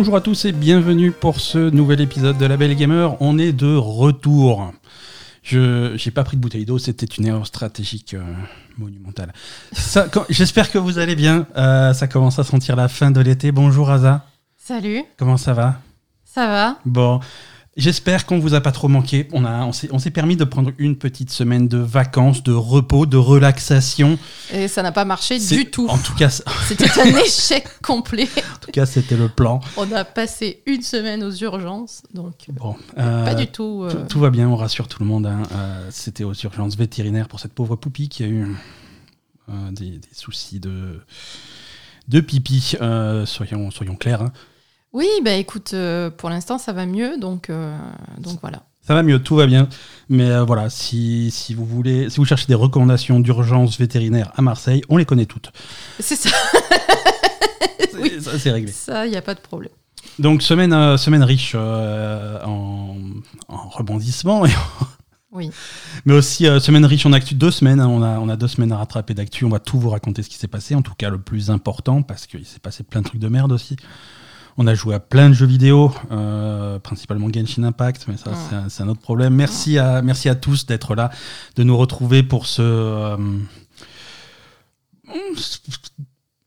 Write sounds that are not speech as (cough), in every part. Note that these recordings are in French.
Bonjour à tous et bienvenue pour ce nouvel épisode de La Belle Gamer. On est de retour. Je j'ai pas pris de bouteille d'eau, c'était une erreur stratégique euh, monumentale. J'espère que vous allez bien. Euh, ça commence à sentir la fin de l'été. Bonjour Aza, Salut, comment ça va? Ça va Bon, j'espère qu'on vous a pas trop manqué. On a, on s'est, on s'est permis de prendre une petite semaine de vacances, de repos, de relaxation. Et ça n'a pas marché C'est- du tout. En tout cas, en (laughs) C'était un échec complet. (laughs) tout cas, c'était le plan. On a passé une semaine aux urgences, donc Bon, pas euh, du tout. euh, Tout, tout va bien, on rassure tout le monde. hein. Euh, C'était aux urgences vétérinaires pour cette pauvre poupie qui a eu euh, des, des soucis de, de pipi. Euh, soyons, soyons clairs. hein. Oui, bah écoute, euh, pour l'instant ça va mieux, donc, euh, donc voilà. Ça va mieux, tout va bien. Mais euh, voilà, si, si vous voulez, si vous cherchez des recommandations d'urgence vétérinaire à Marseille, on les connaît toutes. C'est ça, (laughs) Oui. Ça, c'est réglé. ça, il n'y a pas de problème. Donc, semaine, semaine riche en, en et- (laughs) Oui. mais aussi euh, semaine riche en actu. Deux semaines, hein, on, a, on a deux semaines à rattraper d'actu. On va tout vous raconter ce qui s'est passé, en tout cas le plus important, parce qu'il s'est passé plein de trucs de merde aussi. On a joué à plein de jeux vidéo, euh, principalement Genshin Impact, mais ça, c'est un- autre problème. Merci à, merci à tous d'être là, de nous retrouver pour ce. euh,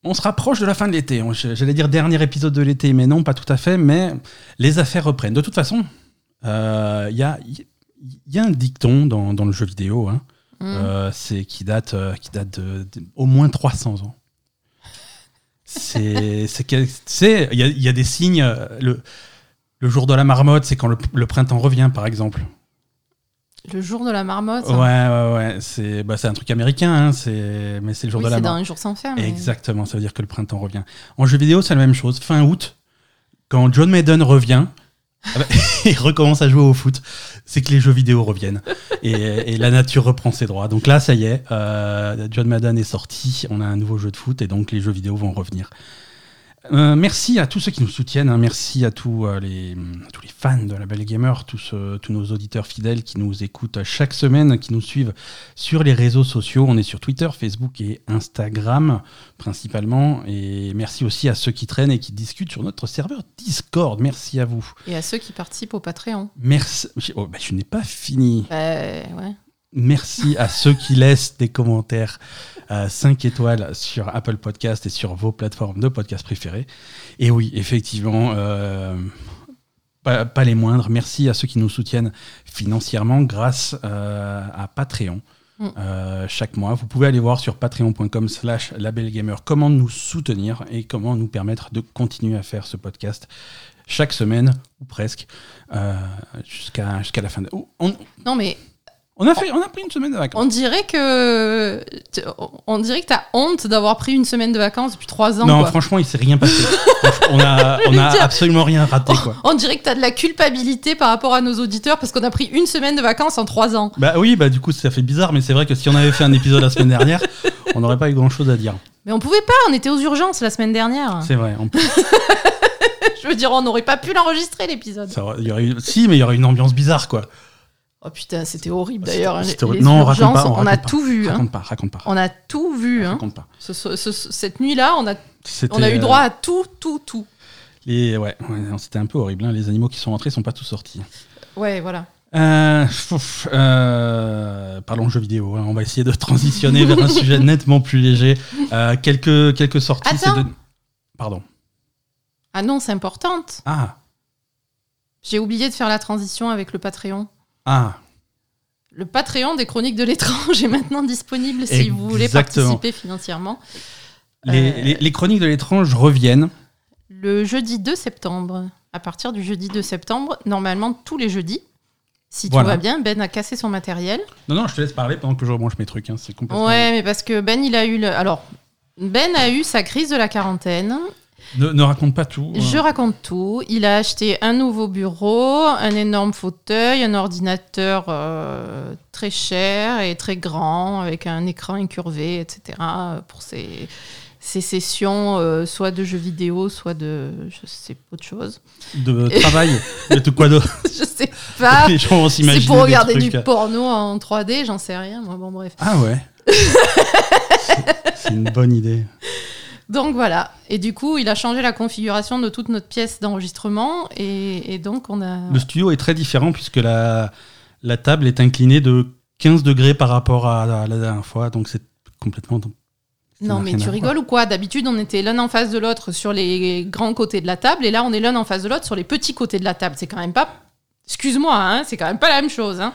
on se rapproche de la fin de l'été. J'allais dire dernier épisode de l'été, mais non, pas tout à fait. Mais les affaires reprennent. De toute façon, euh, il y, a, il y a un dicton dans, dans le jeu vidéo hein, Mm. euh, c'est qui date, euh, qui date de, de- au moins 300 ans. C'est, c'est, quel- c'est- il y a, il y a des signes. euh, Le, le jour de la marmotte, c'est quand le, le printemps revient, par exemple. Le jour de la marmotte. Ouais, ouais, ouais. C'est, bah, c'est un truc américain, hein, c'est, mais c'est le jour Oui, de la c'est marmotte. dans un jour sans mais- Exactement, ça veut dire que le printemps revient. En jeu vidéo, c'est la même chose. Fin août, quand John Madden revient, ah bah, (laughs) il recommence à jouer au foot, c'est que les jeux vidéo reviennent et, la nature reprend ses droits. Donc là, ça y est, euh, John Madden est sorti, on a un nouveau jeu de foot et donc les jeux vidéo vont revenir. Euh, merci à tous ceux qui nous soutiennent, hein. merci à tous, euh, les, à tous les fans de la Belle Gamer, tous, euh, tous nos auditeurs fidèles qui nous écoutent chaque semaine, qui nous suivent sur les réseaux sociaux. On est sur Twitter, Facebook et Instagram principalement. Et merci aussi à ceux qui traînent et qui discutent sur notre serveur Discord. Merci à vous. Et à ceux qui participent au Patreon. Merci. Oh, bah, je n'ai pas fini. Bah, ouais. Merci à ceux qui laissent des commentaires 5 étoiles sur Apple Podcast et sur vos plateformes de podcast préférées. Et oui, effectivement, euh, pas, pas les moindres. Merci à ceux qui nous soutiennent financièrement grâce euh, à Patreon. Mm. euh, chaque mois, vous pouvez aller voir sur patreon.com slash labelgamer comment nous soutenir et comment nous permettre de continuer à faire ce podcast chaque semaine ou presque euh, jusqu'à jusqu'à la fin de... Oh, on, Non, mais on a fait, on a pris une semaine de vacances. on dirait que. On dirait que t'as honte d'avoir pris une semaine de vacances depuis trois ans. Non, quoi. franchement, il s'est rien passé. (laughs) on a, on a absolument rien raté, quoi. On dirait que t'as de la culpabilité par rapport à nos auditeurs parce qu'on a pris une semaine de vacances en trois ans. Bah oui, bah du coup, ça fait bizarre, mais c'est vrai que si on avait fait un épisode la semaine dernière, (laughs) on n'aurait pas eu grand chose à dire. Mais on pouvait pas, on était aux urgences la semaine dernière. C'est vrai. on peut- (laughs) Je veux dire, on n'aurait pas pu l'enregistrer l'épisode. ça il y aurait eu- si, mais il y aurait une ambiance bizarre, quoi. Oh putain, c'était horrible d'ailleurs. hein, Non, urgences, pas, on on, a pas. tout vu. hein. Raconte pas, raconte pas. On a tout vu. hein. Raconte pas. Ce- ce- ce- cette nuit-là, on a, on a eu euh, droit à tout, tout, tout. les- ouais, c'était un peu horrible. Les animaux qui sont rentrés sont pas tous sortis. Ouais, voilà. Euh, euh, parlons jeux vidéo. hein. On va essayer de transitionner vers un (laughs) sujet nettement plus léger. Euh, quelques, quelques sorties. Attends. de- Pardon. Annonce importante. Ah, J'ai oublié de faire la transition avec le Patreon. Ah. Le Patreon des Chroniques de l'étrange (laughs) est maintenant disponible si vous voulez participer financièrement. Les, Euh, les- les chroniques de l'étrange reviennent. Le jeudi 2 septembre. À partir du jeudi 2 septembre, normalement tous les jeudis. Si tout Voilà. va bien, Ben a cassé son matériel. Non, non, je te laisse parler pendant que je rebranche mes trucs. hein, C'est complètement. Ouais, mais parce que Ben, il a eu le. Alors, Ben a eu sa crise de la quarantaine. Ne, ne raconte pas tout. Je hein. raconte tout. Il a acheté un nouveau bureau, un énorme fauteuil, un ordinateur euh, très cher et très grand, avec un écran incurvé, etc. pour ses, ses sessions, euh, soit de jeux vidéo, soit de. Je sais, autre chose. De (laughs) travail. de tout quoi d'autre (laughs) je sais pas. (laughs) C'est pour regarder du porno en 3D, j'en sais rien. Moi, bon, bref. Ah ouais. C'est une bonne idée. Donc voilà. Et du coup, il a changé la configuration de toute notre pièce d'enregistrement. Et, et donc, on a. Le studio est très différent puisque la, la table est inclinée de 15 degrés par rapport à la, la dernière fois. Donc c'est complètement. Non, mais tu rigoles ou quoi? D'habitude, on était l'un en face de l'autre sur les grands côtés de la table. Et là, on est l'un en face de l'autre sur les petits côtés de la table. C'est quand même pas. Excuse-moi, hein, c'est quand même pas la même chose. Hein.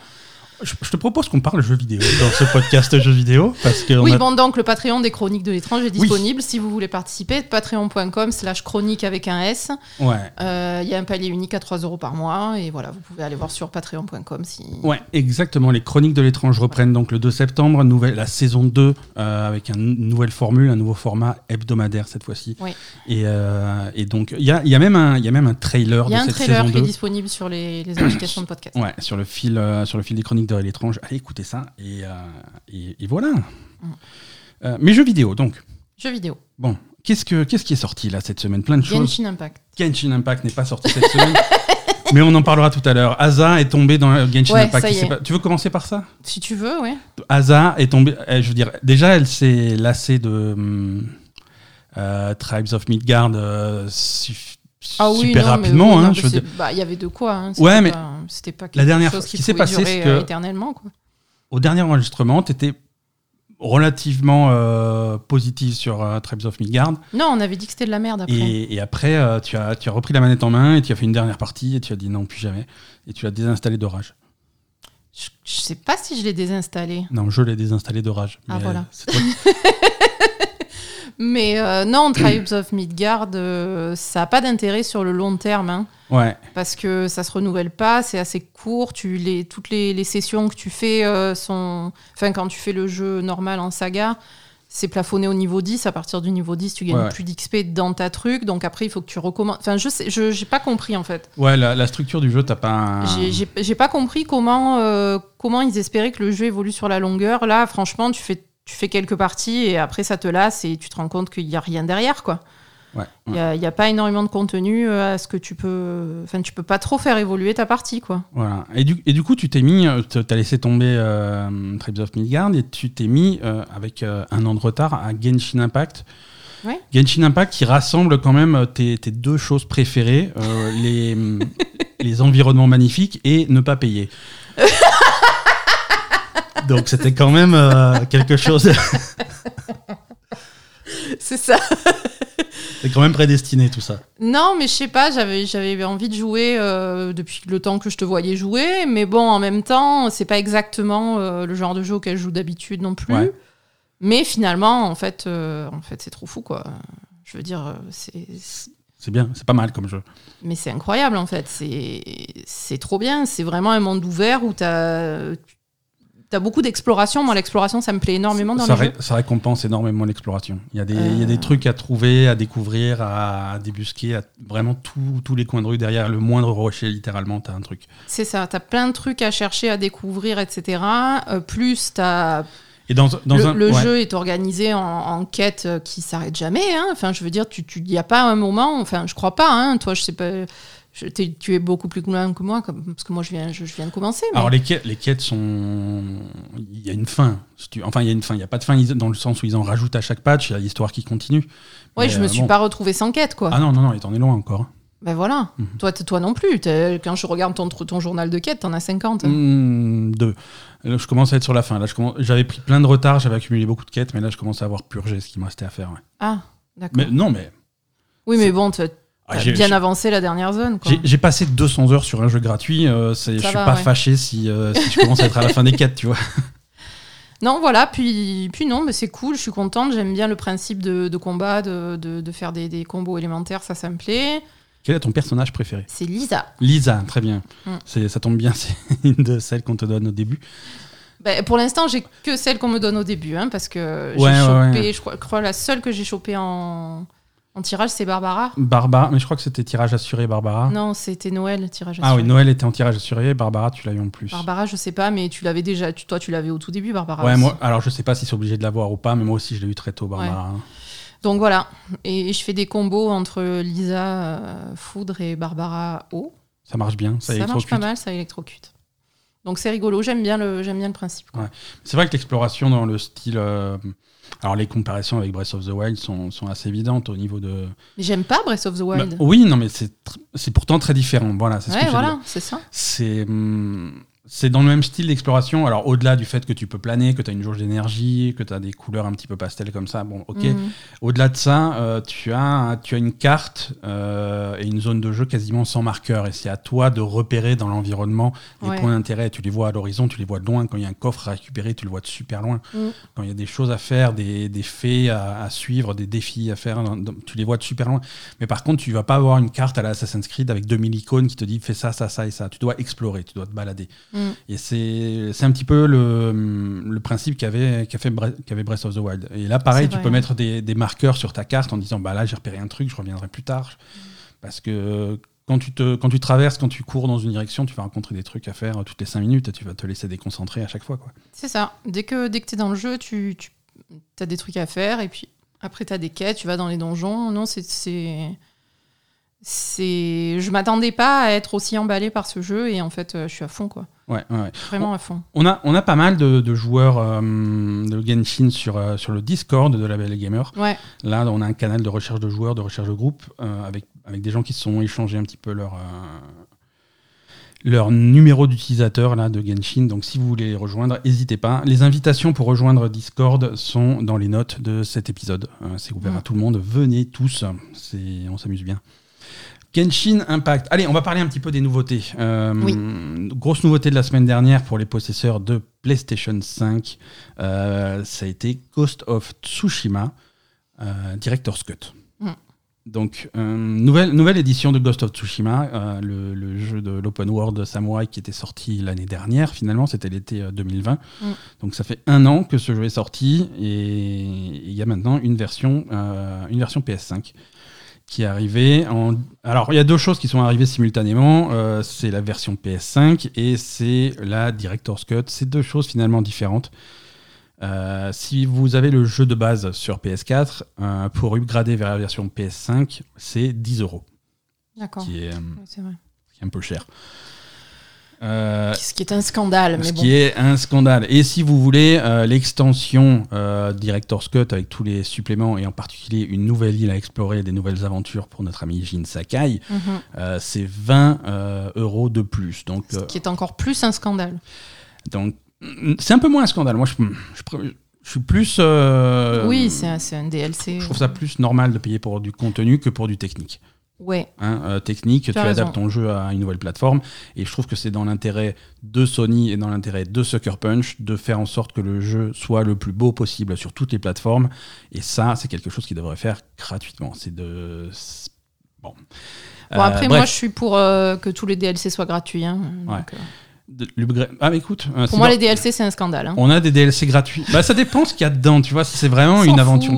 Je, je te propose qu'on parle jeux vidéo dans ce podcast jeux vidéo parce que Oui, a- bon, donc le Patreon des Chroniques de l'étrange est disponible si vous voulez participer. Patreon.com slash chronique avec un S. ouais. Euh, Il y a un palier unique à 3 euros par mois. Et voilà, vous pouvez aller voir sur patreon.com si. Ouais, exactement. Les Chroniques de l'étrange reprennent donc le 2 septembre, nouvelle, la saison 2, euh, avec un- une nouvelle formule, un nouveau format hebdomadaire cette fois-ci. Oui. Et, euh, et donc, il y a, il y, a même un- il y a même un trailer Il y a de un cette trailer qui est 2. disponible sur les, les applications de podcast. Ouais, sur le fil, euh, sur le fil des Chroniques de l'étrange. Allez écoutez ça. Et, euh, et, et voilà. Euh, mes jeux vidéo, donc. Jeux vidéo. Bon, qu'est-ce, que, qu'est-ce qui est sorti là cette semaine? Plein de choses. Genshin Impact. Genshin Impact n'est pas sorti cette semaine. (laughs) Mais on en parlera tout à l'heure. Asa est tombé dans Genshin Ouais, Impact. pas- Tu veux commencer par ça? Si tu veux, oui. Asa est tombée. eh, Je veux dire, déjà, elle s'est lassée de hum, euh, Tribes of Midgard euh, suff- Ah oui, super non, rapidement. hein, bah, Il y avait de quoi. Hein. Ouais, mais pas- C'était pas la dernière chose qui ce qui s'est passé, c'est que- euh, éternellement. Quoi. Au dernier enregistrement, tu étais relativement euh, positive sur euh, Tribes of Midgard. Non, on avait dit que c'était de la merde après. Et, et après, euh, tu, as, tu as repris la manette en main et tu as fait une dernière partie et tu as dit non, plus jamais. Et tu l'as désinstallé de rage. Je, je sais pas si je l'ai désinstallé. Non, je l'ai désinstallé de rage. Ah, Mais, voilà. euh, c'est toi- (laughs) Mais euh, non, Tribes of Midgard, euh, ça n'a pas d'intérêt sur le long terme. hein, Ouais, parce que ça se renouvelle pas, c'est assez court. Tu, les, toutes les, les sessions que tu fais euh, sont. Enfin, quand tu fais le jeu normal en saga, c'est plafonné au niveau 10. À partir du niveau 10, tu gagnes Ouais, plus d'XP dans ta truc. Donc après, il faut que tu recommences. Enfin, je sais, je j'ai pas compris en fait. ouais la, la structure du jeu, t'as pas un... J'ai- J'ai j'ai pas compris comment, euh, comment ils espéraient que le jeu évolue sur la longueur. Là, franchement, tu fais, tu fais quelques parties et après ça te lasse et tu te rends compte qu'il n'y a rien derrière. quoi. Il ouais. n'y a, pas énormément de contenu euh, à ce que tu peux. Enfin, tu peux pas trop faire évoluer ta partie. quoi. Voilà. Et du, et du coup, tu t'es mis, euh, t'as laissé tomber euh, Tribes of Midgard et tu t'es mis euh, avec euh, un an de retard à Genshin Impact. Ouais. Genshin Impact qui rassemble quand même tes, tes deux choses préférées, les, (laughs) les environnements magnifiques et ne pas payer. Donc c'était quand même euh, quelque chose, C'est ça. c'est quand même prédestiné tout ça. Non, mais je sais pas, j'avais j'avais envie de jouer euh, depuis le temps que je te voyais jouer, mais bon, en même temps, c'est pas exactement euh, le genre de jeu auquel je joue d'habitude non plus. Ouais. Mais finalement, en fait, euh, en fait, c'est trop fou, quoi. Je veux dire, c'est, c'est- C'est bien, c'est pas mal comme jeu. mais c'est incroyable, en fait. C'est, c'est trop bien. C'est vraiment un monde ouvert où t'as, t'as beaucoup d'exploration. Moi, l'exploration, ça me plaît énormément dans ça, ré- récompense énormément l'exploration. Il y, a des, il y a des Euh. trucs à trouver, à découvrir, à débusquer, à vraiment tous tous les coins de rue derrière le moindre rocher, littéralement, t'as un truc. C'est ça. T'as plein de trucs à chercher, à découvrir, etc. Euh, plus t'as Et dans, dans le, un, le ouais. jeu est organisé en, en quête qui s'arrête jamais. hein. Enfin, je veux dire, tu, tu y a pas un moment. Enfin, je crois pas. Hein. Toi, je sais pas. Je- tu es beaucoup plus loin que moi, comme- parce que moi, je viens, je, je viens de commencer. mais- Alors les quêtes, les quêtes sont, il y a une fin. tu- Enfin, il y a une fin. Il y a pas de fin dans le sens où ils en rajoutent à chaque patch. Il y a l'histoire qui continue. Mais, je me euh, suis bon. pas retrouvée sans quête, quoi. Ah non non non, il t'en est loin encore. Ben voilà. Mhm. Toi, toi non plus. Quand je regarde ton, ton journal de quête, t'en as 50. Hmm, deux. Là, je commence à être sur la fin. Là, j'avais pris plein de retard, j'avais accumulé beaucoup de quêtes, mais là, je commence à avoir purgé ce qui me restait à faire. ouais. Ah, d'accord. Mais non, mais Oui, mais bon, t'as ah, bien avancé la dernière zone. J'ai passé 200 heures sur un jeu gratuit. euh, je suis va, pas ouais. fâché si, euh, si je commence à être à la fin des quêtes, tu vois. (laughs) Non, voilà, puis, puis non, mais c'est cool, je suis contente, j'aime bien le principe de, de combat, de, de, de faire des, des combos élémentaires, ça, ça me plaît. Quel est ton personnage préféré? C'est Lisa. Lisa, très bien. Mm. Ça tombe bien, (laughs) c'est une de celles qu'on te donne au début. Ben, pour l'instant, j'ai que celle qu'on me donne au début, hein, parce que j'ai ouais, chopé, ouais. je crois, je crois la seule que j'ai chopée en, en tirage, c'est Barbara. Barbara, mais je crois que c'était tirage assuré, Barbara. Non, c'était Noël, tirage ah oui, assuré. Noël était en tirage assuré, Barbara, tu l'as eu en plus. Barbara, je sais pas, mais tu l'avais déjà, tu- toi, tu l'avais au tout début, Barbara. ouais, aussi. moi, alors je sais pas si c'est obligé de l'avoir ou pas, mais moi aussi je l'ai eu très tôt, Barbara. Donc voilà, et je fais des combos entre Lisa euh, Foudre et Barbara Eau. Ça marche bien, ça, Ça marche pas mal, ça électrocute. Donc c'est rigolo, j'aime bien le, j'aime bien le principe. Ouais. C'est vrai que l'exploration dans le style. euh, alors, les comparaisons avec Breath of the Wild sont, sont assez évidentes au niveau de. Mais j'aime pas Breath of the Wild. Bah, oui, non, mais c'est pourtant très différent. Voilà, c'est ce que ouais, voilà, c'est ça. C'est. hum, C'est dans le même style d'exploration. Alors, au-delà du fait que tu peux planer, que tu as une jauge d'énergie, que tu as des couleurs un petit peu pastel comme ça, bon, ok. Mhm. Au-delà de ça, euh, tu, as, tu as une carte euh, et une zone de jeu quasiment sans marqueur. Et c'est à toi de repérer dans l'environnement les Ouais. points d'intérêt. Tu les vois à l'horizon, tu les vois de loin. Quand il y a un coffre à récupérer, tu le vois de super loin. Mm. Quand il y a des choses à faire, des, des faits à, à suivre, des défis à faire, tu les vois de super loin. Mais par contre, tu vas pas avoir une carte à la Assassin's Creed avec 2000 icônes qui te dit fais ça, ça, ça et ça. Tu dois explorer, tu dois te balader. Mm. Et c'est c'est un petit peu le, le principe qu'avait Breath of the Wild. Et là, pareil, tu peux mettre des, des marqueurs sur ta carte en disant bah là, j'ai repéré un truc, je reviendrai plus tard. Parce que quand tu, te, quand tu traverses, quand tu cours dans une direction, tu vas rencontrer des trucs à faire toutes les 5 minutes et tu vas te laisser déconcentrer à chaque fois. C'est ça. Dès que, dès que tu es dans le jeu, tu, tu as des trucs à faire et puis après tu as des quêtes, tu vas dans les donjons. Non, c'est. C'est- Je m'attendais pas à être aussi emballé par ce jeu et en fait, euh, je suis à fond, quoi. Ouais, ouais, ouais. Vraiment à fond. On a, on a pas mal de, de joueurs euh, de Genshin sur, euh, sur le Discord de la Belle Gamer. Ouais, Là, on a un canal de recherche de joueurs, de recherche de groupes, euh, avec, avec des gens qui se sont échangés un petit peu leur, leur numéro d'utilisateur là, de Genshin. Donc, si vous voulez les rejoindre, n'hésitez pas. Les invitations pour rejoindre Discord sont dans les notes de cet épisode. Euh, C'est ouvert à tout le monde. Venez tous. C'est- On s'amuse bien. Genshin Impact. Allez, on va parler un petit peu des nouveautés. Euh, Grosse nouveauté de la semaine dernière pour les possesseurs de PlayStation 5, euh, ça a été Ghost of Tsushima euh, Director's Cut. Mm. Donc, euh, nouvelle, nouvelle édition de Ghost of Tsushima, le, le jeu de l'open world samouraï qui était sorti l'année dernière, finalement, c'était l'été euh, 2020. Mm. Donc, ça fait un an que ce jeu est sorti et il y a maintenant une version, une version PS5 qui est arrivée en... Alors, il y a deux choses qui sont arrivées simultanément. Euh, c'est la version PS5 et c'est la Director's Cut. C'est deux choses finalement différentes. Euh, si vous avez le jeu de base sur PS4, euh, pour upgrader vers la version PS5, c'est 10 euros, d'accord. qui est, Ouais, C'est vrai. qui est un peu cher. Euh, Ce qui est un scandale, mais ce bon. qui est un scandale. Et si vous voulez euh, l'extension euh, Director's Cut avec tous les suppléments et en particulier une nouvelle île à explorer, des nouvelles aventures pour notre ami Jin Sakai, Mhm. euh, c'est 20 euh, euros de plus. Donc, Ce qui est encore plus un scandale. donc mm, c'est un peu moins un scandale. Moi, je, je pr- je suis plus. euh, oui, c'est un, c'est un DLC. Je trouve ça plus normal de payer pour du contenu que pour du technique. Ouais, Hein, euh, technique, tu raison. adaptes ton jeu à une nouvelle plateforme. Et je trouve que c'est dans l'intérêt de Sony et dans l'intérêt de Sucker Punch de faire en sorte que le jeu soit le plus beau possible sur toutes les plateformes. Et ça, c'est quelque chose qu'ils devraient faire gratuitement. C'est de. Bon. Bon, Euh, après, moi, je suis pour euh, que tous les DLC soient gratuits. hein. Ouais. Ah, mais écoute. pour moi, les DLC, c'est un scandale. hein. On a des DLC gratuits. Bah, ça dépend ce qu'il y a dedans, tu vois. si C'est vraiment une aventure.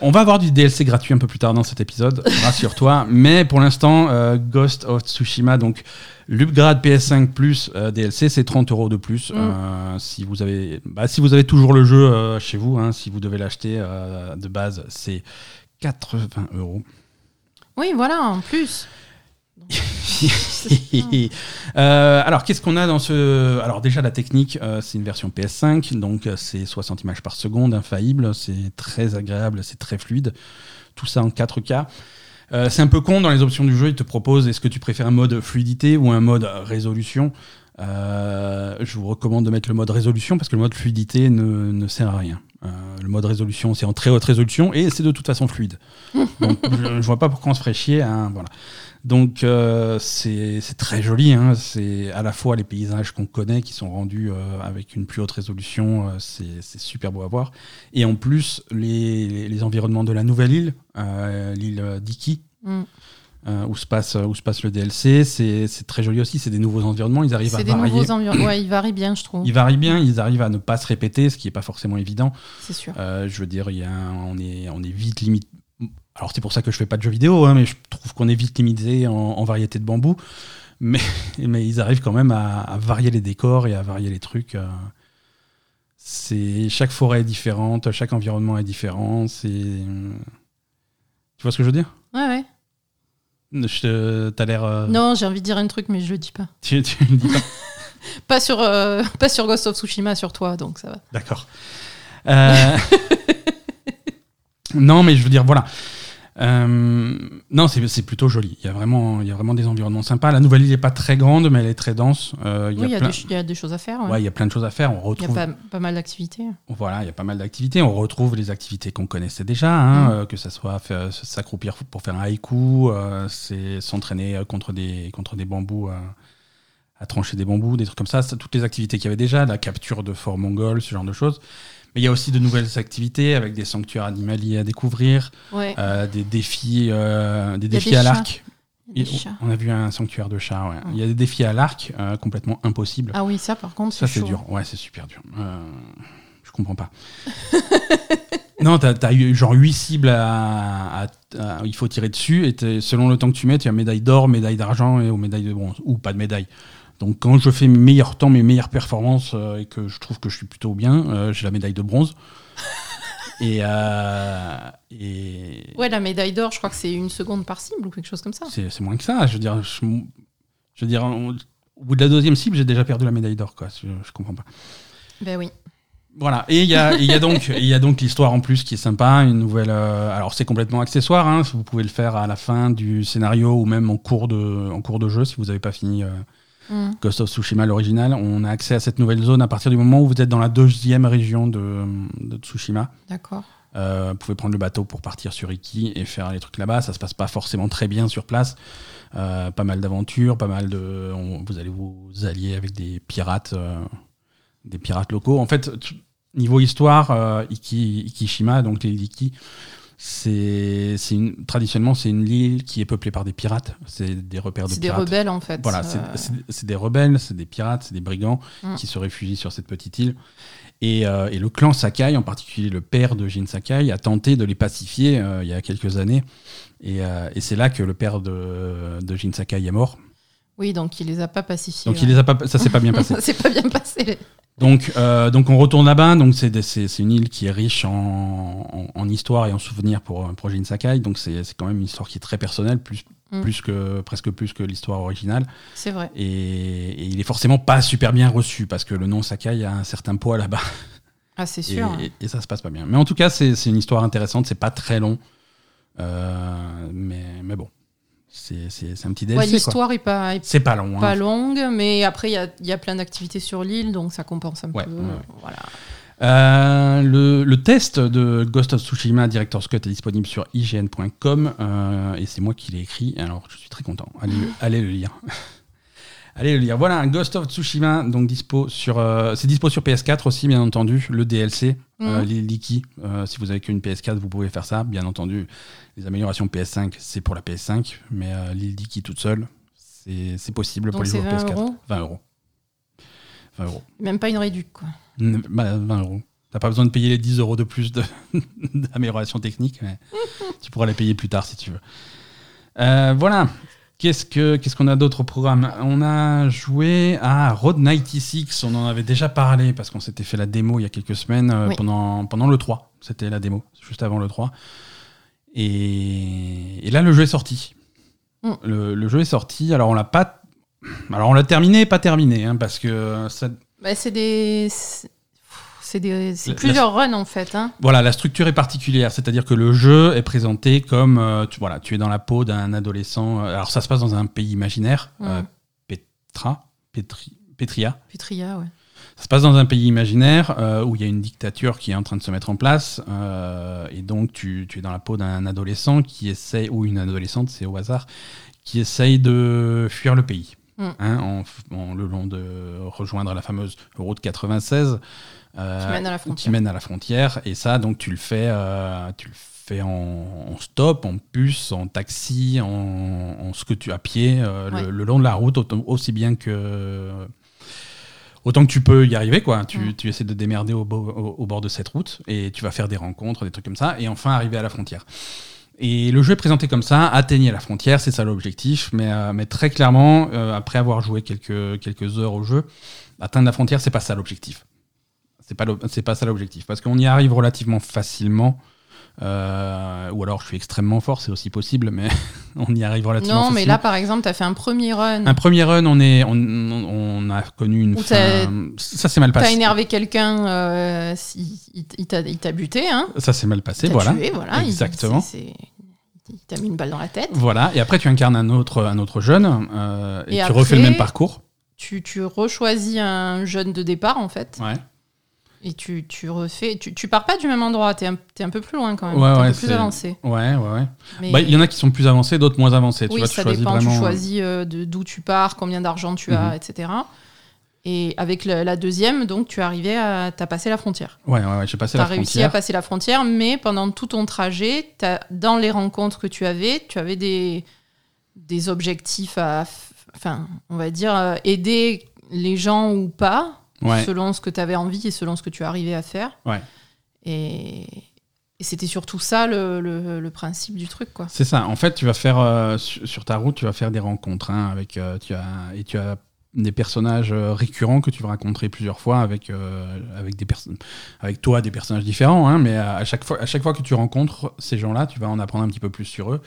On va avoir du DLC gratuit un peu plus tard dans cet épisode, (laughs) rassure-toi. Mais pour l'instant, euh, Ghost of Tsushima, donc l'upgrade PS5 plus euh, DLC, c'est 30 euros de plus. Mm. Euh, si, vous avez, bah, si vous avez toujours le jeu chez vous, hein, si vous devez l'acheter de base, c'est 80 euros. Oui, voilà, en plus. (laughs) Euh, alors, qu'est-ce qu'on a dans ce. Alors, déjà, la technique, euh, c'est une version PS5, donc euh, c'est 60 images par seconde, infaillible, c'est très agréable, c'est très fluide. Tout ça en 4K. Euh, c'est un peu con dans les options du jeu, il te propose est-ce que tu préfères un mode fluidité ou un mode résolution? Je vous recommande de mettre le mode résolution parce que le mode fluidité ne, ne sert à rien. Euh, le mode résolution, c'est en très haute résolution et c'est de toute façon fluide. (laughs) Donc, je, je vois pas pourquoi on se ferait chier. hein, voilà. Donc euh, c'est très joli, hein. c'est à la fois les paysages qu'on connaît qui sont rendus euh, avec une plus haute résolution, euh, c'est super beau à voir. Et en plus, les, les- les environnements de la nouvelle île, l'île d'Iki, Mm. où, se passe, où se passe le DLC, c'est très joli aussi, c'est des nouveaux environnements, ils arrivent à C'est des varier. nouveaux environnements. Ouais, ils varient bien, je trouve. Ils varient bien, ils arrivent à ne pas se répéter, ce qui n'est pas forcément évident. C'est sûr. Je veux dire, il y a un- on, est, on est vite limité. Alors, c'est pour ça que je fais pas de jeux vidéo, hein, mais je trouve qu'on est vite limité en, en variété de bambou. Mais, (laughs) mais ils arrivent quand même à, à varier les décors et à varier les trucs. euh. C'est chaque forêt est différente, chaque environnement est différent. C'est, tu vois ce que je veux dire? Ouais, ouais. Je T'as l'air. euh, Non, j'ai envie de dire un truc, mais je le dis pas. (laughs) Tu, tu le dis pas? (laughs) pas, sur, euh, pas sur Ghost of Tsushima, sur toi, donc ça va. D'accord. Euh, non, mais je veux dire, voilà. Euh, non, c'est c'est plutôt joli. Il y, a vraiment, il y a vraiment des environnements sympas. La nouvelle île n'est pas très grande, mais elle est très dense. Euh, il y a oui, il y, a plein- des- il y a des choses à faire. ouais. ouais, il y a plein de choses à faire. On Il y a retrouve, pas, pas mal d'activités. voilà, il y a pas mal d'activités. On retrouve les activités qu'on connaissait déjà, hein, Mm. euh, que ça soit s'accroupir pour faire un haïku, c'est s'entraîner contre des, contre des bambous, à trancher des bambous, des trucs comme ça. C'est toutes les activités qu'il y avait déjà, la capture de forts mongols, ce genre de choses. Mais il y a aussi de nouvelles activités avec des sanctuaires animaliers à découvrir, Ouais. euh, des défis, euh, des défis des à l'arc. On a vu un sanctuaire de chats. ouais. Il y a des défis à l'arc euh, complètement impossibles. Ah oui, ça par contre, Ça, c'est dur. Ouais, c'est super dur. Je comprends pas. (laughs) non, t'as as eu genre 8 cibles à, à- à- Il faut tirer dessus et selon le temps que tu mets, tu as médaille d'or, médaille d'argent et aux médailles de bronze. Ou pas de médaille. Donc quand je fais mes meilleurs temps, mes meilleures performances euh, et que je trouve que je suis plutôt bien, euh, j'ai la médaille de bronze. (laughs) et, euh, et Ouais, la médaille d'or, je crois que c'est une seconde par cible ou quelque chose comme ça. c'est moins que ça. Je veux dire, je, je veux dire on- au bout de la deuxième cible, j'ai déjà perdu la médaille d'or. quoi. Je, je comprends pas. Ben oui. Voilà, et il y (laughs) y a donc, il y a donc l'histoire en plus qui est sympa, une nouvelle. alors c'est complètement accessoire, hein, vous pouvez le faire à la fin du scénario ou même en cours de, en cours de jeu si vous n'avez pas fini euh, Mm. Ghost of Tsushima l'original. On a accès à cette nouvelle zone à partir du moment où vous êtes dans la deuxième région de, de Tsushima. D'accord. Euh, vous pouvez prendre le bateau pour partir sur Iki et faire les trucs là-bas. Ça se passe pas forcément très bien sur place. Euh, pas mal d'aventures, pas mal de. on- vous allez vous allier avec des pirates, euh, des pirates locaux. En fait, niveau histoire, Iki, Ikishima, donc l'île d'Iki, c'est une, traditionnellement c'est une île qui est peuplée par des pirates. C'est des repères de C'est des pirates. rebelles en fait. Voilà, Euh, c'est des rebelles, c'est des pirates, c'est des brigands Mm. qui se réfugient sur cette petite île. Et, euh, et le clan Sakai, en particulier le père de Jin Sakai, a tenté de les pacifier euh, il y a quelques années. Et, euh, et c'est là que le père de, de Jin Sakai est mort. Oui, donc il les a pas pacifiés. Donc il les a pas, ça s'est pas bien (laughs) passé. Ça s'est pas bien passé. Donc, euh, donc on retourne là-bas. Donc c'est une île qui est riche en, en- en histoire et en souvenirs pour, pour Jin Sakai. Donc c'est quand même une histoire qui est très personnelle, plus, Mm. plus que, presque plus que l'histoire originale. C'est vrai. Et, et il est forcément pas super bien reçu parce que le nom Sakai a un certain poids là-bas Ah, c'est sûr. hein. et- et ça se passe pas bien. Mais en tout cas, c'est c'est une histoire intéressante, c'est pas très long. Euh, mais, mais bon, c'est c'est- c'est un petit Ouais, DLC. quoi. L'histoire est pas, est C'est pas long. hein. pas longue, mais après, il y y a plein d'activités sur l'île, donc ça compense un Ouais, peu. ouais, ouais. Voilà. Euh, le, le test de Ghost of Tsushima Director's Cut est disponible sur ign.com euh, et c'est moi qui l'ai écrit, alors je suis très content. Allez, le- (laughs) allez le lire. (laughs) allez le lire. Voilà, Ghost of Tsushima, donc dispo sur, euh, c'est dispo sur PS4 aussi, bien entendu. Le DLC, Mhm. les Liki. si vous avez qu'une PS4, vous pouvez faire ça, bien entendu. Les améliorations PS5, c'est pour la PS5, mais euh, l'île Liki toute seule, c'est possible pour les joueurs 20 PS4. euros 20 euros. 20 euros. Même pas une réduc, quoi. Mm, bah, 20 euros. T'as pas besoin de payer les 10 euros de plus (laughs) d'amélioration technique, mais (laughs) tu pourras les payer plus tard si tu veux. Euh, voilà. Qu'est-ce que qu'est-ce qu'on a d'autre au programme? On a joué à Road 96. On en avait déjà parlé parce qu'on s'était fait la démo il y a quelques semaines euh, Oui. pendant, pendant le 3. C'était la démo, juste avant le 3. Et, et là, le jeu est sorti. Mm. Le, le jeu est sorti. Alors, on l'a pas. Alors, on l'a terminé, pas terminé, hein, parce que ça, Bah, c'est des. c'est- La- plusieurs runs en fait. Hein. Voilà, la structure est particulière, c'est-à-dire que le jeu est présenté comme euh, tu, voilà, tu es dans la peau d'un adolescent. euh, Alors ça se passe dans un pays imaginaire, euh, Mm. Petra, Petri- Petria. Petria, ouais. Ça se passe dans un pays imaginaire euh, où il y a une dictature qui est en train de se mettre en place, euh, et donc tu, tu es dans la peau d'un adolescent qui essaie, ou une adolescente, c'est au hasard, qui essaye de fuir le pays. Mm. hein, en, le long de rejoindre la fameuse route 96 euh, Qui mène à la qui frontière. mène à la frontière et ça donc tu le fais tu le fais en, en stop en bus en taxi en, en ce que tu à pied euh, Ouais. le, le long de la route autant- aussi bien que autant que tu peux y arriver quoi tu, Mm. tu essaies de démerder au, bo- au- au bord de cette route et tu vas faire des rencontres des trucs comme ça et enfin arriver à la frontière et le jeu est présenté comme ça, atteignez la frontière, c'est ça l'objectif, mais, euh, mais très clairement, euh, après avoir joué quelques, quelques heures au jeu, atteindre la frontière, c'est pas ça l'objectif. C'est pas, pas ça l'objectif, parce qu'on y arrive relativement facilement. Euh, ou alors je suis extrêmement fort, c'est aussi possible, mais (laughs) on y arrive relativement Non, mais facilement. là, par exemple, tu as fait un premier run. Un premier run, on, est, on, on a connu une fin. Ça s'est mal T'as passé. énervé quelqu'un, euh, si- il, il t'a buté, hein. Ça s'est mal passé, voilà. tué, voilà. Il- Exactement. Il t'a mis une balle dans la tête. Voilà, et après tu incarnes un autre, un autre jeune, euh, et, Et tu refais le même parcours. Tu, tu rechoisis un jeune de départ, en fait. Ouais. Et tu, tu refais. Tu, tu pars pas du même endroit, t'es un, t'es un peu plus loin quand même. Ouais, t'es ouais, un peu plus avancé. Ouais, ouais, ouais. Mais- Bah, Il y en a qui sont plus avancés, d'autres moins avancés. Tu oui, vois, tu ça choisis dépend. vraiment. Tu choisis euh, de- d'où tu pars, combien d'argent tu as, Mhm. etc. Et avec la deuxième, donc, tu es arrivé à. T'as passé la frontière. Ouais, ouais, ouais, j'ai passé Tu la as réussi frontière. à passer la frontière, mais pendant tout ton trajet, dans les rencontres que tu avais, tu avais des, des objectifs à. Enfin, on va dire, euh, aider les gens ou pas, Ouais. selon ce que tu avais envie et selon ce que tu arrivais à faire. Ouais. Et, et c'était surtout ça le, le- le principe du truc, quoi. C'est ça. En fait, tu vas faire euh, sur, sur ta route, tu vas faire des rencontres hein, avec euh, tu as et tu as des personnages euh, récurrents que tu vas rencontrer plusieurs fois avec euh, avec des avec toi des personnages différents hein, mais à, à chaque fois à chaque fois que tu rencontres ces gens-là, tu vas en apprendre un petit peu plus sur eux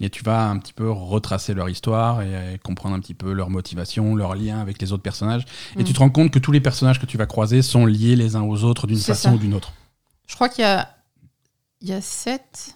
et tu vas un petit peu retracer leur histoire et, et comprendre un petit peu leur motivation, leur lien avec les autres personnages et Mm. tu te rends compte que tous les personnages que tu vas croiser sont liés les uns aux autres d'une façon ça. ou d'une autre. Je crois qu'il y a, il y a 7,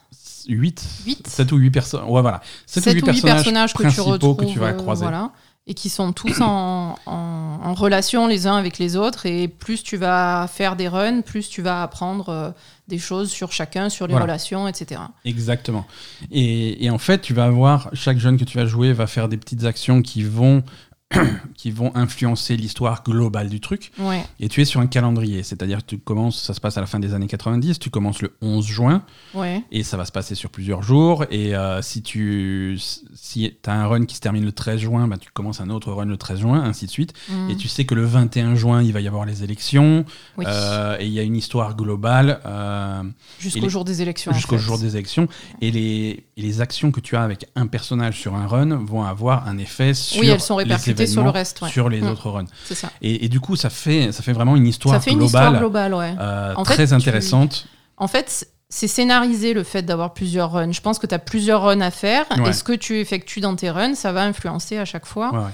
8 8, 7 ou 8 personnes. Ouais voilà. 7 7 ou 8 personnages que tu principaux retrouves, que tu vas euh, croiser. voilà, et qui sont tous en, en- en relation les uns avec les autres. Et plus tu vas faire des runs, plus tu vas apprendre euh, des choses sur chacun, sur les Voilà. relations, etc. Exactement. Et, et en fait, tu vas avoir, chaque jeune que tu vas jouer va faire des petites actions qui vont, (clears throat) qui vont influencer l'histoire globale du truc. Ouais. Et tu es sur un calendrier, c'est-à-dire que tu commences, ça se passe à la fin des années 90, tu commences le 11 juin, Ouais. et ça va se passer sur plusieurs jours. Et euh, si tu si as un run qui se termine le 13 juin, bah, tu commences un autre run le 13 juin, ainsi de suite. Mm. Et tu sais que le 21 juin, il va y avoir les élections, Oui. euh, et il y a une histoire globale. euh, Jusqu'au les- jour des élections. en jusqu'au fait. jour des élections. Et les, et les actions que tu as avec un personnage sur un run vont avoir un effet sur Oui, elles sont les sur le reste. Ouais. sur les Mm. autres runs. C'est ça. Et, et du coup, ça fait, ça fait vraiment une histoire Ça fait une globale, histoire globale, ouais. euh, En fait, très tu- intéressante. En fait, c'est scénarisé le fait d'avoir plusieurs runs. Je pense que tu as plusieurs runs à faire. Ouais. Et ce que tu effectues dans tes runs, ça va influencer à chaque fois. Ouais, ouais.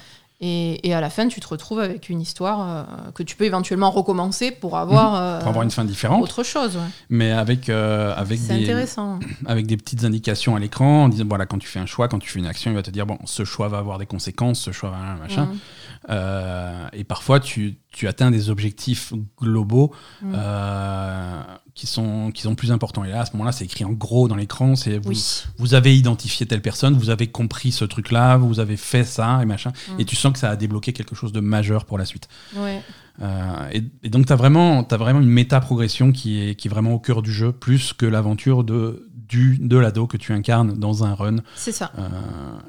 Et, et à la fin, tu te retrouves avec une histoire euh, que tu peux éventuellement recommencer pour avoir, euh, Mhm. Pour avoir une fin différente, autre chose. ouais. mais avec, euh, avec, des, intéressant. (clears throat) avec des petites indications à l'écran en disant voilà, quand tu fais un choix, quand tu fais une action, il va te dire bon, ce choix va avoir des conséquences, ce choix va un machin. Mm. Euh, et parfois, tu, tu atteins des objectifs globaux Mm. euh, qui, sont, qui sont plus importants. Et là, à ce moment-là, c'est écrit en gros dans l'écran. C'est vous, Oui. vous avez identifié telle personne, vous avez compris ce truc-là, vous avez fait ça et machin. Mm. Et tu sens que ça a débloqué quelque chose de majeur pour la suite. Ouais. Euh, et, et donc, tu as vraiment, as vraiment une méta-progression qui est, qui est vraiment au cœur du jeu, plus que l'aventure de, du, de l'ado que tu incarnes dans un run. C'est ça. Euh,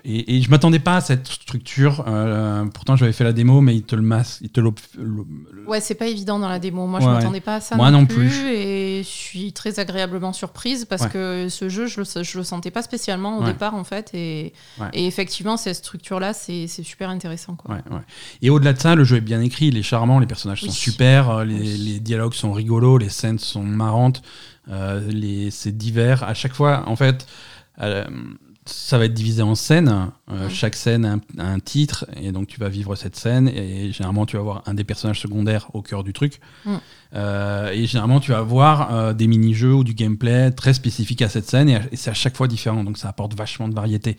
et, et je m'attendais pas à cette structure. euh, pourtant, j'avais fait la démo, mais il te le masse, il te le- Ouais, c'est pas évident dans la démo. Moi, je ouais. m'attendais pas à ça Moi non, non plus, plus. Et je suis très agréablement surprise parce Ouais. que ce jeu, je le, je le sentais pas spécialement au Ouais. départ, en fait. Et, et effectivement, cette structure-là, c'est c'est super intéressant. Quoi. Ouais, ouais. Et au-delà de ça, le jeu est bien écrit, il est charmant, les personnages Oui. sont super, euh, les, Oui. les dialogues sont rigolos, les scènes sont marrantes, les, c'est divers. À chaque fois, en fait, euh, ça va être divisé en scènes. Euh. Chaque scène a un, a un titre, et donc tu vas vivre cette scène. Et généralement, tu vas avoir un des personnages secondaires au cœur du truc. Mm. Euh, et généralement, tu vas avoir euh, des mini-jeux ou du gameplay très spécifique à cette scène, et, et c'est à chaque fois différent. Donc ça apporte vachement de variété.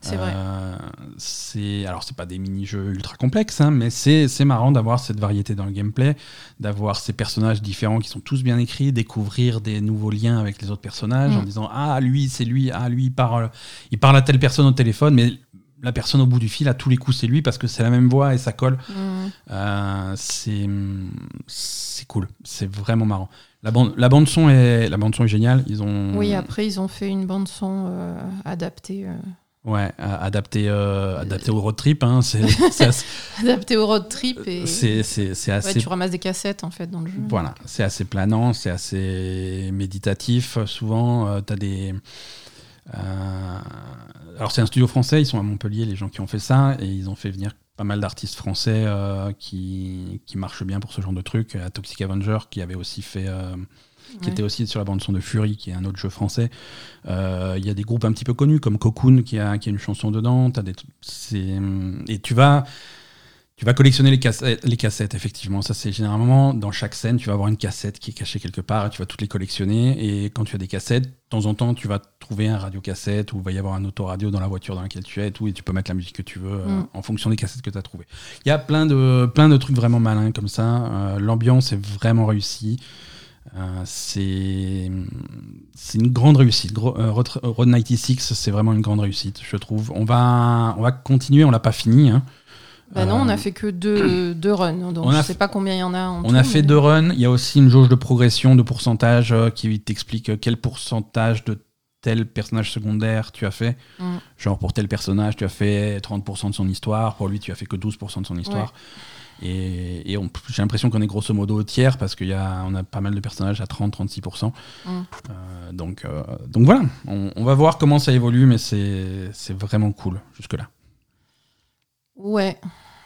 C'est vrai. Euh, c'est alors c'est pas des mini-jeux ultra complexes, hein, mais c'est c'est marrant d'avoir cette variété dans le gameplay, d'avoir ces personnages différents qui sont tous bien écrits, découvrir des nouveaux liens avec les autres personnages Mm. en disant ah lui c'est lui, ah lui il parle, il parle à telle personne au téléphone, mais la personne au bout du fil à tous les coups c'est lui parce que c'est la même voix et ça colle. Mm. Euh, c'est c'est cool, c'est vraiment marrant. La bande, la bande son est la bande son est géniale. Ils ont Oui, après, ils ont fait une bande-son euh, adaptée. euh, ouais a- adapté au road trip. Hein, c'est (laughs) c'est assez- adaptée au road trip. Et c'est ouais, tu ramasses des cassettes, en fait, dans le jeu. Voilà, c'est assez planant, c'est assez méditatif. Souvent, tu as des. Euh, alors, c'est un studio français, ils sont à Montpellier, les gens qui ont fait ça, et ils ont fait venir pas mal d'artistes français euh, qui, qui marchent bien pour ce genre de truc. À Toxic Avenger, qui avait aussi fait. euh, qui Ouais. était aussi sur la bande son de Fury, qui est un autre jeu français. Euh, Il y a des groupes un petit peu connus comme Cocoon qui a, qui a une chanson dedans. T'as des, et tu vas, tu vas collectionner les cassettes, les cassettes, effectivement. Ça, c'est généralement dans chaque scène, tu vas avoir une cassette qui est cachée quelque part et tu vas toutes les collectionner. Et quand tu as des cassettes, de temps en temps, tu vas trouver un radiocassette ou il va y avoir un autoradio dans la voiture dans laquelle tu es et tout. Et tu peux mettre la musique que tu veux euh, Mm. en fonction des cassettes que tu as trouvées. Il y a plein de, plein de trucs vraiment malins comme ça. Euh, L'ambiance est vraiment réussie. Euh, c'est c'est une grande réussite. Euh, Road 96, c'est vraiment une grande réussite, je trouve. On va, on va continuer, on l'a pas fini. hein. Bah non, on Euh, a fait que deux, (clears throat) deux runs, donc on je fait- sais pas combien il y en a. En On tout, a fait mais- deux runs. Il y a aussi une jauge de progression, de pourcentage euh, qui t'explique euh, quel pourcentage de tel personnage secondaire tu as fait. Mm. Genre pour tel personnage, tu as fait 30% de son histoire. Pour lui, tu as fait que 12% de son histoire. Et, j'ai l'impression qu'on est grosso modo au tiers parce qu'on a, on a pas mal de personnages à 30-36%. Mm. Euh, donc, euh, donc voilà, on, on va voir comment ça évolue, mais c'est c'est vraiment cool jusque-là. Ouais.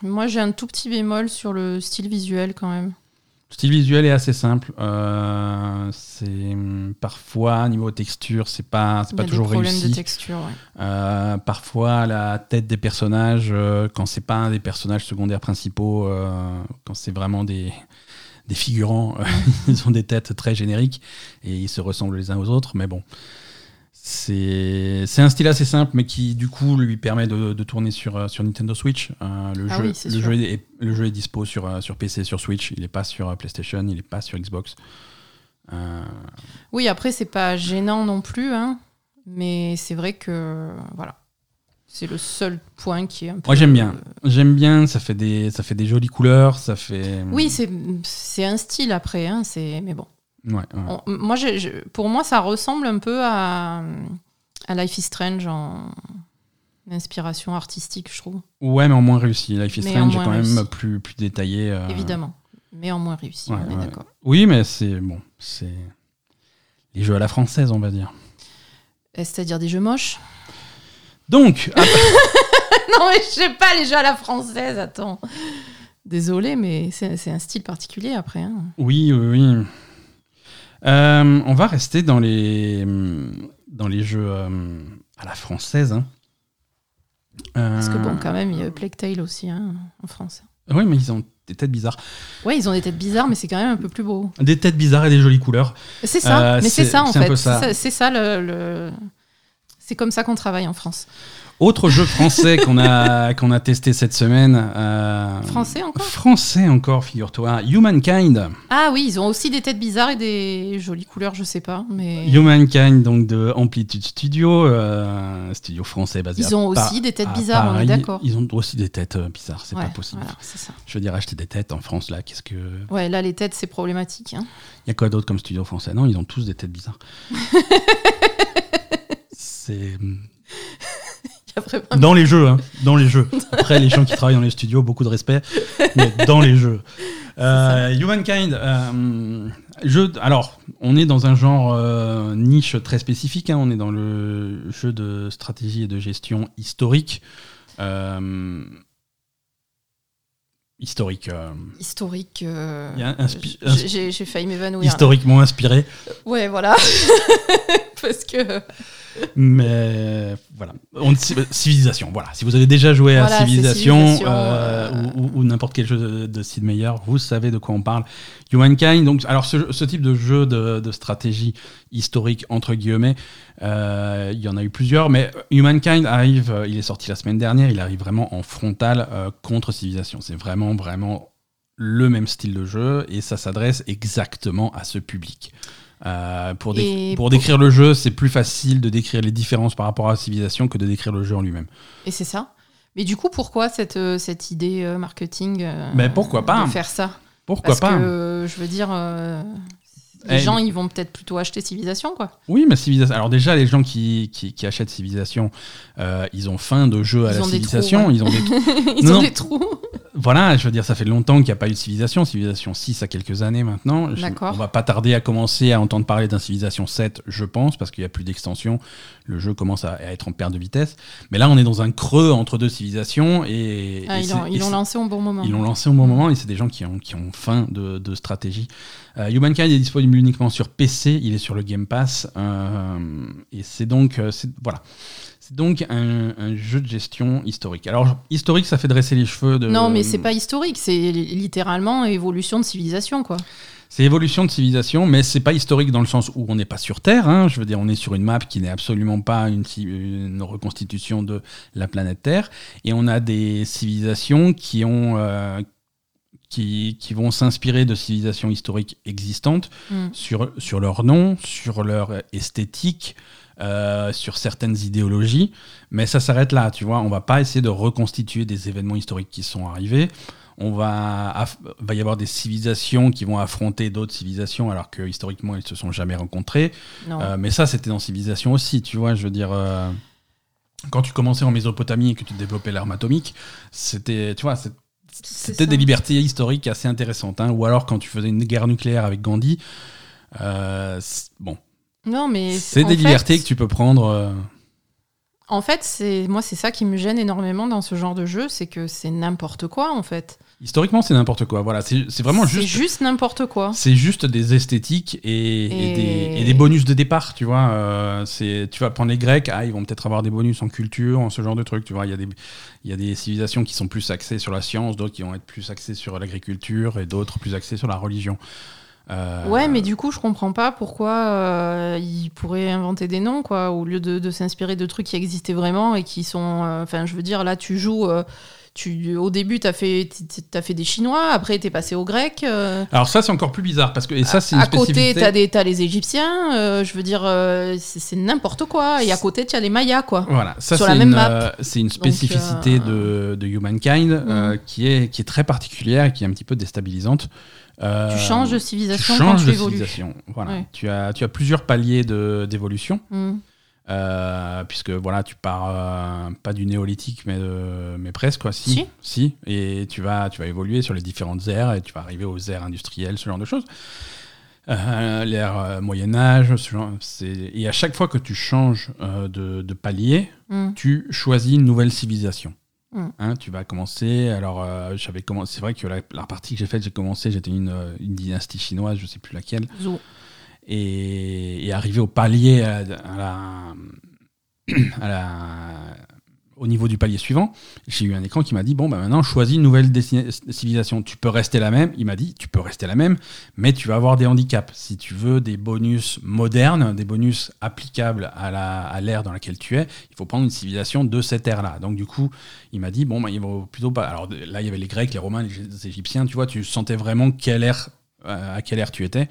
Moi, j'ai un tout petit bémol sur le style visuel quand même. Le style visuel est assez simple. Euh, c'est hum, parfois niveau texture, c'est pas, c'est pas toujours des réussi. de texture. ouais. Euh, parfois la tête des personnages, euh, quand c'est pas un des personnages secondaires principaux, quand c'est vraiment des des figurants, (laughs) ils ont des têtes très génériques et ils se ressemblent les uns aux autres. Mais bon, c'est un style assez simple, mais qui du coup lui permet de, de tourner sur, euh, sur Nintendo Switch. Euh, le, Ah jeu, oui, le, jeu est, le jeu est dispo sur, euh, sur PC, sur Switch. Il n'est pas sur PlayStation, il n'est pas sur Xbox. Euh, Oui, après, c'est pas gênant non plus, hein, mais c'est vrai que voilà. C'est le seul point qui est un peu. Moi j'aime bien, j'aime bien. Ça fait des ça fait des jolies couleurs, ça fait. Oui, c'est c'est un style après, hein, c'est mais bon. Ouais, ouais. On- moi, je- pour moi, ça ressemble un peu à, à Life is Strange en inspiration artistique, je trouve, Ouais, mais en moins réussi. Life is Mais Strange est quand même plus, plus détaillé. euh, évidemment, mais en moins réussi. ouais, on est d'accord. Oui, mais c'est bon, c'est les jeux à la française, on va dire. C'est-à-dire des jeux moches? Donc, (laughs) Non, mais je sais pas les jeux à la française. Attends. Désolé, mais c'est c'est un style particulier après. hein. oui, oui, oui. Euh, on va rester dans les dans les jeux euh, à la française. hein. Parce que Euh, bon, quand même, il y a Plague Tale aussi hein, en France. Oui, mais ils ont des têtes bizarres. Ouais, ils ont des têtes bizarres, mais c'est quand même un peu plus beau. Des têtes bizarres et des jolies couleurs. C'est ça, Euh, mais c'est ça en fait. C'est ça. ça, c'est ça le. le- C'est comme ça qu'on travaille en France. Autre jeu français qu'on a (laughs) qu'on a testé cette semaine. euh, Français encore? Français encore, figure-toi. Humankind. Ah oui, ils ont aussi des têtes bizarres et des jolies couleurs, je sais pas. Mais Humankind, donc de Amplitude Studio, euh, studio français basé ils ont aussi des têtes bizarres, on est d'accord. Ils ont aussi des têtes euh, bizarres, c'est Ouais, pas possible. voilà, ça. Je veux dire, acheter des têtes en France, là, qu'est-ce que. Il Ouais, là, les têtes, c'est problématique. hein. y a quoi d'autre comme studio français? Non, ils ont tous des têtes bizarres. (laughs) c'est. (laughs) Il y a vraiment- Dans les jeux, hein, dans les jeux. Après, les gens qui travaillent dans les studios, beaucoup de respect, mais dans les jeux. (laughs) Euh, Humankind, euh, jeu. Alors, on est dans un genre euh, niche très spécifique. hein, on est dans le jeu de stratégie et de gestion historique. Historique. Historique. j'ai failli m'évanouir. historiquement inspiré. Ouais, voilà. (laughs) Parce que. Mais voilà. On- civilisation, voilà. Si vous avez déjà joué Voilà, à Civilisation, Civilisation, euh, euh, ou, ou- ou n'importe quel jeu de, de Sid Meier, vous savez de quoi on parle. Humankind, donc, alors ce, ce type de jeu de, de stratégie historique, entre guillemets, euh, il y en a eu plusieurs, mais Humankind arrive, il est sorti la semaine dernière, il arrive vraiment en frontal contre Civilisation. C'est vraiment, vraiment le même style de jeu et ça s'adresse exactement à ce public. Euh, pour, dé- pour pour- décrire le jeu, c'est plus facile de décrire les différences par rapport à Civilisation que de décrire le jeu en lui-même. Et c'est ça. Mais du coup, pourquoi cette, euh, cette idée euh, marketing Mais pourquoi pas De faire ça? Pourquoi Parce pas que, euh, je veux dire, les Eh, gens, ils vont peut-être plutôt acheter Civilisation, quoi. Oui, mais Civilisation. Alors déjà, les gens qui, qui, qui achètent Civilisation, euh, ils ont faim de jeu à Ils la ont des Civilisation. trous, ouais. Ils ont des (laughs) ils Non, ont des trous. Voilà, je veux dire, ça fait longtemps qu'il n'y a pas eu de civilisation. Civilisation 6 à quelques années maintenant. D'accord. On va pas tarder à commencer à entendre parler d'un civilisation 7, je pense, parce qu'il n'y a plus d'extension. Le jeu commence à, à être en perte de vitesse. Mais là, on est dans un creux entre deux civilisations et, Ah, et ils l'ont ils lancé au bon moment. ils l'ont lancé au bon moment et c'est des gens qui ont, qui ont faim de, de stratégie. Euh, Humankind est disponible disponible uniquement sur PC, il est sur le Game Pass. euh, et c'est donc, euh, voilà. C'est donc un, un jeu de gestion historique. Alors, historique, ça fait dresser les cheveux de. Non, mais c'est pas historique, c'est li- littéralement évolution de civilisation, quoi. C'est évolution de civilisation, mais c'est pas historique dans le sens où on n'est pas sur Terre. hein. Je veux dire, on est sur une map qui n'est absolument pas une reconstitution de la planète Terre, et on a des civilisations qui ont euh, qui, qui vont s'inspirer de civilisations historiques existantes Mm. sur sur leur nom, sur leur esthétique. euh, sur certaines idéologies, mais ça s'arrête là, tu vois. On va pas essayer de reconstituer des événements historiques qui sont arrivés on va, va y avoir des civilisations qui vont affronter d'autres civilisations alors que historiquement ils se sont jamais rencontrés. Non. Euh, mais ça c'était dans civilisation aussi, tu vois. Je veux dire, euh, quand tu commençais en Mésopotamie et que tu développais l'arme atomique, c'était, tu vois, c'était des libertés historiques assez intéressantes. hein. Ou alors quand tu faisais une guerre nucléaire avec Gandhi, euh, c'est- bon, non, mais c'est des fait- libertés que tu peux prendre. euh, En fait, c'est moi, c'est ça qui me gêne énormément dans ce genre de jeu, c'est que c'est n'importe quoi, en fait. Historiquement, c'est n'importe quoi. Voilà, c'est vraiment C'est juste. n'importe quoi. C'est juste des esthétiques et, et Et- des, et des bonus de départ, tu vois. Euh, c'est, tu vas prendre les Grecs, ah, ils vont peut-être avoir des bonus en culture, en ce genre de trucs, tu vois. Il y, a des, il y a des civilisations qui sont plus axées sur la science, d'autres qui vont être plus axées sur l'agriculture et d'autres plus axées sur la religion. Euh, Ouais, mais du coup, je comprends pas pourquoi euh, ils pourraient inventer des noms, quoi, au lieu de, de s'inspirer de trucs qui existaient vraiment et qui sont. Enfin, je veux dire, là, tu joues. Tu, au début, tu as fait, as fait des Chinois, après, tu es passé aux Grecs. euh, Alors ça, c'est encore plus bizarre, parce que, et ça, c'est à côté, tu as, les Égyptiens, euh, je veux dire, euh, c'est n'importe quoi. Et à côté, tu as les Mayas, quoi. Voilà, ça c'est une, une spécificité de, de Humankind qui, est, qui est très particulière et qui est un petit peu déstabilisante. Tu changes de tu civilisation changes quand tu de évolues. civilisation. Voilà. Ouais. Tu, as, tu as plusieurs paliers de- d'évolution, Mm. Euh, puisque voilà, tu pars euh, pas du néolithique, mais, de- mais presque. Quoi. Si, Si. si. Et tu vas, tu vas évoluer sur les différentes ères et tu vas arriver aux ères industrielles, ce genre de choses. Euh, L'ère euh, Moyen-Âge, ce genre- et à chaque fois que tu changes euh, de, de palier, Mm. tu choisis une nouvelle civilisation. Mm. Hein, tu vas commencer. Alors, euh, j'avais commencé. C'est vrai que la, la partie que j'ai faite, j'ai commencé. J'étais une, euh, une dynastie chinoise, je sais plus laquelle, Zou. Et, et arrivé au palier (clears throat) la- au niveau du palier suivant, j'ai eu un écran qui m'a dit bon, bah maintenant choisis une nouvelle civilisation. Tu peux rester la même. Il m'a dit tu peux rester la même, mais tu vas avoir des handicaps. Si tu veux des bonus modernes, des bonus applicables à la- à l'ère dans laquelle tu es, il faut prendre une civilisation de cette ère-là. Donc du coup, il m'a dit bon, bah, il vaut plutôt pas. Alors là, il y avait les Grecs, les Romains, les Égyptiens. Tu vois, tu sentais vraiment quelle ère, euh, à quelle ère tu étais.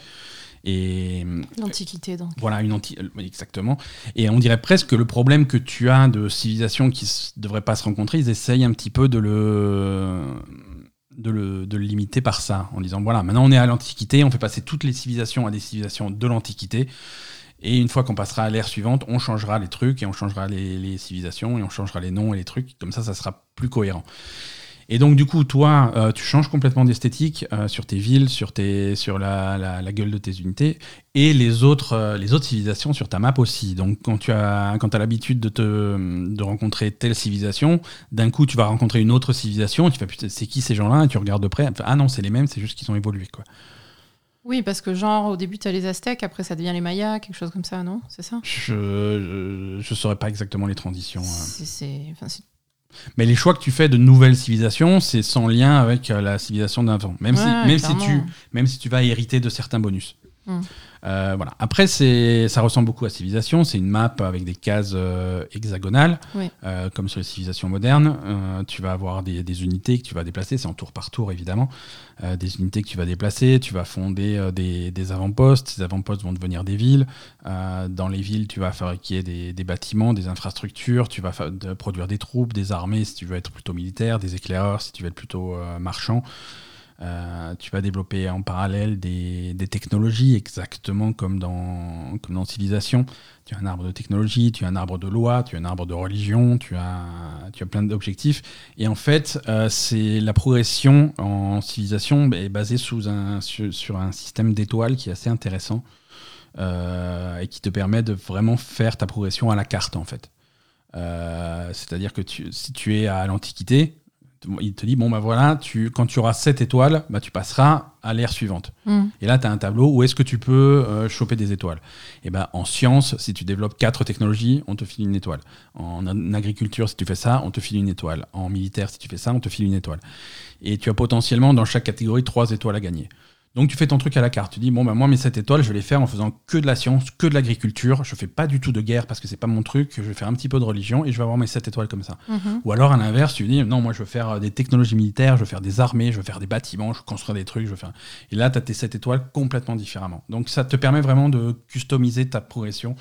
Et L'Antiquité, donc. voilà, une anti... euh, exactement. Et on dirait presque que le problème que tu as de civilisation qui ne devrait pas se rencontrer, ils essayent un petit peu de le... De le, de le limiter par ça, en disant voilà, maintenant on est à l'Antiquité, on fait passer toutes les civilisations à des civilisations de l'Antiquité, et une fois qu'on passera à l'ère suivante, on changera les trucs, et on changera les, les civilisations, et on changera les noms et les trucs, comme ça, ça sera plus cohérent. Et donc, du coup, toi, euh, tu changes complètement d'esthétique euh, sur tes villes, sur, tes, sur la, la- la gueule de tes unités, et les autres, euh, les autres civilisations sur ta map aussi. Donc, quand tu as, quand as l'habitude de, te, de rencontrer telle civilisation, d'un coup, tu vas rencontrer une autre civilisation, et tu fais, putain, c'est qui ces gens-là? Et tu regardes de près, enfin, ah non, c'est les mêmes, c'est juste qu'ils ont évolué. Quoi. Oui, parce que genre, au début, tu as les Aztèques, après, ça devient les Mayas, quelque chose comme ça, non? C'est ça? Je ne saurais pas exactement les transitions. euh. C'est- enfin, c'est- Mais les choix que tu fais de nouvelles civilisations, c'est sans lien avec euh, la civilisation d'avant. Même, si, même, si tu, clairement. même si tu vas hériter de certains bonus. Mm. Euh, voilà. Après, ça ressemble beaucoup à Civilisation. C'est une map avec des cases euh, hexagonales, Oui. euh, comme sur les civilisations modernes. Tu vas avoir des, des unités que tu vas déplacer. C'est en tour par tour, évidemment. Des unités que tu vas déplacer. Tu vas fonder des, des avant-postes. Ces avant-postes vont devenir des villes. Dans les villes, tu vas fabriquer des, des bâtiments, des infrastructures. Tu vas de- produire des troupes, des armées si tu veux être plutôt militaire, des éclaireurs si tu veux être plutôt marchand. Euh, tu vas développer en parallèle des, des technologies exactement comme dans, comme dans Civilisation. Tu as un arbre de technologie, tu as un arbre de loi, tu as un arbre de religion, tu as, tu as plein d'objectifs. Et en fait, euh, c'est la progression en Civilisation est basée sous un, sur, un système d'étoiles qui est assez intéressant euh, et qui te permet de vraiment faire ta progression à la carte en fait. Euh, C'est-à-dire que tu- si tu es à l'Antiquité, il te dit bon bah voilà, tu, quand tu auras 7 étoiles, bah, tu passeras à l'ère suivante. Mm. Et là, tu as un tableau où est-ce que tu peux euh, choper des étoiles. Et ben en sciences, si tu développes quatre technologies, on te file une étoile. En, en agriculture, si tu fais ça, on te file une étoile. En militaire, si tu fais ça, on te file une étoile. Et tu as potentiellement dans chaque catégorie trois étoiles à gagner. Donc tu fais ton truc à la carte. Tu dis bon bah moi mes 7 étoiles, je vais les faire en faisant que de la science, que de l'agriculture. Je fais pas du tout de guerre parce que c'est pas mon truc. Je vais faire un petit peu de religion et je vais avoir mes 7 étoiles comme ça. Mhm. Ou alors à l'inverse, tu dis non moi je veux faire euh, des technologies militaires, je veux faire des armées, je veux faire des bâtiments, je veux construire des trucs, je veux faire. Et là tu as tes 7 étoiles complètement différemment. Donc ça te permet vraiment de customiser ta progression.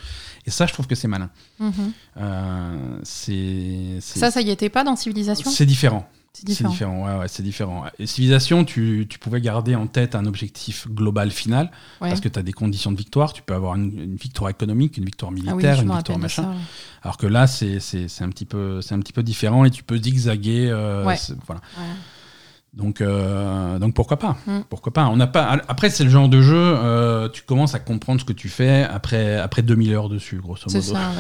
Et ça je trouve que c'est malin. Mhm. Euh, c'est- Ça, ça y était pas dans Civilisation? C'est différent. C'est différent. différent, ouais, ouais, c'est différent. Et civilisation, tu, tu pouvais garder en tête un objectif global final, Ouais. parce que tu as des conditions de victoire. Tu peux avoir une, une victoire économique, une victoire Ah oui, militaire, une victoire machin. ça. ouais. Alors que là, c'est un, petit peu- un petit peu différent et tu peux zigzaguer. euh, voilà. Donc, euh, donc pourquoi pas Mm. Pourquoi pas On n'a pas. Après, c'est le genre de jeu. euh, tu commences à comprendre ce que tu fais après après 2000 heures dessus, grosso modo. ça,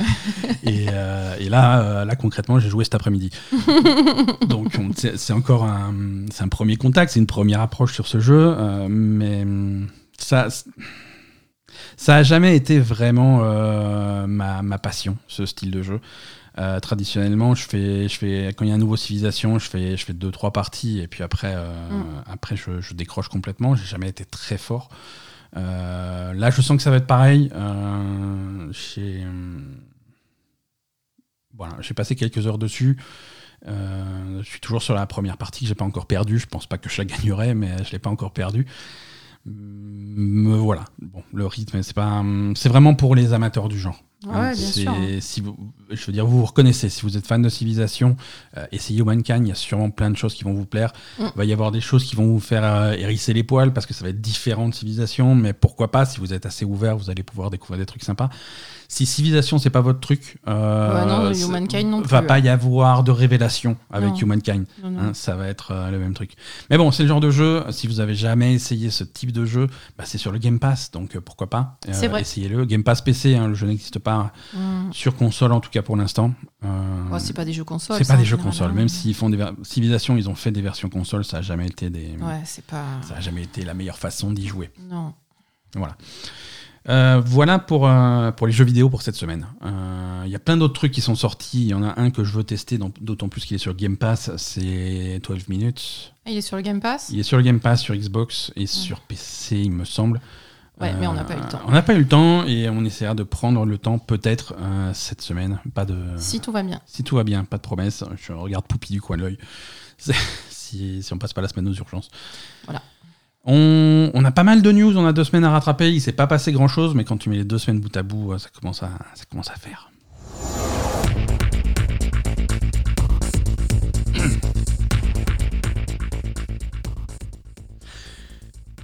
ouais. (laughs) Et, euh, et là, là concrètement, j'ai joué cet après-midi. (laughs) Donc on- c'est encore un, c'est un premier contact, c'est une première approche sur ce jeu, mais ça, ça a jamais été vraiment ma, ma passion, ce style de jeu. Euh, traditionnellement, je fais, je fais, quand il y a un nouveau civilisation, je fais, je fais deux trois parties et puis après, euh, Mm. après je, je décroche complètement. J'ai jamais été très fort. Euh, là, je sens que ça va être pareil. J'ai, voilà, j'ai passé quelques heures dessus. Je suis toujours sur la première partie que j'ai pas encore perdue. Je pense pas que je la gagnerai, mais je l'ai pas encore perdue. Me voilà. Bon, le rythme, c'est pas, c'est vraiment pour les amateurs du genre. Ouais, Hein, bien c'est- sûr. Si vous, je veux dire, vous vous reconnaissez. Si vous êtes fan de Civilisation, euh, essayez Humankind. Il y a sûrement plein de choses qui vont vous plaire. Mm. Il va y avoir des choses qui vont vous faire euh, hérisser les poils parce que ça va être différent de Civilisation. Mais pourquoi pas Si vous êtes assez ouvert, vous allez pouvoir découvrir des trucs sympas. Si Civilisation, c'est pas votre truc, euh, Ouais, non, c'est- Humankind non va pas y avoir de révélation avec Non. Humankind. Non. Hein, ça va être euh, le même truc. Mais bon, c'est le genre de jeu, si vous avez jamais essayé ce type de jeu, bah, c'est sur le Game Pass, donc euh, pourquoi pas euh. Essayez-le. Game Pass PC, hein, le jeu n'existe pas Mm. sur console en tout cas pour l'instant. Ouais, c'est pas des jeux consoles. c'est pas des jeux général, console. hein. Même s'ils font des Civilization, ils ont fait des versions console, ça a jamais été des, Ouais, c'est pas. ça a jamais été la meilleure façon d'y jouer. Non. Voilà. Euh, voilà pour, euh, pour les jeux vidéo pour cette semaine. Euh, Il y a plein d'autres trucs qui sont sortis. Il y en a un que je veux tester, d'autant plus qu'il est sur Game Pass, c'est 12 minutes. Il est sur le Game Pass? Il est sur le Game Pass, sur Xbox et sur PC, il me semble. Ouais, mais on n'a Euh, pas eu le temps. On n'a pas eu le temps et on essaiera de prendre le temps peut-être euh, cette semaine. Pas de. Si tout va bien. Si tout va bien, pas de promesse. Je regarde Poupie du coin de l'œil. (laughs) Si, si on passe pas la semaine aux urgences. Voilà. On, on a pas mal de news, on a deux semaines à rattraper. Il s'est pas passé grand chose, mais quand tu mets les deux semaines bout à bout, ça commence à, ça commence à faire.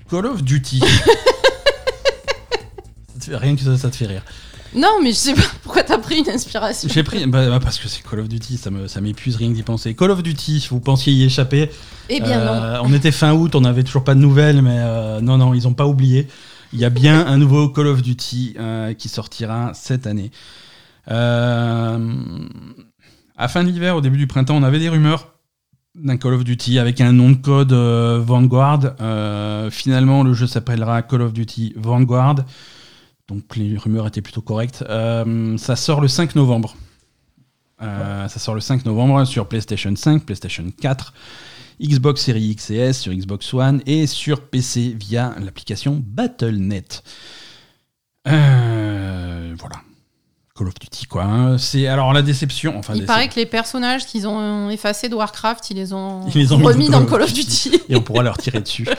Call of Duty. (laughs) Ça te fait- Rien que ça, ça te fait rire. Non, mais je sais pas (laughs) pourquoi t'as pris une inspiration. J'ai pris bah, bah, parce que c'est Call of Duty, ça me ça m'épuise rien que d'y penser. Call of Duty, vous pensiez y échapper. Eh bien non. Euh, On était fin août, on n'avait toujours pas de nouvelles, mais euh, non non, ils ont pas oublié. Il y a bien un nouveau Call of Duty euh, qui sortira cette année. À fin de l'hiver, au début du printemps, on avait des rumeurs d'un Call of Duty avec un nom de code Vanguard. Finalement, le jeu s'appellera Call of Duty Vanguard. Donc les rumeurs étaient plutôt correctes. Euh, ça sort le 5 novembre. Euh, ça sort le 5 novembre sur PlayStation 5, PlayStation 4, Xbox Series X et S, sur Xbox One et sur PC via l'application Battle.net. Euh, voilà. Call of Duty quoi. hein. C'est alors la déception. Enfin, Il paraît que les personnages qu'ils ont effacés de Warcraft, ils les ont, Ils les ont mis remis dans dans Call of Duty. et on pourra leur tirer dessus. (laughs)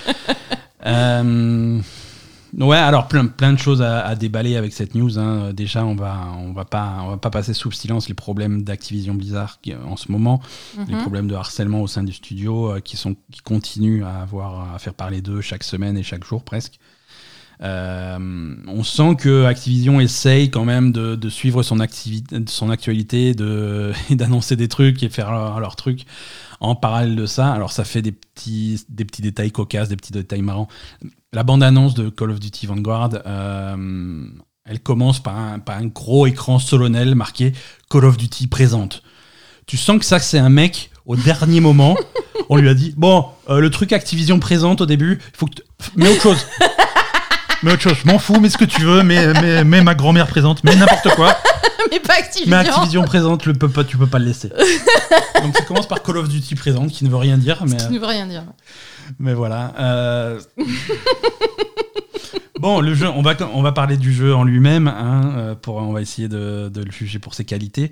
Euh, ouais, alors plein, plein de choses à, à déballer avec cette news. hein. Déjà, on va, on va pas, on va pas passer sous le silence les problèmes d'Activision Blizzard qui, en ce moment, les Mhm. problèmes de harcèlement au sein du studio euh, qui sont, qui continuent à avoir, à faire parler d'eux chaque semaine et chaque jour presque. Euh, on sent que Activision essaye quand même de, de suivre son, activité, son actualité, de, et (laughs) d'annoncer des trucs et faire leurs leur trucs en parallèle de ça. Alors ça fait des petits, des petits détails cocasses, des petits détails marrants. La bande-annonce de Call of Duty Vanguard, euh, elle commence par un, par un gros écran solennel marqué Call of Duty présente. Tu sens que ça, c'est un mec Au dernier moment, (laughs) on lui a dit Bon, euh, le truc Activision présente au début, il faut que. tu- Mets autre chose. (laughs) Mets autre chose, je m'en fous, mets ce que tu veux, mets ma grand-mère présente, mets n'importe quoi. (laughs) Mais pas Activision. Mais Activision présente, le peux pas, tu peux pas le laisser. (laughs) Donc ça commence par Call of Duty présente, qui ne veut rien dire, mais. Ça ne veut rien dire. Mais voilà. euh, (laughs) bon, le jeu, on va, on va parler du jeu en lui-même. hein, euh, pour, on va essayer de, de le juger pour ses qualités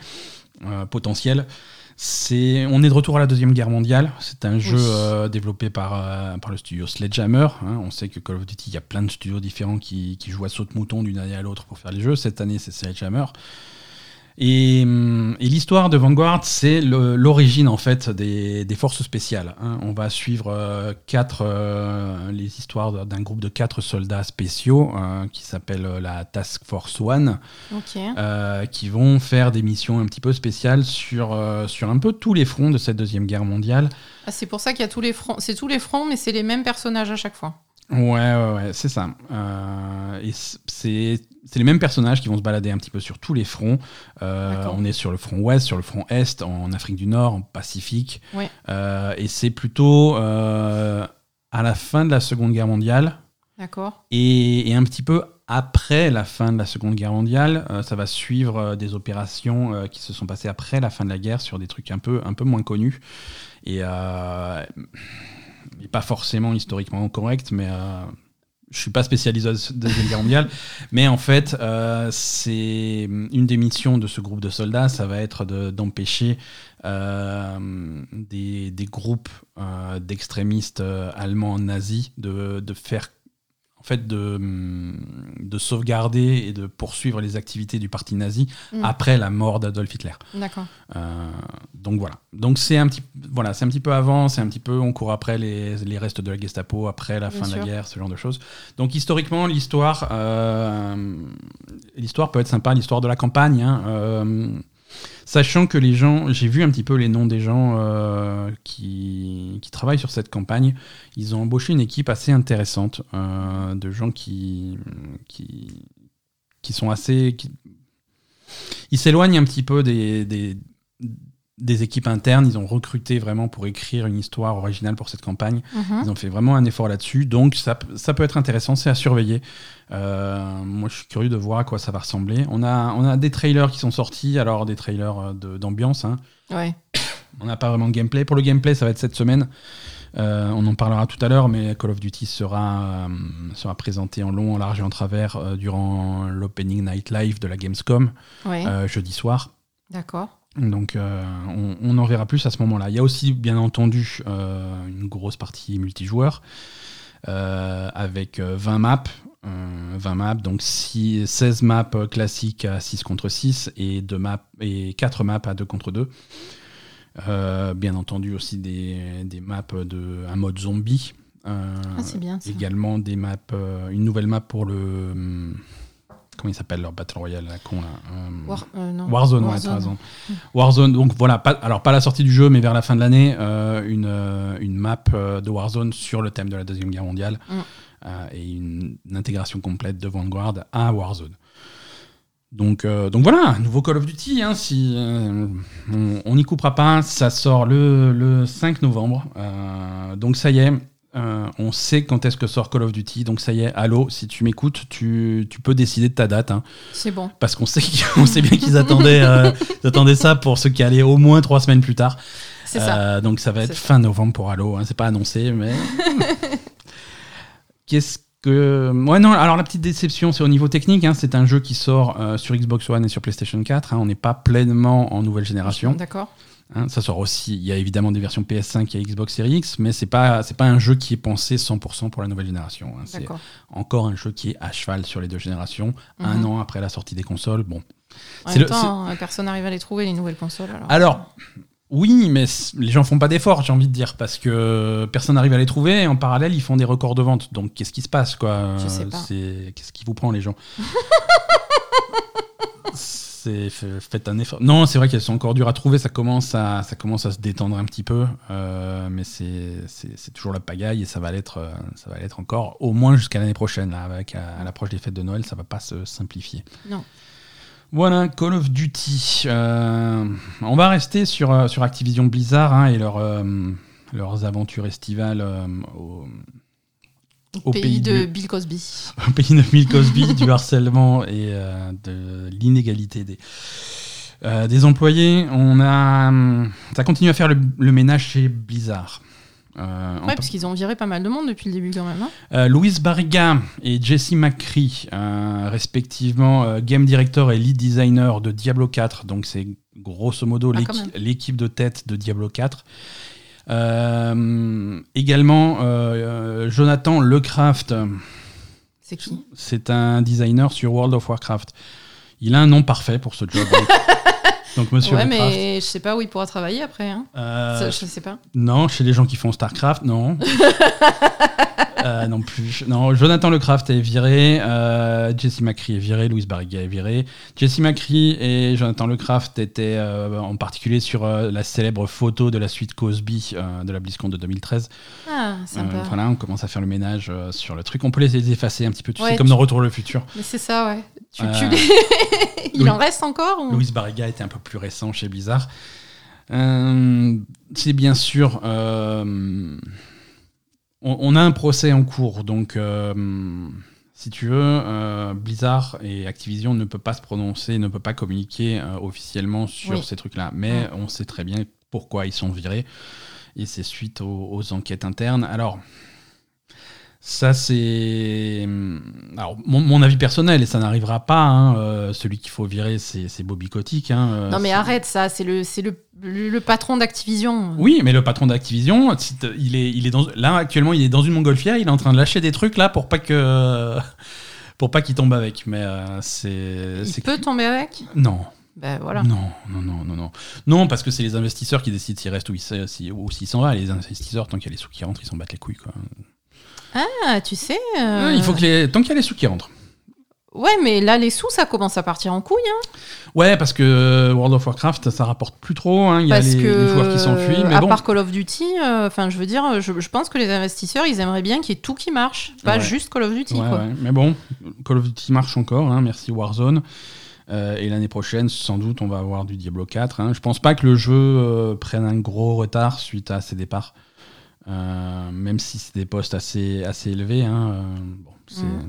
euh, potentielles. C'est, on est de retour à la Deuxième Guerre mondiale. C'est un jeu euh, développé par, euh, par le studio Sledgehammer. hein. On sait que Call of Duty, il y a plein de studios différents qui, qui jouent à saute-mouton d'une année à l'autre pour faire les jeux. Cette année, c'est Sledgehammer. Et, hum, et l'histoire de Vanguard, c'est l'origine en fait des, des forces spéciales. hein. On va suivre euh, quatre, euh, les histoires d'un groupe de quatre soldats spéciaux euh, qui s'appelle la Task Force One, qui vont faire des missions un petit peu spéciales sur, sur un peu tous les fronts de cette deuxième guerre mondiale. Ah, c'est pour ça qu'il y a tous les fronts. C'est tous les fronts, mais c'est les mêmes personnages à chaque fois. Ouais, ouais, ouais, c'est ça. Euh, et c'est c'est les mêmes personnages qui vont se balader un petit peu sur tous les fronts. Euh, on est sur le front ouest, sur le front est, en Afrique du Nord, en Pacifique. Ouais. Euh, et c'est plutôt euh, à la fin de la Seconde Guerre mondiale D'accord. et, et un petit peu après la fin de la Seconde Guerre mondiale. euh, ça va suivre euh, des opérations euh, qui se sont passées après la fin de la guerre sur des trucs un peu, un peu moins connus. Et, et pas forcément historiquement correct, mais je suis pas spécialisé dans la Deuxième Guerre mondiale. Mais en fait, euh, c'est une des missions de ce groupe de soldats, ça va être de- d'empêcher euh, des, groupes euh, d'extrémistes allemands nazis de, de faire fait de, de sauvegarder et de poursuivre les activités du parti nazi Mm. après la mort d'Adolf Hitler. D'accord. Euh, donc voilà. Donc c'est un petit, voilà, c'est un petit peu avant, c'est un petit peu, on court après les, les restes de la Gestapo, après la Bien fin de la guerre, ce genre de choses. Donc historiquement, l'histoire, euh, l'histoire peut être sympa, l'histoire de la campagne. hein, euh, Sachant que les gens, j'ai vu un petit peu les noms des gens euh, qui, qui travaillent sur cette campagne, ils ont embauché une équipe assez intéressante euh, de gens qui, qui, qui sont assez. qui- ils s'éloignent un petit peu des, des, des équipes internes. Ils ont recruté vraiment pour écrire une histoire originale pour cette campagne. Mhm. Ils ont fait vraiment un effort là-dessus. Donc ça, peut être intéressant, c'est à surveiller. Euh, moi, je suis curieux de voir à quoi ça va ressembler. On a, on a des trailers qui sont sortis, alors des trailers euh, de- d'ambiance. hein. Ouais. On n'a pas vraiment de gameplay. Pour le gameplay, ça va être cette semaine. Euh, on en parlera tout à l'heure, mais Call of Duty sera, euh, sera présenté en long, en large et en travers durant l'Opening Night Live de la Gamescom Ouais. jeudi soir. D'accord. Donc euh, on, on en verra plus à ce moment-là. Il y a aussi bien entendu euh, une grosse partie multijoueur euh, avec euh, 20 maps. euh, 20 maps, donc six- 16 maps classiques à 6 contre 6 et, maps, et 4 maps à 2 contre 2. Euh, bien entendu aussi des, des maps de un mode zombie. Ah, c'est bien ça. également des maps, une nouvelle map pour le... hum, Comment il s'appelle leur Battle Royale, la con là euh, War- euh, non. Warzone, ouais, t'as raison. Warzone, donc voilà, pas, alors pas la sortie du jeu, mais vers la fin de l'année, euh, une, une map de Warzone sur le thème de la Deuxième Guerre mondiale Mm. euh, et une, une intégration complète de Vanguard à Warzone. Donc, euh, donc voilà, nouveau Call of Duty, hein, si, euh, on on n'y coupera pas, ça sort le, le 5 novembre, euh, donc ça y est, euh, on sait quand est-ce que sort Call of Duty, donc ça y est, allô, si tu m'écoutes, tu, tu peux décider de ta date. hein C'est bon. parce qu'on sait, (laughs) on sait bien qu'ils attendaient, euh, attendaient ça pour ce qui allait au moins trois semaines plus tard. C'est ça. Euh, donc ça va être ça. fin novembre pour Halo. hein, c'est pas annoncé, mais (laughs) qu'est-ce que ouais non alors la petite déception c'est au niveau technique hein, c'est un jeu qui sort sur Xbox One et sur PlayStation 4 hein, on n'est pas pleinement en nouvelle génération D'accord. Hein, ça sort aussi il y a évidemment des versions PS5 et Xbox Series X mais c'est pas c'est pas un jeu qui est pensé 100% pour la nouvelle génération hein, c'est encore un jeu qui est à cheval sur les deux générations un Mhm. an après la sortie des consoles bon En même le- temps, euh, personne n'arrive à les trouver, les nouvelles consoles. Alors. Alors, oui, mais les gens font pas d'efforts, j'ai envie de dire, parce que personne n'arrive à les trouver et en parallèle, ils font des records de vente. Donc, qu'est-ce qui se passe, quoi? Qu'est-ce qui vous prend, les gens? (laughs) C'est faites un effort. Non, c'est vrai qu'elles sont encore dures à trouver. Ça commence à, ça commence à se détendre un petit peu, euh, mais c'est toujours la pagaille et ça va l'être, euh, ça va l'être encore au moins jusqu'à l'année prochaine. Là, avec à, à l'approche des fêtes de Noël, ça va pas se simplifier. Non. Voilà, Call of Duty. Euh, on va rester sur, euh, sur Activision Blizzard hein, et leur, euh, leurs aventures estivales euh, au, Au pays, pays de du- Bill Cosby. (laughs) au pays de Bill Cosby, du harcèlement et euh, de l'inégalité des, euh, des employés. On a, ça continue à faire le, le ménage chez Blizzard. Euh, Ouais, parce qu'ils ont viré pas mal de monde depuis le début quand même. hein. Euh, Louise Barriga et Jesse McCree, euh, respectivement game director et lead designer de Diablo 4, donc c'est grosso modo Ah, l'équipe de tête de Diablo 4. Euh, également, euh, euh, Jonathan Lecraft, C'est qui? C'est un designer sur World of Warcraft. Il a un nom parfait pour ce job. (laughs) donc, Monsieur Ouais, mais je sais pas où il pourra travailler après. Hein. Euh, Ça, je sais pas. non, chez les gens qui font StarCraft, non. (laughs) Euh, non plus. Non, Jonathan Lecraft est viré, euh, Jesse McCree est viré, Louise Barriga est viré. Jesse McCree et Jonathan Lecraft étaient euh, en particulier sur euh, la célèbre photo de la suite Cosby de la BlizzCon de 2013. Ah, sympa. Voilà, on commence à faire le ménage sur le truc. On peut les effacer un petit peu, tu Ouais, sais, comme tu- dans Retour le futur. Mais c'est ça, ouais. Tu, Euh, tu les- (laughs) il en reste encore ou... Louise Barriga était un peu plus récent chez Blizzard. Euh, c'est bien sûr. euh, on, on a un procès en cours, donc si tu veux, Blizzard et Activision ne peuvent pas se prononcer, ne peuvent pas communiquer officiellement sur Oui. ces trucs-là. Mais on sait très bien pourquoi ils sont virés. Et c'est suite aux, aux enquêtes internes. Alors. Ça, c'est. Alors, mon, mon avis personnel, et ça n'arrivera pas. hein, euh, celui qu'il faut virer, c'est Bobby Kotick. hein, euh, Non mais arrête ça, c'est le, c'est le, le, patron d'Activision. Oui, mais le patron d'Activision, il est, il est dans, là actuellement, il est dans une montgolfière, il est en train de lâcher des trucs là pour pas que, (laughs) pour pas qu'il tombe avec. Mais euh, c'est, Il peut tomber avec? Non, Ben voilà. non, non, non, non, non, non, parce que c'est les investisseurs qui décident s'il reste ou s'il si, ou s'il s'en va. Les investisseurs, tant qu'il y a les sous qui rentrent, ils s'en battent les couilles. Quoi. Ah, tu sais. euh, Il faut que les, tant qu'il y a les sous qui rentrent. Ouais, mais là, les sous, ça commence à partir en couille. Hein, Ouais, parce que World of Warcraft, ça rapporte plus trop. hein, Il y a parce les, que, les joueurs qui s'enfuient. Mais à bon, part Call of Duty, euh, enfin, je veux dire, je, je pense que les investisseurs, ils aimeraient bien qu'il y ait tout qui marche, pas Ouais. juste Call of Duty, Ouais, quoi. ouais. Mais bon, Call of Duty marche encore, hein, merci Warzone. Euh, et l'année prochaine, sans doute, on va avoir du Diablo 4. Hein. Je pense pas que le jeu euh, prenne un gros retard suite à ses départs. Euh, même si c'est des postes assez, assez élevés. hein, euh, bon, c'est- Mm.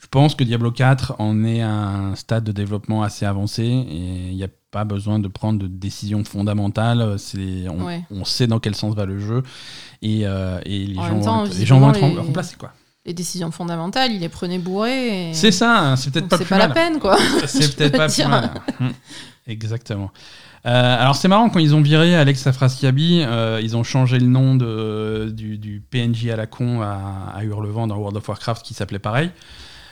Je pense que Diablo 4 en est à un stade de développement assez avancé et il n'y a pas besoin de prendre de décisions fondamentales. C'est, on, Ouais. on sait dans quel sens va le jeu et, euh, et les, En gens temps, vont être, les gens vont être les- remplacés. Quoi. Les décisions fondamentales, il les prenait bourrés. et- C'est ça, hein, c'est peut-être pas c'est plus pas la peine, quoi. C'est (laughs) peut-être pas plus dire. mal. Exactement. Euh, alors c'est marrant quand ils ont viré Alex Afrasiabi, euh, ils ont changé le nom de, du, du PNJ à la con à, à Hurlevent dans World of Warcraft qui s'appelait pareil.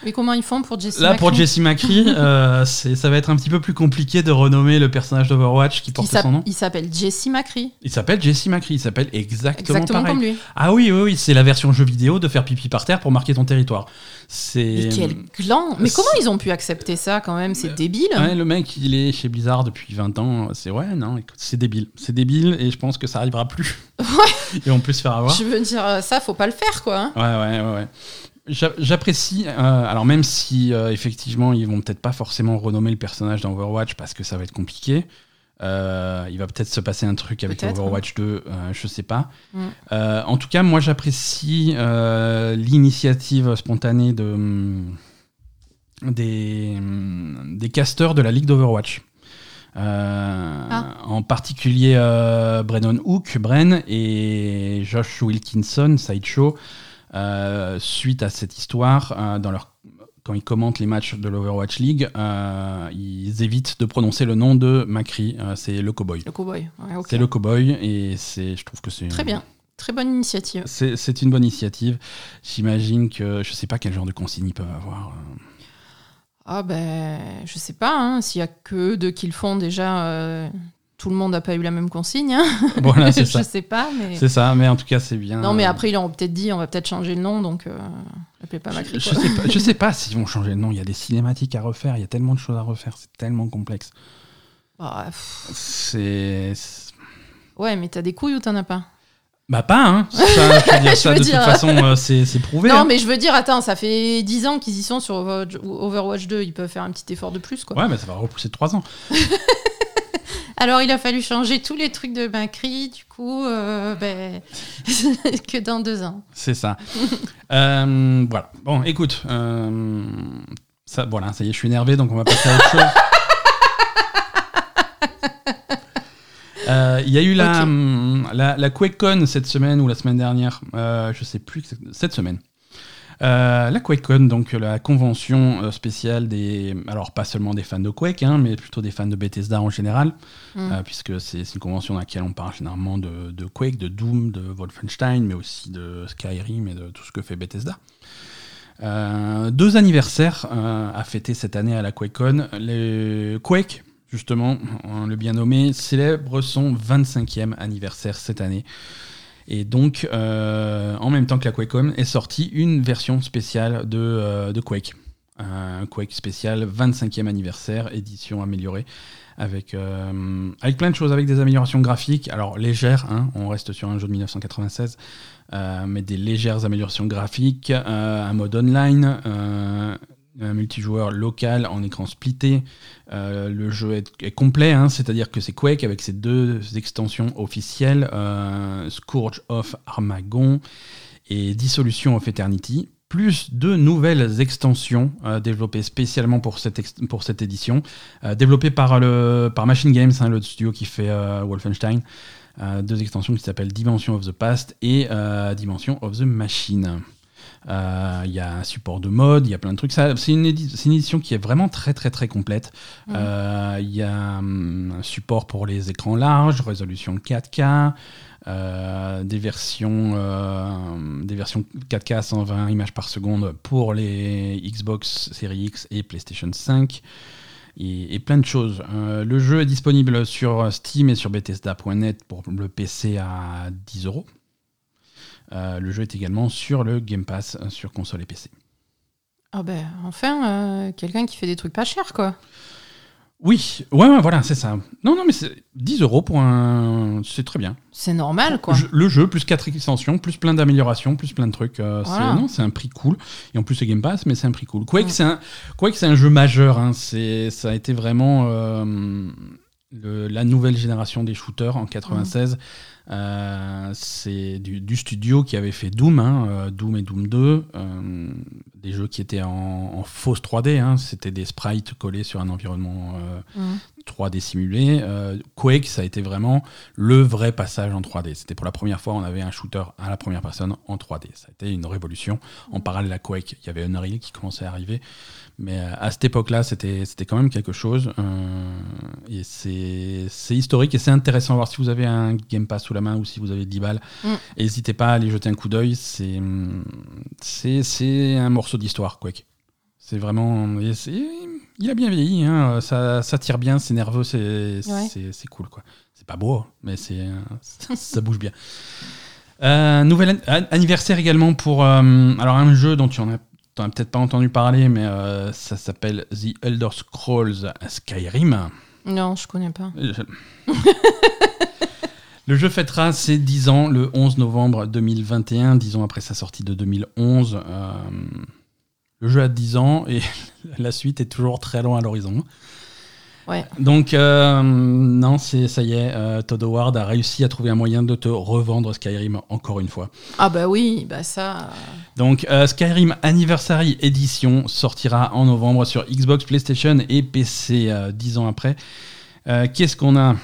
Mais comment ils font pour Jesse Là pour Jesse McCree, (laughs) euh, ça va être un petit peu plus compliqué de renommer le personnage d'Overwatch qui porte son nom. Il s'appelle Jesse McCree. Il s'appelle Jesse McCree, il s'appelle exactement, Exactement pareil. comme lui. Ah oui, oui, oui, c'est la version jeu vidéo de faire pipi par terre pour marquer ton territoire. C'est Mais quel gland Mais comment ils ont pu accepter ça quand même? C'est débile. Ouais, le mec, il est chez Blizzard depuis 20 ans. C'est ouais, non, c'est débile. C'est débile et je pense que ça arrivera plus. (laughs) et on peut se faire avoir. Je veux dire, euh, ça, faut pas le faire, quoi. hein. Ouais, ouais, ouais. ouais. J'a- J'apprécie, euh, alors même si euh, effectivement ils vont peut-être pas forcément renommer le personnage dans Overwatch parce que ça va être compliqué, euh, il va peut-être se passer un truc avec Overwatch 2, euh, je sais pas. Mm. En tout cas, moi j'apprécie l'initiative spontanée de, hum, des, des casteurs de la Ligue d'Overwatch. Ah. En particulier Brennan Hook, Bren, et Josh Wilkinson, Sideshow, suite à cette histoire, euh, dans leur, quand ils commentent les matchs de l'Overwatch League, euh, ils évitent de prononcer le nom de Macri. euh, c'est le cowboy. Le cowboy. Ouais. C'est le cowboy et c'est, je trouve que c'est Très bien. Très bonne initiative. C'est, une bonne initiative. J'imagine que je sais pas quel genre de consigne ils peuvent avoir. euh. Ah ben, je sais pas, hein, s'il y a que deux qui le font déjà, euh, tout le monde n'a pas eu la même consigne. hein. (laughs) Voilà, c'est je ça. sais pas, mais... C'est ça, mais en tout cas, c'est bien. Non, mais après, ils ont peut-être dit, on va peut-être changer le nom, donc euh, appelez pas Je, Macri. je quoi. sais pas, je sais (laughs) pas s'ils vont changer le nom. Il y a des cinématiques à refaire. Il y a tellement de choses à refaire. C'est tellement complexe. Bah, C'est. ouais, mais t'as des couilles ou t'en as pas? Bah pas, hein. Ça, je veux (laughs) dire, Je ça, veux de dire- toute façon, euh, c'est prouvé. Non, hein. mais je veux dire, attends, ça fait 10 ans qu'ils y sont sur Overwatch, Overwatch 2. Ils peuvent faire un petit effort de plus, quoi. Ouais, mais ça va repousser de 3 ans. Alors, il a fallu changer tous les trucs de Macri, du coup, euh, ben, (laughs) que dans deux ans. C'est ça. (laughs) Euh, voilà. Bon, écoute. euh, ça, voilà, ça y est, je suis énervé, donc on va passer à autre chose. (laughs) Il y a eu la, hum, la, la QuakeCon cette semaine ou la semaine dernière, je sais plus, cette semaine. Euh, la QuakeCon, donc la convention euh, spéciale des. Alors, pas seulement des fans de Quake, hein, mais plutôt des fans de Bethesda en général, Mm. euh, puisque c'est une convention dans laquelle on parle généralement de, de Quake, de Doom, de Wolfenstein, mais aussi de Skyrim et de tout ce que fait Bethesda. Euh, deux anniversaires euh, à fêter cette année à la QuakeCon. Les Quake, justement, on le bien nommé, célèbre son 25e anniversaire cette année. Et donc, euh, en même temps que la QuakeCon, est sortie une version spéciale de, euh, de Quake. Un Quake spécial 25e anniversaire, édition améliorée, avec, euh, avec plein de choses, avec des améliorations graphiques. Alors, légères, hein, on reste sur un jeu de 1996, euh, mais des légères améliorations graphiques, un mode online, multijoueur local en écran splitté. Euh, le jeu est, complet, hein, c'est-à-dire que c'est Quake avec ses deux extensions officielles, euh, Scourge of Armagon et Dissolution of Eternity, plus deux nouvelles extensions euh, développées spécialement pour cette, pour cette édition, euh, développées par, le, par Machine Games, hein, le studio qui fait euh, Wolfenstein. Euh, deux extensions qui s'appellent Dimension of the Past et euh, Dimension of the Machine. Euh, Il y a un support de mode, il y a plein de trucs. C'est une, édi- c'est une édition qui est vraiment très très très complète. Mhm. Euh, Il y a hum, un support pour les écrans larges, résolution 4K, euh, des, versions, euh, des versions 4K à 120 images par seconde pour les Xbox Series X et PlayStation 5. Et, et plein de choses. Euh, le jeu est disponible sur Steam et sur Bethesda.net pour le PC à 10 euros. Euh, le jeu est également sur le Game Pass euh, sur console et PC. Ah ben, enfin, euh, quelqu'un qui fait des trucs pas chers, quoi. Oui, ouais, ouais, voilà, c'est ça. Non, non, mais c'est 10 euros pour un. C'est très bien. C'est normal, quoi. Le jeu, plus 4 extensions, plus plein d'améliorations, plus plein de trucs. euh, c'est- Voilà. Non, c'est un prix cool. Et en plus, c'est Game Pass, mais c'est un prix cool. Quake, Mm. c'est un, Quake, un jeu majeur. hein. Ça a été vraiment euh, le- la nouvelle génération des shooters en 96. Euh, c'est du, du studio qui avait fait Doom, hein, euh, Doom et Doom 2, euh, des jeux qui étaient en, en fausse 3D. hein. C'était des sprites collés sur un environnement euh, Mhm. 3D simulé. Euh, Quake, ça a été vraiment le vrai passage en 3D. C'était pour la première fois, on avait un shooter à la première personne en 3D. Ça a été une révolution. En parallèle à Quake, il y avait Unreal qui commençait à arriver. Mais euh, à cette époque-là, c'était quand même quelque chose. euh, et c'est historique et c'est intéressant à voir si vous avez un Game Pass sous la main ou si vous avez 10 balles. Mm. N'hésitez pas à aller jeter un coup d'œil. C'est un morceau d'histoire, Quake. C'est vraiment. Il a bien vieilli, hein, ça, ça tire bien, c'est nerveux, c'est Ouais. cool. quoi. C'est pas beau, mais c'est euh, (laughs) ça, bouge bien. Euh, nouvel an- anniversaire également pour euh, alors un jeu dont tu en as, peut-être pas entendu parler, mais euh, ça s'appelle The Elder Scrolls Skyrim. Non, je connais pas. (laughs) Le jeu fêtera ses 10 ans le 11 novembre 2021, 10 ans après sa sortie de 2011. Le jeu a 10 ans et (laughs) la suite est toujours très loin à l'horizon. Ouais. Donc, euh, non, c'est ça y est, euh, Todd Howard a réussi à trouver un moyen de te revendre Skyrim encore une fois. Ah bah oui, bah ça... euh, Donc, euh, Skyrim Anniversary Edition sortira en novembre sur Xbox, PlayStation et PC, 10 ans après. Qu'est-ce qu'on a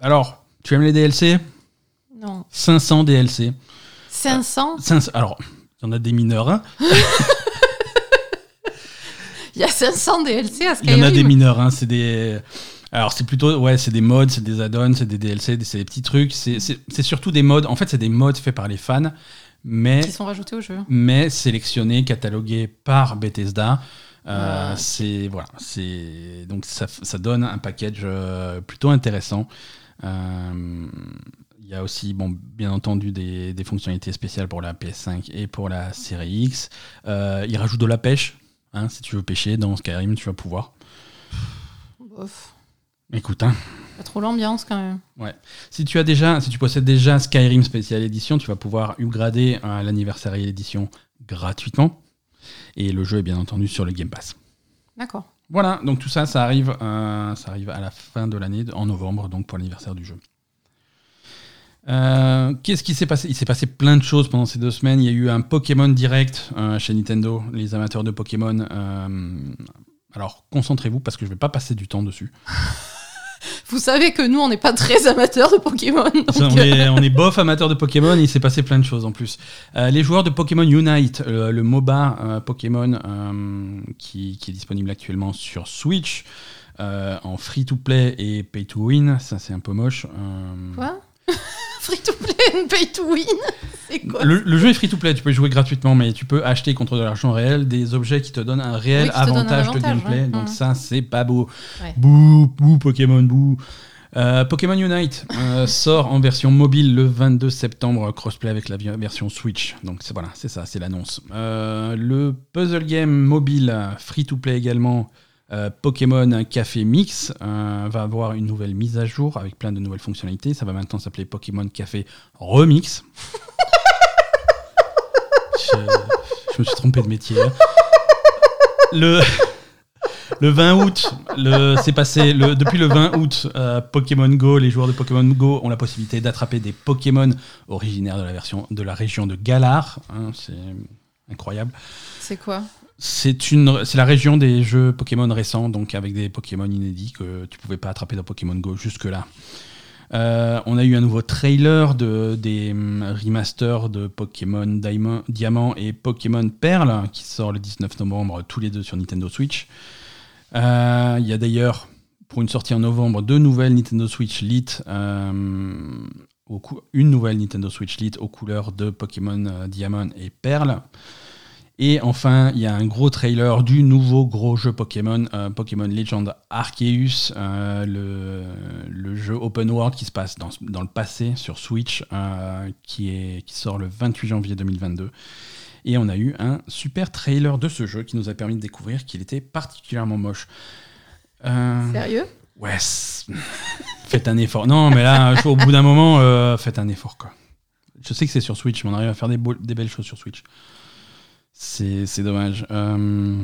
Alors, tu aimes les DLC Non. 500 DLC. 500 500 alors, il y en a des mineurs, hein. (laughs) Il y a 500 DLC à il y Skyrim en a des mineurs, hein. c'est des... Alors c'est plutôt, ouais, c'est des mods, c'est des add-ons, c'est des DLC, c'est des petits trucs, c'est surtout des mods, en fait c'est des mods faits par les fans, mais... qui sont rajoutés au jeu. mais sélectionné, catalogué par Bethesda. Euh, Ouais. C'est voilà, c'est donc ça, ça donne un package euh, plutôt intéressant. Euh, Il y a aussi, bon, bien entendu, des, des fonctionnalités spéciales pour la PS5 et pour la série X. Euh, il rajoute de la pêche. hein, si tu veux pêcher dans Skyrim, tu vas pouvoir. Bof. Écoute, hein, Pas trop l'ambiance quand même. Si tu as déjà, si tu possèdes déjà Skyrim Special Edition, tu vas pouvoir upgrader à l'anniversaire édition gratuitement. Et le jeu est bien entendu sur le Game Pass. D'accord. Voilà, donc tout ça, ça arrive, euh, ça arrive à la fin de l'année, en novembre, donc pour l'anniversaire du jeu. Euh, Qu'est-ce qui s'est passé? Il s'est passé plein de choses pendant ces deux semaines. Il y a eu un Pokémon Direct euh, chez Nintendo, les amateurs de Pokémon. euh, alors concentrez-vous parce que je vais pas passer du temps dessus. (laughs) Vous savez que nous, on n'est pas très amateurs de Pokémon. on, est, on est (laughs) bof amateurs de Pokémon, il s'est passé plein de choses en plus. Euh, les joueurs de Pokémon Unite, le, le MOBA euh, Pokémon euh, qui, qui est disponible actuellement sur Switch, en free-to-play et pay-to-win, ça c'est un peu moche. Quoi? (laughs) Free to play and pay to win quoi le, le jeu est free-to-play, tu peux jouer gratuitement, mais tu peux acheter contre de l'argent réel des objets qui te donnent un réel Oui, un avantage, de gameplay. ouais. Donc Mhm. ça, c'est pas beau. Ouais. Bouh, bouh, Pokémon, bouh. Euh, Pokémon Unite euh, sort en version mobile le 22 septembre, crossplay avec la version Switch. Donc voilà, c'est ça, c'est l'annonce. Euh, le puzzle game mobile free to play également, euh, Pokémon Café Mix, euh, va avoir une nouvelle mise à jour avec plein de nouvelles fonctionnalités. Ça va maintenant s'appeler Pokémon Café Remix. (laughs) je, me suis trompé de métier. hein. Le, (laughs) le 20 août, c'est passé. Depuis le 20 août, euh, Pokémon Go, les joueurs de Pokémon Go ont la possibilité d'attraper des Pokémon originaires de la, version, de la région de Galar. hein, c'est incroyable. C'est quoi? C'est la région des jeux Pokémon récents, donc avec des Pokémon inédits que tu pouvais pas attraper dans Pokémon Go jusque-là. Euh, on a eu un nouveau trailer de, des hum, remasters de Pokémon Diamond, Diamant et Pokémon Perle qui sort le 19 novembre, tous les deux sur Nintendo Switch. Euh, Il y a d'ailleurs, pour une sortie en novembre, deux nouvelles Nintendo Switch Lite. euh, une nouvelle Nintendo Switch Lite aux couleurs de Pokémon Diamond et Perle. Et enfin, il y a un gros trailer du nouveau gros jeu Pokémon, euh, Pokémon Legend Arceus, euh, le, le jeu open world qui se passe dans, dans le passé sur Switch, euh, qui, est, qui sort le 28 janvier 2022. Et on a eu un super trailer de ce jeu qui nous a permis de découvrir qu'il était particulièrement moche. Sérieux? Ouais, (laughs) faites un effort. Non, mais là, au bout d'un moment, faites un effort. Quoi. Je sais que c'est sur Switch, mais on arrive à faire des, beaux- des belles choses sur Switch. C'est dommage. Euh,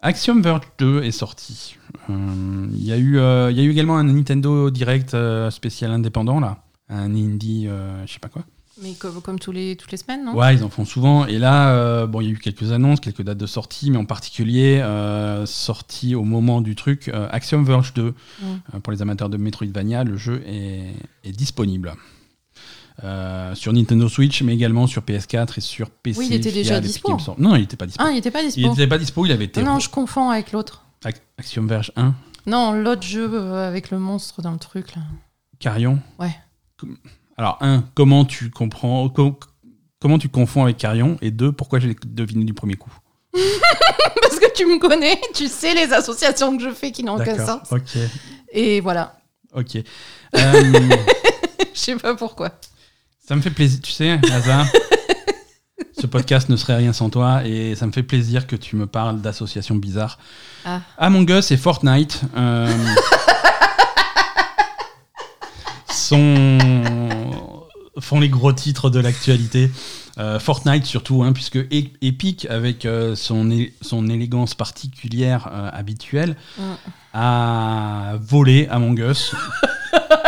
Axiom Verge 2 est sorti. Euh, Il y, a eu, euh, il y a eu également un Nintendo Direct spécial indépendant, là. Un indie, je sais pas quoi. Mais comme, comme tous les, toutes les semaines, non? Ouais, ils en font souvent. Et là, euh, bon, il y a eu quelques annonces, quelques dates de sortie, mais en particulier, euh, sorti au moment du truc, euh, Axiom Verge 2. Mm. Pour les amateurs de Metroidvania, le jeu est, est disponible. Euh, sur Nintendo Switch, mais également sur PS4 et sur PC. Oui, il était déjà dispo. Non, il n'était pas dispo. Ah, il n'était pas il dispo. n'était pas dispo, il avait été. Ah non, je confonds avec l'autre. Axiom Verge 1, Non, l'autre jeu euh, avec le monstre dans le truc, là. Carrion. Ouais. Alors, un, comment tu comprends. com- comment tu confonds avec Carrion Et deux, pourquoi j'ai deviné du premier coup? (laughs) Parce que tu me connais, tu sais les associations que je fais qui n'ont aucun sens. Ok. Et voilà. Ok. Euh, (laughs) Je sais pas pourquoi. Ça me fait plaisir, tu sais, Hazard. (laughs) Ce podcast ne serait rien sans toi et ça me fait plaisir que tu me parles d'associations bizarres. Ah. Among Us et Fortnite euh, (laughs) sont, font les gros titres de l'actualité. Euh, Fortnite surtout, hein, puisque E- Epic, avec euh, son, son élégance particulière habituelle, Mm. a volé Among Us. (laughs)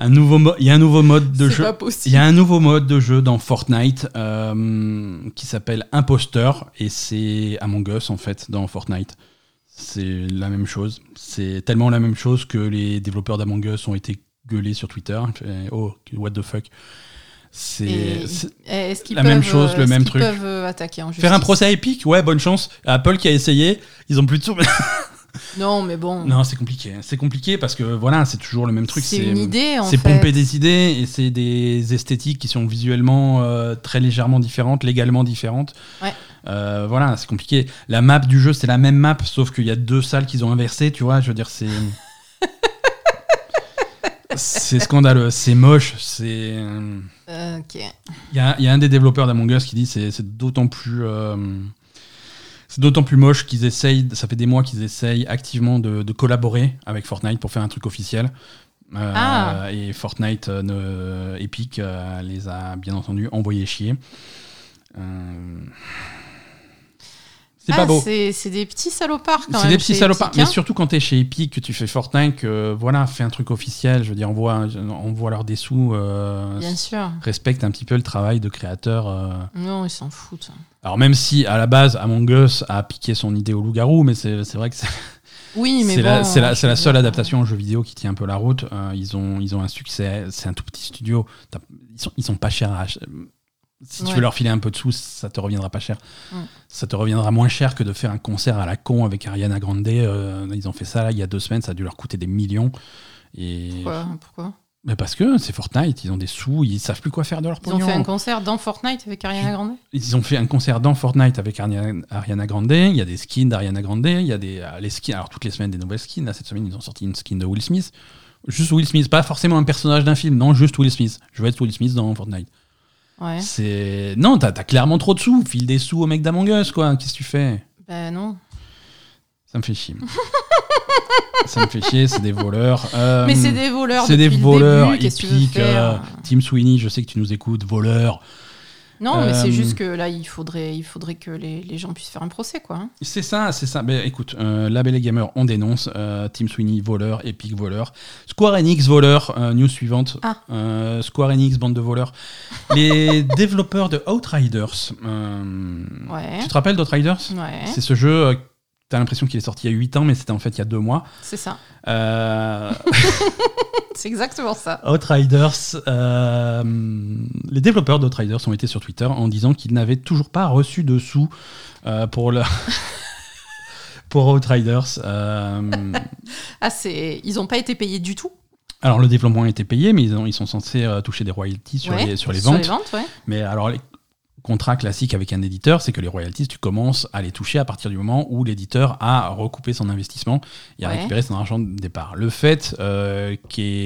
un nouveau mo- Il y a un nouveau mode de jeu. pas Il y a un nouveau mode de jeu dans Fortnite euh, qui s'appelle Imposteur et c'est Among Us en fait dans Fortnite. C'est la même chose. C'est tellement la même chose que les développeurs d'Among Us ont été gueulés sur Twitter. Oh, what the fuck. C'est Et c'est- Est-ce qu'ils la peuvent, même chose, euh, le est-ce même truc. peuvent euh, attaquer en faire un procès Epic, ouais, bonne chance. Apple qui a essayé, ils ont plus de sous. (laughs) Non, mais bon. non, c'est compliqué. C'est compliqué parce que voilà, c'est toujours le même truc. c'est une idée, en C'est pomper des idées et c'est des esthétiques qui sont visuellement euh, très légèrement différentes, légalement différentes. Ouais. Euh, voilà, c'est compliqué. La map du jeu, c'est la même map, sauf qu'il y a deux salles qu'ils ont inversées, tu vois. Je veux dire, c'est. (laughs) c'est scandaleux, c'est moche, c'est. Euh, ok. Il y a, il y a un des développeurs d'Among Us qui dit c'est c'est d'autant plus. euh, C'est d'autant plus moche qu'ils essayent, ça fait des mois qu'ils essayent activement de, de collaborer avec Fortnite pour faire un truc officiel. Euh, Ah. Et Fortnite, euh, Epic euh, les a bien entendu envoyés chier. C'est Ah, pas beau. C'est des petits salopards quand même. C'est des petits salopards. Mais surtout quand t'es chez Epic, que tu fais Fortnite, que voilà, fais un truc officiel. Je veux dire, envoie, envoie leur des sous. euh, Bien sûr. respecte un petit peu le travail de créateur. euh. Non, ils s'en foutent. Alors même si à la base Among Us a piqué son idée au loup-garou, mais c'est vrai que c'est (laughs) Oui, mais c'est bon, la, c'est seule adaptation en jeu vidéo qui tient un peu la route. Euh, ils, ont, ils ont un succès, c'est un tout petit studio. Ils sont, ils sont pas chers à ach- Si tu veux leur filer un peu de sous, ça te reviendra pas cher. Mm. Ça te reviendra moins cher que de faire un concert à la con avec Ariana Grande. Euh, ils ont fait ça là, il y a deux semaines, ça a dû leur coûter des millions. Et Pourquoi, pourquoi? Mais parce que c'est Fortnite, ils ont des sous, ils savent plus quoi faire de leur Ils ont pognon. fait un concert dans Fortnite avec Ariana Grande? Ils ont fait un concert dans Fortnite avec Ariana, Ariana Grande. Il y a des skins d'Ariana Grande. Il y a des euh, les skins. Alors toutes les semaines des nouvelles skins. Là cette semaine ils ont sorti une skin de Will Smith. Juste Will Smith, pas forcément un personnage d'un film. Non, juste Will Smith. Je veux être Will Smith dans Fortnite. Ouais. C'est non, t'as as clairement trop de sous. File des sous au mec d'Among Us quoi. Qu'est-ce que tu fais? Ben non. Ça me fait chier. Ça me fait chier. C'est des voleurs. (laughs) Euh, mais c'est des voleurs. C'est des voleurs. début, que veux Epic, faire? euh, Tim Sweeney, je sais que tu nous écoutes. Voleurs. Non, mais euh, c'est juste que là, il faudrait, il faudrait que les, les gens puissent faire un procès, quoi. hein. C'est ça, c'est ça. Mais écoute, euh, Label et Gamer, on dénonce. Euh, Team Sweeney, voleur. Epic, voleur. Square Enix, voleur. Euh, news suivante. Ah. Euh, Square Enix, bande de voleurs. Les (laughs) développeurs de Outriders. euh, Ouais. Tu te rappelles d'Outriders? Ouais. C'est ce jeu, euh, t'as l'impression qu'il est sorti il y a 8 ans, mais c'était en fait il y a 2 mois. C'est ça. Euh, (laughs) C'est exactement ça. Outriders, euh, les développeurs d'Outriders ont été sur Twitter en disant qu'ils n'avaient toujours pas reçu de sous euh, pour le... (laughs) pour Outriders. Euh, (laughs) Ah, c'est, ils ont pas été payés du tout? alors le développement a été payé, mais ils, ont- ils sont censés euh, toucher des royalties sur, Ouais, les, sur les ventes. ouais. Mais alors, les contrats classiques avec un éditeur, c'est que les royalties, tu commences à les toucher à partir du moment où l'éditeur a recoupé son investissement et a Ouais. récupéré son argent de départ. Le fait euh,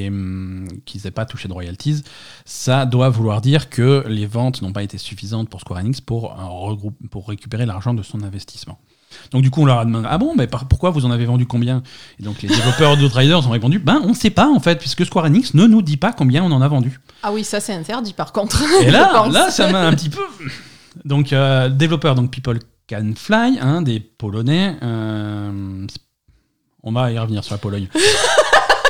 hum, qu'ils n'aient pas touché de royalties, ça doit vouloir dire que les ventes n'ont pas été suffisantes pour Square Enix pour, euh, regroupe- pour récupérer l'argent de son investissement. Donc du coup, on leur a demandé, ah bon, mais par- pourquoi vous en avez vendu combien? Et donc les développeurs (laughs) d'Outriders ont répondu, ben on ne sait pas en fait, puisque Square Enix ne nous dit pas combien on en a vendu. Ah oui, ça c'est interdit par contre. (laughs) Et là, là, ça m'a un petit peu. Donc, euh, développeur, donc People Can Fly, hein, des Polonais. euh, on va y revenir sur la Pologne. (laughs)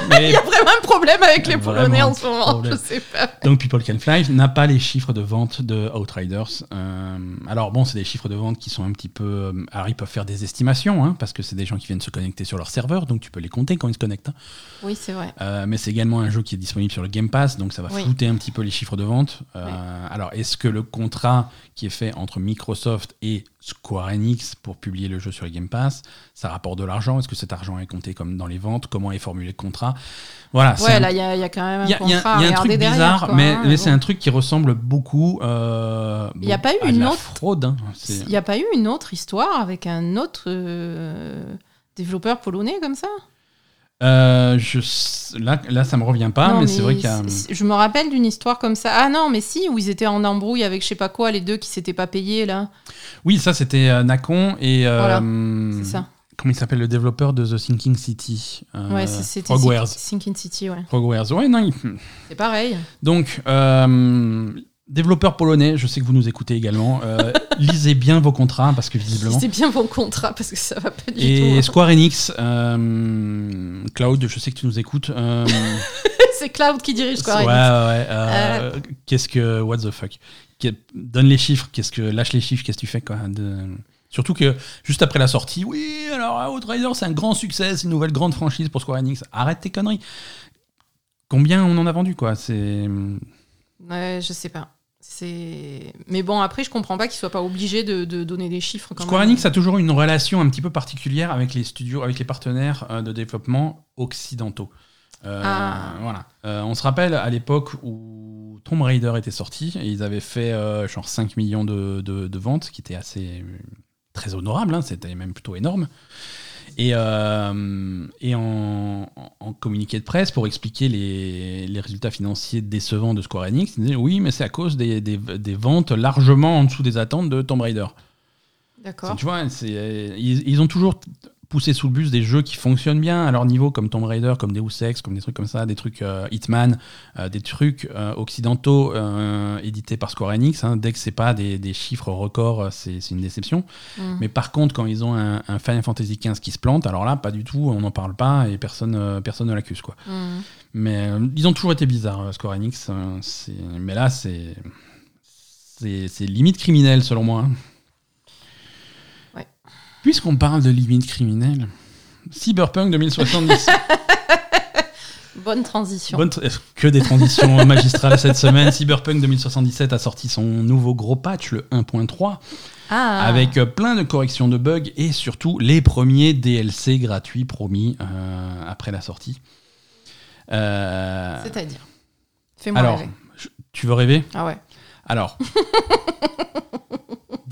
Mais- Il y a vraiment un problème avec les Polonais en ce moment. problème. Je sais pas. donc, People Can Fly n'a pas les chiffres de vente de Outriders. Euh, alors, bon, c'est des chiffres de vente qui sont un petit peu. euh, Alors, ils peuvent faire des estimations, hein, parce que c'est des gens qui viennent se connecter sur leur serveur, donc tu peux les compter quand ils se connectent. hein. Oui, c'est vrai. Euh, mais c'est également un jeu qui est disponible sur le Game Pass, donc ça va Oui. flouter un petit peu les chiffres de vente. Euh, Alors, est-ce que le contrat qui est fait entre Microsoft et Square Enix pour publier le jeu sur Game Pass, ça rapporte de l'argent Est-ce que cet argent est compté comme dans les ventes? Comment est formulé le contrat? Voilà. Ouais, là, il y, a il y a quand même un il y a, y un truc derrière, bizarre, quoi, mais, hein, mais c'est un truc qui ressemble beaucoup. euh, Il y a bon, pas eu une la autre- fraude. hein. Il n'y a pas eu une autre histoire avec un autre euh, développeur polonais comme ça? Euh, je, là, là, ça me revient pas, Non, mais, c'est vrai qu'il y a. Je me rappelle d'une histoire comme ça. Ah non, mais si, où ils étaient en embrouille avec je sais pas quoi, les deux qui s'étaient pas payés là. Oui, ça c'était euh, Nacon et. euh, Voilà, hum, C'est ça. Comment il s'appelle le développeur de The Thinking City ouais, c'était Frogwares. Sinking City, ouais. Frogwares. Ouais, non. il- C'est pareil. Donc, euh, développeur polonais, je sais que vous nous écoutez également. euh, (laughs) lisez bien vos contrats parce que visiblement. C'était bien bon contrat parce que ça va pas du Et tout. hein. Square Enix, euh, Cloud, je sais que tu nous écoutes. euh, (laughs) c'est Cloud qui dirige Square ouais, Enix. ouais, ouais, Qu'est-ce que. What the fuck? Donne les chiffres, qu'est-ce que. Lâche les chiffres, qu'est-ce que tu fais, quoi de- Surtout que juste après la sortie, oui, alors Outriders, c'est un grand succès, c'est une nouvelle grande franchise pour Square Enix. Arrête tes conneries. Combien on en a vendu, quoi? C'est. Ouais, je sais pas. C'est. Mais bon, après, je comprends pas qu'ils soient pas obligés de, de donner des chiffres quand Square même. Enix a toujours une relation un petit peu particulière avec les studios, avec les partenaires euh, de développement occidentaux. Euh, Ah. Voilà. Euh, on se rappelle à l'époque où Tomb Raider était sorti et ils avaient fait euh, genre 5 millions de, de- de ventes, ce qui était assez très honorable, hein, c'était même plutôt énorme. Et, euh, et en, en communiqué de presse, pour expliquer les, les résultats financiers décevants de Square Enix, ils disaient oui, mais c'est à cause des, des- des ventes largement en dessous des attentes de Tomb Raider. D'accord. Tu vois, ils, ils ont toujours poussé sous le bus des jeux qui fonctionnent bien à leur niveau, comme Tomb Raider, comme Deus Ex, comme des trucs comme ça, des trucs euh, Hitman, euh, des trucs euh, occidentaux édités par Square Enix. hein. Dès que c'est pas des, des chiffres records, c'est, une déception. Mm. Mais par contre, quand ils ont un, un Final Fantasy XV qui se plante, alors là, pas du tout, on n'en parle pas et personne, personne ne l'accuse. Quoi. Mm. Mais ils ont toujours été bizarres, Square Enix. mais là, c'est limite criminel, selon moi. hein. Puisqu'on parle de limite criminelle, Cyberpunk 2077. (laughs) Bonne transition. Bonne tra- (laughs) que des transitions magistrales cette semaine. Cyberpunk 2077 a sorti son nouveau gros patch, le 1.3, Ah. avec euh, plein de corrections de bugs et surtout les premiers DLC gratuits promis euh, après la sortie. Euh, C'est-à-dire? Fais-moi rêver. je- tu veux rêver? Ah ouais. Alors, (laughs)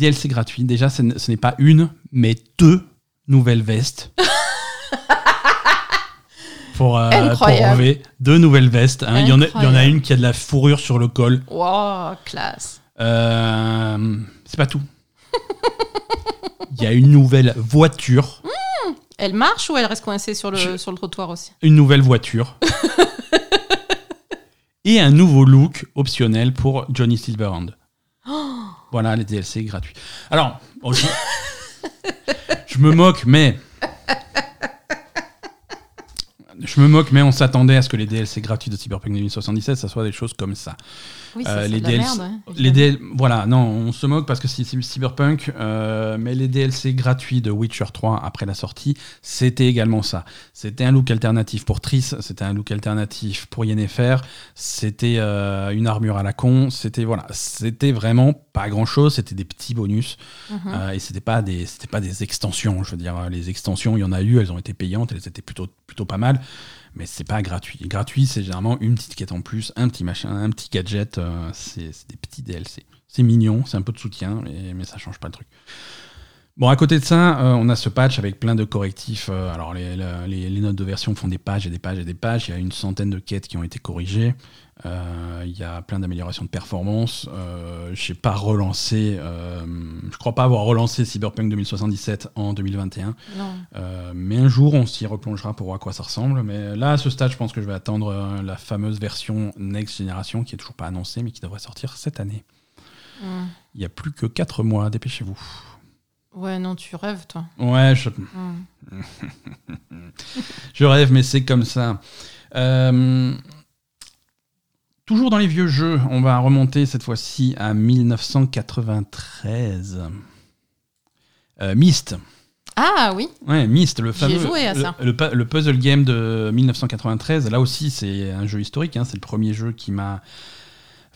DLC gratuit. Déjà, ce n'est pas une, mais deux nouvelles vestes. (laughs) pour, euh, pour enlever deux nouvelles vestes. hein. Il y, en a, il y en a Incroyable. une qui a de la fourrure sur le col. Wow, classe. Euh, c'est pas tout. Il y a une nouvelle voiture. Elle marche ou elle reste coincée sur le, sur le trottoir aussi? Une nouvelle voiture. (laughs) et un nouveau look optionnel pour Johnny Silverhand. Voilà les DLC gratuits. Alors, je me moque, mais. Je me moque, mais on s'attendait à ce que les DLC gratuits de Cyberpunk 2077, ça soit des choses comme ça. Oui, Euh, les de la DLC merde. hein, Les évidemment. DL voilà, non, on se moque parce que c'est Cyberpunk, euh, mais les DLC gratuits de Witcher 3 après la sortie, c'était également ça. C'était un look alternatif pour Triss, c'était un look alternatif pour Yennefer, c'était euh, une armure à la con, c'était voilà, c'était vraiment pas grand chose, c'était des petits bonus Mhm. et c'était pas des c'était pas des extensions. Je veux dire, les extensions, il y en a eu, elles ont été payantes, elles étaient plutôt plutôt pas mal. Mais c'est pas gratuit. Gratuit, c'est généralement une petite quête en plus, un petit machin, un petit gadget. euh, c'est des petits DLC. C'est mignon, c'est un peu de soutien, mais, mais ça change pas le truc. Bon, à côté de ça, euh, on a ce patch avec plein de correctifs. euh, alors, les notes de version font des pages et des pages et des pages. Il y a une centaine de quêtes qui ont été corrigées. Euh, il y a plein d'améliorations de performance. Euh, je n'ai pas relancé, euh, je crois pas avoir relancé Cyberpunk 2077 en 2021. Non. Euh, mais un jour, on s'y replongera pour voir à quoi ça ressemble. Mais là, à ce stade, je pense que je vais attendre la fameuse version Next Generation qui est toujours pas annoncée, mais qui devrait sortir cette année. Mm. Il y a plus que 4 mois, dépêchez-vous. Ouais, non, tu rêves, toi. Ouais, je, Mm. (laughs) je rêve, mais c'est comme ça. Euh, toujours dans les vieux jeux, on va remonter cette fois-ci à 1993. Euh, Myst. Ah oui, Ouais, Myst, le fameux. joué à ça. Le, le pu- le puzzle game de 1993. Là aussi, c'est un jeu historique. hein, c'est le premier jeu qui m'a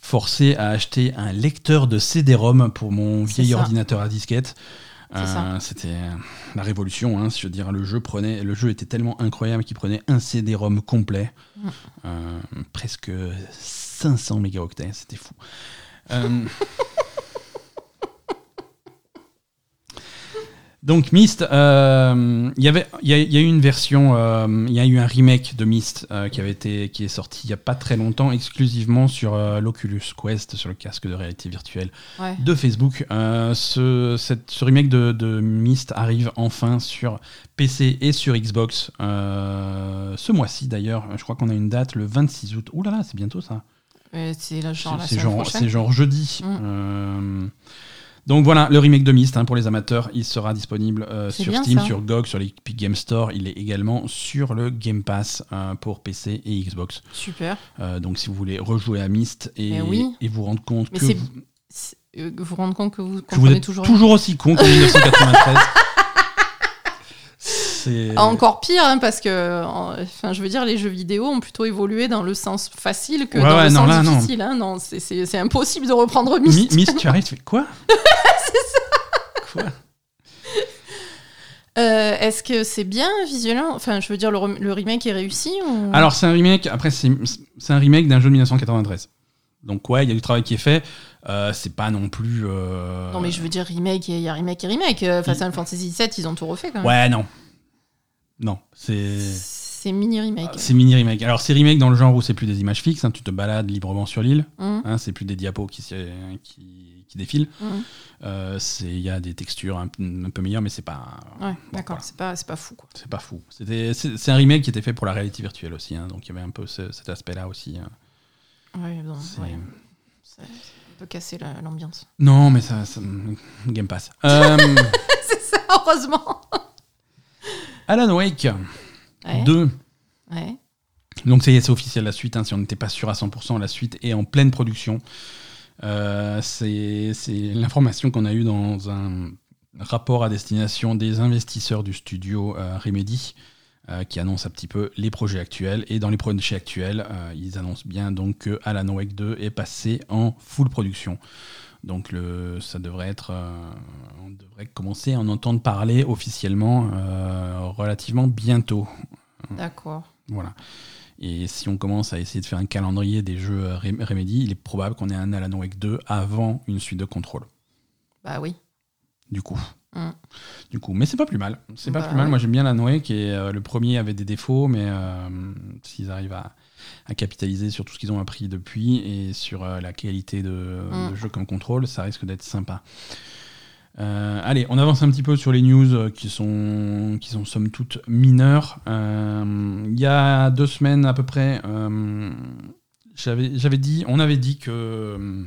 forcé à acheter un lecteur de CD-ROM pour mon vieil ça. ordinateur à disquette. Euh. C'était la révolution. Hein, je veux dire, le jeu prenait, le jeu était tellement incroyable qu'il prenait un CD-ROM complet, Mm. Euh, presque 500 mégaoctets. C'était fou. (laughs) Donc Myst, euh, il y avait, il y, a- il y a eu une version, euh, il y a eu un remake de Myst euh, qui avait été, qui est sorti il y a pas très longtemps, exclusivement sur l'Oculus Quest, sur le casque de réalité virtuelle ouais. de Facebook. Ce, cette- ce remake de, de Myst arrive enfin sur PC et sur Xbox ce mois-ci d'ailleurs. Je crois qu'on a une date le 26 août. Ouh là là, c'est bientôt ça. C'est genre genre, genre jeudi. Mm. Donc voilà, le remake de Myst, hein, pour les amateurs, il sera disponible euh, sur bien, Steam, ça. sur GOG, sur l'Epic Game Store. Il est également sur le Game Pass euh, pour PC et Xbox. Super. Euh, donc si vous voulez rejouer à Myst et, Mais oui. et vous rendre compte Mais que vous, rendez compte que vous que vous êtes toujours. toujours, aussi con qu'en (laughs) 1993. C'est... Encore pire, hein, parce que, en- enfin, je veux dire, les jeux vidéo ont plutôt évolué dans le sens facile que Ouais, dans ouais, le non, sens là, non. difficile. hein. Non, c'est- c'est c'est impossible de reprendre Mi- Myst. Myst, tu arrives, tu fais quoi (laughs) Quoi Euh, Est-ce que c'est bien visuellement? Enfin, je veux dire, le, rem- le remake est réussi ou... Alors, c'est un remake. Après, c'est, c'est un remake d'un jeu de 1993. Donc, ouais, il y a du travail qui est fait. Euh, c'est pas non plus. euh, Non, mais je veux dire, remake, il y a remake et remake. Enfin, Final Fantasy VII, ils ont tout refait quand même. Ouais, non. Non, c'est. C'est mini remake. C'est mini remake. Alors, c'est remake dans le genre où c'est plus des images fixes. hein, tu te balades librement sur l'île. Hum. hein, c'est plus des diapos qui, qui, qui défilent. Mhm. Euh, c'est- Il y a des textures un, un peu meilleures, mais c'est pas. Ouais, bon, d'accord, voilà. c'est pas, c'est pas fou. Quoi. C'est pas fou. C'était- C'est un remake qui était fait pour la réalité virtuelle aussi, hein, donc il y avait un peu ce- cet aspect-là aussi. Ouais, bon, C'est- ouais. Ça, peut casser la- l'ambiance. Non, mais ça, ça- Game Pass. Euh, (laughs) c'est ça, heureusement. Alan Wake Ouais. 2. Ouais. Donc ça y est, c'est officiel la suite. hein, si on n'était pas sûr à 100%, la suite est en pleine production. Euh, c'est l'information qu'on a eue dans un rapport à destination des investisseurs du studio euh, Remedy, euh, qui annonce un petit peu les projets actuels. Et dans les projets actuels, ils annoncent bien donc que Alan Wake 2 est passé en full production. Donc le, ça devrait être, euh, on devrait commencer à en entendre parler officiellement euh, relativement bientôt. D'accord. Voilà. Et si on commence à essayer de faire un calendrier des jeux euh, Rem- Remedy, il est probable qu'on ait un Alan Wake 2 avant une suite de contrôle. Bah oui. Du coup. Mm. Du coup, mais c'est pas plus mal. C'est pas Bah plus mal. ouais. Moi, j'aime bien Alan Wake et euh, le premier avait des défauts, mais s'ils arrivent à, à capitaliser sur tout ce qu'ils ont appris depuis et sur euh, la qualité de, Mm. de jeu comme contrôle, ça risque d'être sympa. Euh, allez, on avance un petit peu sur les news euh, qui sont, qui sont somme toute mineures. Il y a deux semaines à peu près, j'avais j'avais dit, on avait dit que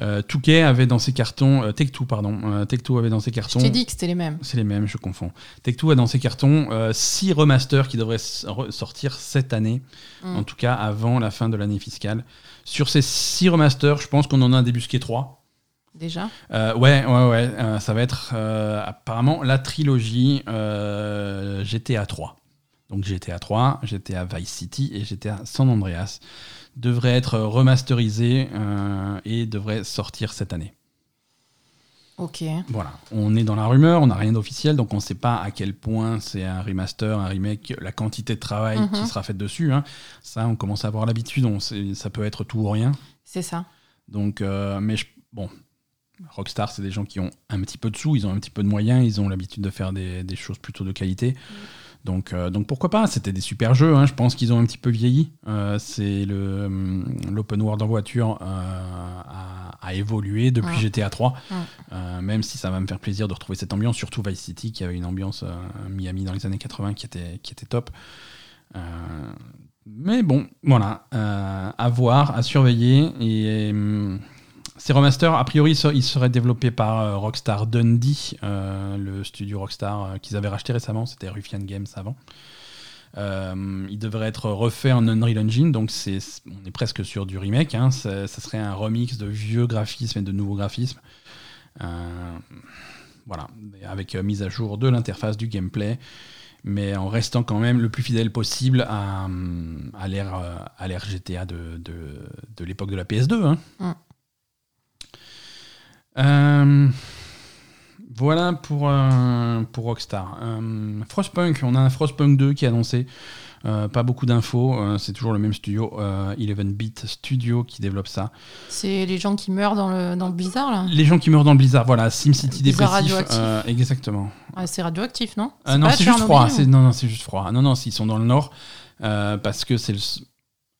euh, Touquet avait dans ses cartons, euh, Tech2 pardon, euh, Tech2 avait dans ses Je cartons. t'ai dit que c'était les mêmes. C'est les mêmes, je confonds. Tech2 a dans ses cartons 6 remasters qui devraient sortir cette année, Mm. en tout cas avant la fin de l'année fiscale. Sur ces 6 remasters, je pense qu'on en a débusqué 3. Déjà. Euh, ouais, ouais, ouais. euh, ça va être euh, apparemment la trilogie euh, GTA 3. Donc GTA 3, GTA Vice City et GTA San Andreas devraient être remasterisés euh, et devraient sortir cette année. Ok. Voilà, on est dans la rumeur, on n'a rien d'officiel, donc on ne sait pas à quel point c'est un remaster, un remake, la quantité de travail Mhm. qui sera faite dessus. hein. Ça, on commence à avoir l'habitude, ça peut être tout ou rien. C'est ça. Donc, euh, mais je- bon, Rockstar, c'est des gens qui ont un petit peu de sous, ils ont un petit peu de moyens, ils ont l'habitude de faire des, des choses plutôt de qualité. Donc, euh, donc pourquoi pas C'était des super jeux. hein, Je pense qu'ils ont un petit peu vieilli. Euh, c'est le hum, l'open world en voiture euh, a, a évolué depuis Ouais. GTA 3. Ouais. Euh, même si ça va me faire plaisir de retrouver cette ambiance, surtout Vice City qui avait une ambiance euh, Miami dans les années 80 qui était qui était top. Euh, mais bon, voilà, euh, à voir, à surveiller. Et ces remasters, a priori, ils seraient développés par euh, Rockstar Dundee, euh, le studio Rockstar euh, qu'ils avaient racheté récemment, c'était Ruffian Games avant. Euh, il devrait être refait en Unreal Engine, donc on est presque sur du remake. Hein, ça, serait un remix de vieux graphismes et de nouveaux graphismes. Voilà, avec mise à jour de l'interface, du gameplay, mais en restant quand même le plus fidèle possible à, à l'ère, GTA de, de, de l'époque de la PS2. hein. Mm. Euh, voilà pour, euh, pour Rockstar. Euh, Frostpunk, on a un Frostpunk 2 qui est annoncé. Euh, pas beaucoup d'infos, c'est toujours le même studio, euh, 11-bit Studio qui développe ça. C'est les gens qui meurent dans le, dans le blizzard, là? Les gens qui meurent dans le blizzard, voilà, SimCity dépressif. radioactif. exactement. Ouais, C'est radioactif, non? Ah non, pas c'est juste froid. ou- Non, non, c'est juste froid. Non, non, s'ils sont dans le nord, parce que c'est le.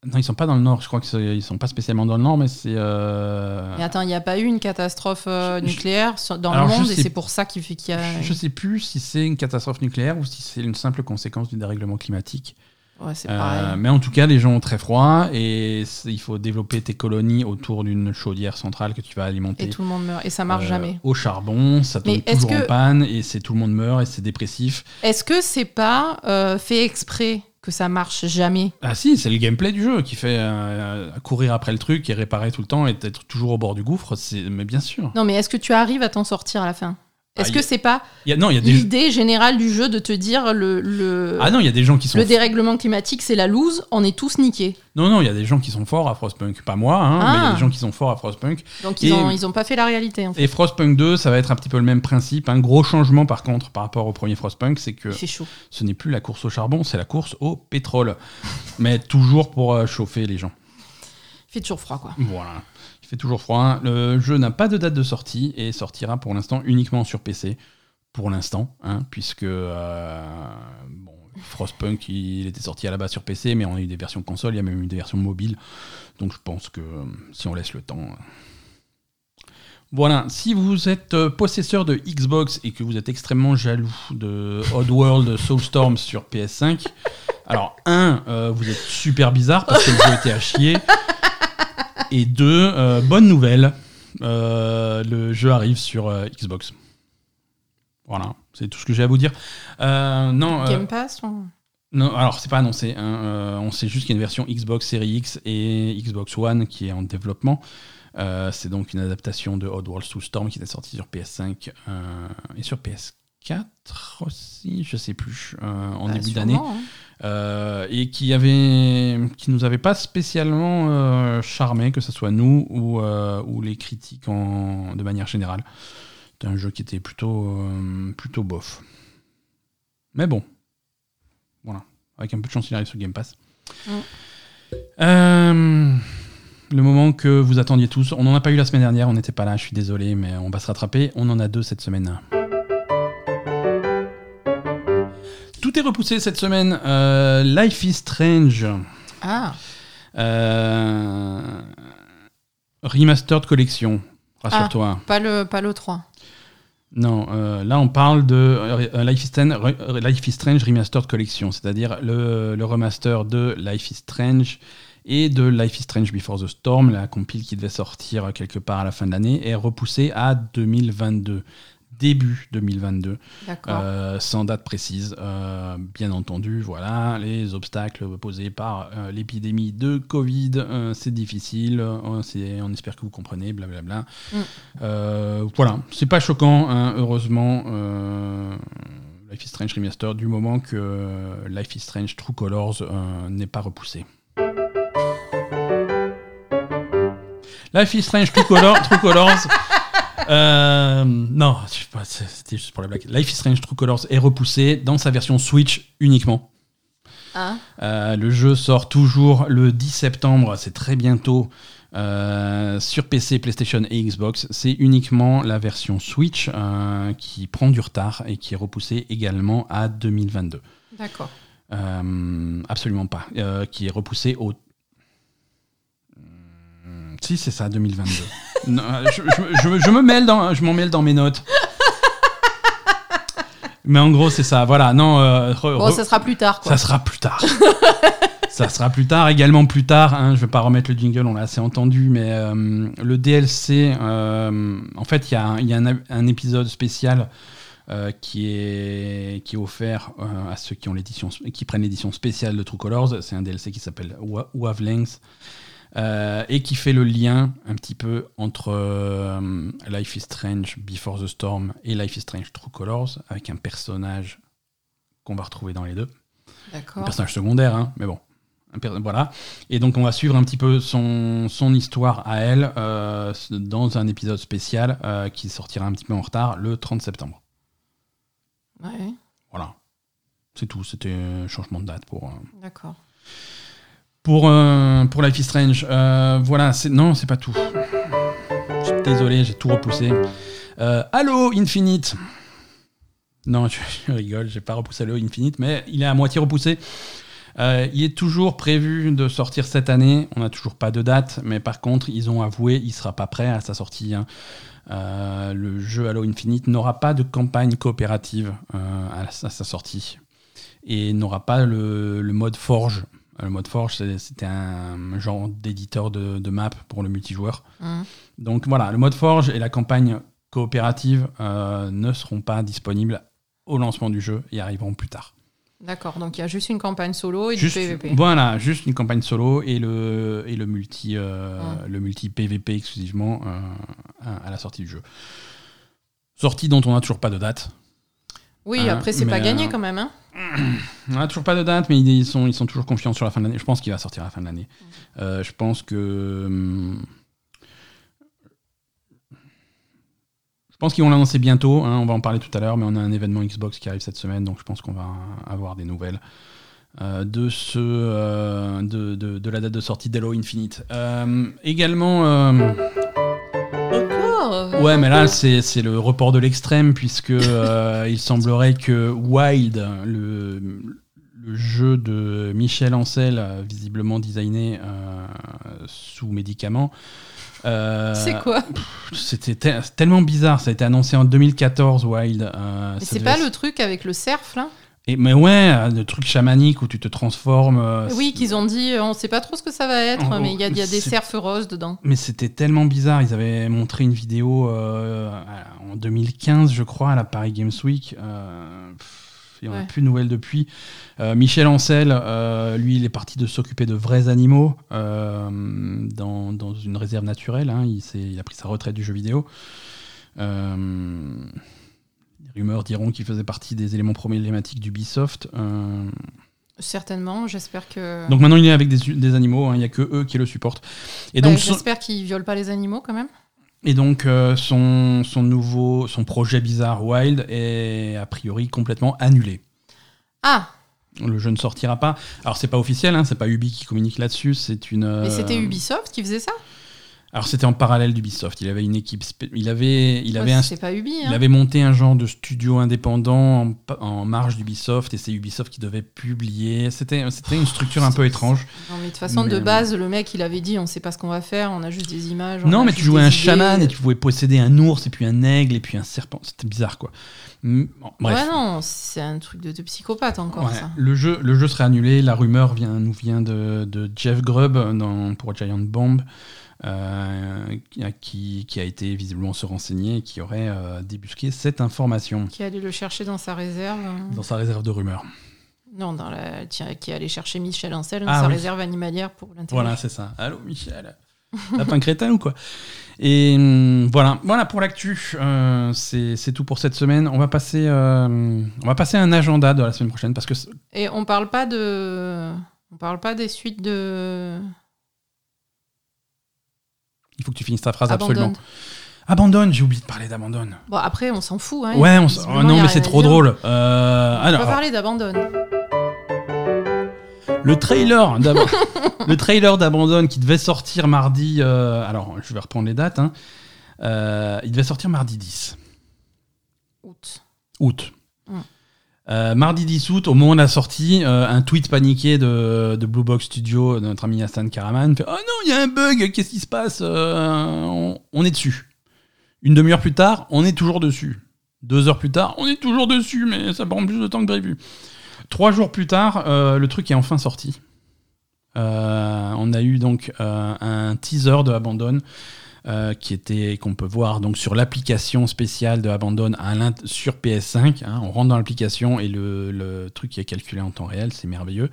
Non, ils sont pas dans le nord. Je crois qu'ils sont pas spécialement dans le nord, mais c'est. euh, Mais attends, il n'y a pas eu une catastrophe euh, Je- je- nucléaire dans Alors, le monde et c'est pour ça qu'il fait qu'il y a. Je sais plus si c'est une catastrophe nucléaire ou si c'est une simple conséquence du dérèglement climatique. Ouais, c'est Euh, mais en tout cas, les gens ont très froid et il faut développer tes colonies autour d'une chaudière centrale que tu vas alimenter. Et tout le monde meurt. Et ça marche euh, jamais. Au charbon, ça tombe toujours en panne et c'est tout le monde meurt et c'est dépressif. Est-ce que c'est pas euh, fait exprès que ça marche jamais Ah si, c'est le gameplay du jeu qui fait euh, courir après le truc et réparer tout le temps et être toujours au bord du gouffre. C'est mais bien sûr. Non, mais est-ce que tu arrives à t'en sortir à la fin? Est-ce Ah, que y- c'est pas l'idée générale du jeu de te dire le, le, ah non, il y a des gens qui sont le dérèglement climatique, c'est la loose, on est tous niqués. non non, il y a des gens qui sont forts à Frostpunk, pas moi, hein, mais il y a Ah. des gens qui sont forts à Frostpunk. Donc ils ont, ils ont pas fait la réalité. En fait. Et Frostpunk 2, ça va être un petit peu le même principe. Un gros changement par contre par rapport au premier Frostpunk, c'est que chaud. ce n'est plus la course au charbon, c'est la course au pétrole, mais toujours pour euh, chauffer les gens. Il fait toujours froid, quoi. Voilà. Il fait toujours froid. Le jeu n'a pas de date de sortie et sortira pour l'instant uniquement sur PC. Pour l'instant, hein, puisque euh, Frostpunk il était sorti à la base sur PC, mais on a eu des versions console, il y a même eu des versions mobiles. Donc je pense que euh, si on laisse le temps, euh, Voilà, si vous êtes possesseur de Xbox et que vous êtes extrêmement jaloux de Oddworld Soulstorm sur PS5, alors un, vous êtes super bizarre parce que le jeu était à chier. Et deux, euh, bonne nouvelle, euh, le jeu arrive sur euh, Xbox. Voilà, c'est tout ce que j'ai à vous dire. Non, Game Pass ou- non, alors c'est pas annoncé. hein, on sait juste qu'il y a une version Xbox Series X et Xbox One qui est en développement. C'est donc une adaptation de Oddworld Soulstorm qui était sortie sur PS5 euh, et sur PS4 aussi, je sais plus, en Bah, début d'année. hein. Euh, et qui avait, qui nous avait pas spécialement euh, charmé, que ce soit nous ou, euh, ou les critiques en, de manière générale. C'était un jeu qui était plutôt, euh, plutôt bof. Mais bon, voilà, avec un peu de chance, il arrive sur Game Pass. Mm. Le moment que vous attendiez tous, on n'en a pas eu la semaine dernière, on n'était pas là, je suis désolé, mais on va se rattraper. On en a deux cette semaine. Tout est repoussé cette semaine. Euh, Life is Strange. Ah, Euh, remastered collection. Rassure-toi. pas le, pas le 3. Non, euh, là on parle de Life, is Strange, Life is Strange Remastered Collection, c'est-à-dire le, le remaster de Life is Strange et de Life is Strange Before the Storm, la compile qui devait sortir quelque part à la fin de l'année, est repoussée à 2022, début 2022. D'accord. Euh, sans date précise, euh, bien entendu. Voilà, les obstacles posés par euh, l'épidémie de Covid, euh, c'est difficile. on espère que vous comprenez, blablabla. Mm. Voilà, c'est pas choquant, hein, heureusement. Life is Strange Remaster, du moment que Life is Strange True Colors n'est pas repoussé. Life is Strange True Colors. Euh, non, c'était juste pour la blague. Life is Strange True Colors est repoussé dans sa version Switch uniquement. Ah, Euh, le jeu sort toujours le 10 septembre, c'est très bientôt. euh, sur PC, PlayStation et Xbox, c'est uniquement la version Switch euh, qui prend du retard et qui est repoussée également à 2022. d'accord. Euh, absolument pas. Qui est repoussé au. Si, c'est ça, 2022. (laughs) Non, euh, je, je- je me- mêle dans, je m'en mêle dans mes notes. Mais en gros, c'est ça. Voilà, non. euh, re- Bon, re- ça sera plus tard, quoi. ça sera plus tard. (laughs) ça sera plus tard, également plus tard. Hein, je vais pas remettre le jingle, on l'a assez entendu, mais euh, le DLC, euh, en fait, il y a, un- il y a un, un épisode spécial qui, est, qui est offert à ceux qui, ont l'édition, qui prennent l'édition spéciale de True Colors. C'est un DLC qui s'appelle Wa- Wavelengths. Euh, et qui fait le lien un petit peu entre euh, Life is Strange Before the Storm et Life is Strange True Colors, avec un personnage qu'on va retrouver dans les deux un personnage secondaire, hein, mais bon. Voilà. Et donc, on va suivre un petit peu son, son histoire à elle euh, dans un épisode spécial qui sortira un petit peu en retard le 30 septembre. Ouais, Voilà. C'est tout. C'était un changement de date pour, d'accord. Pour, Life is Strange. Voilà. Non, c'est pas tout. Désolé, j'ai tout repoussé. Euh, Halo Infinite. Non, (laughs) je, rigole, j'ai pas repoussé Halo Infinite, mais il est à moitié repoussé. Euh, il est toujours prévu de sortir cette année. On n'a toujours pas de date, mais par contre, ils ont avoué, il sera pas prêt à sa sortie. hein. Euh, le jeu Halo Infinite n'aura pas de campagne coopérative à, sa- sortie et n'aura pas le mode Forge. Le mode Forge, c'était un genre d'éditeur de, de map pour le multijoueur. Hum. Donc voilà, le mode Forge et la campagne coopérative euh, ne seront pas disponibles au lancement du jeu et arriveront plus tard. D'accord, donc il y a juste une campagne solo et Juste, du PVP. Voilà, juste une campagne solo et le, et le, multi, euh, Mm. le multi PVP exclusivement euh, à, à la sortie du jeu. Sortie dont on n'a toujours pas de date. Oui, Hein, après, c'est pas gagné quand même. Hein On n'a toujours pas de date, mais ils sont, ils sont toujours confiants sur la fin de l'année. Je pense qu'il va sortir à la fin de l'année. Euh, je pense que. hum, Je pense qu'ils vont l'annoncer bientôt. hein, on va en parler tout à l'heure, mais on a un événement Xbox qui arrive cette semaine, donc je pense qu'on va avoir des nouvelles euh, de, ce, euh, de, de- de la date de sortie d'Halo Infinite. Également. Euh, Ouais, mais là, c'est le report de l'extrême, puisque euh, (laughs) il semblerait que Wild, le, le jeu de Michel Ancel, visiblement designé euh, sous médicaments, C'est quoi? C'était te- tellement bizarre. Ça a été annoncé en 2014, Wild. Mais c'est pas le truc avec le cerf là? Et, mais ouais, le truc chamanique où tu te transformes. euh, Oui, qu'ils ont dit, euh, on sait pas trop ce que ça va être, mais il y a, il y a des cerfs roses dedans. Mais c'était tellement bizarre. Ils avaient montré une vidéo euh, en 2015, je crois, à la Paris Games Week. Euh, pff, il n'y en a Ouais. plus de nouvelles depuis. Euh, Michel Ancel, euh, lui, il est parti de s'occuper de vrais animaux euh, dans, dans une réserve naturelle. hein. Il, il a pris sa retraite du jeu vidéo. Euh, rumeurs diront qu'il faisait partie des éléments problématiques d'Ubisoft. Euh, Certainement, j'espère que. donc maintenant, il est avec des, des animaux. hein. Il n'y a que eux qui le supportent. Et Bah, donc, son- J'espère qu'ils violent pas les animaux quand même. Et donc euh, son, son nouveau son projet bizarre Wild est a priori complètement annulé. Ah, Le jeu ne sortira pas. Alors c'est pas officiel, hein, c'est pas Ubi qui communique là-dessus, c'est une. mais euh, c'était Ubisoft qui faisait ça? Alors c'était en parallèle d'Ubisoft. Il avait une équipe, il avait il avait Ouais, un- pas Ubi. il Hein. avait monté un genre de studio indépendant en, marge d'Ubisoft et c'est Ubisoft qui devait publier. C'était c'était une structure un peu étrange. Non, mais de toute façon, de Mais- base, le mec, il avait dit, on sait pas ce qu'on va faire, on a juste des images. on Non, mais tu jouais un idées. chaman et tu pouvais posséder un ours et puis un aigle et puis un serpent. C'était bizarre quoi. Bon, bref. Ouais, non, c'est un truc de, de psychopathe encore, Ouais, ça. Le jeu, le jeu serait annulé. La rumeur vient, nous vient de, de Jeff Grubb dans, pour Giant Bomb, euh, qui, a- qui, qui a été visiblement se renseigner et qui aurait euh, débusqué cette information Qui allait le chercher dans sa réserve. dans sa réserve de rumeurs. Non, dans la... qui allait chercher Michel Ancel dans Ah sa oui. réserve animalière pour l'interroger. Voilà, c'est ça. Allô, Michel Lapin crétin ou quoi? Et hum, voilà, voilà pour l'actu. Euh, c'est tout pour cette semaine. On va passer, euh, on va passer à un agenda de la semaine prochaine parce que Et on parle pas de. On parle pas des suites de. Il faut que tu finisses ta phrase Abandon. absolument. Abandonne, j'ai oublié de parler d'abandonne. Bon, après, on s'en fout. Hein, Ouais, on s- oh non, mais c'est trop drôle. Euh, On va parler d'Abandon. le trailer d'Ab- (laughs) le trailer d'Abandon qui devait sortir mardi. euh, alors, je vais reprendre les dates. hein. Euh, il devait sortir mardi 10 Août. août. Euh, mardi 10 août, au moment de la sortie, euh, un tweet paniqué de, de Blue Box Studio, de notre ami Hassan Karaman, fait Oh non, il y a un bug, qu'est-ce qui se passe Euh, on, on est dessus. Une demi-heure plus tard, on est toujours dessus. Deux heures plus tard, on est toujours dessus, mais ça prend plus de temps que prévu. Trois jours plus tard, le truc est enfin sorti. On a eu donc un teaser de Abandon euh, qui était qu'on peut voir donc sur l'application spéciale de Abandon à sur PS5. hein. on rentre dans l'application et le, le truc est calculé en temps réel, c'est merveilleux.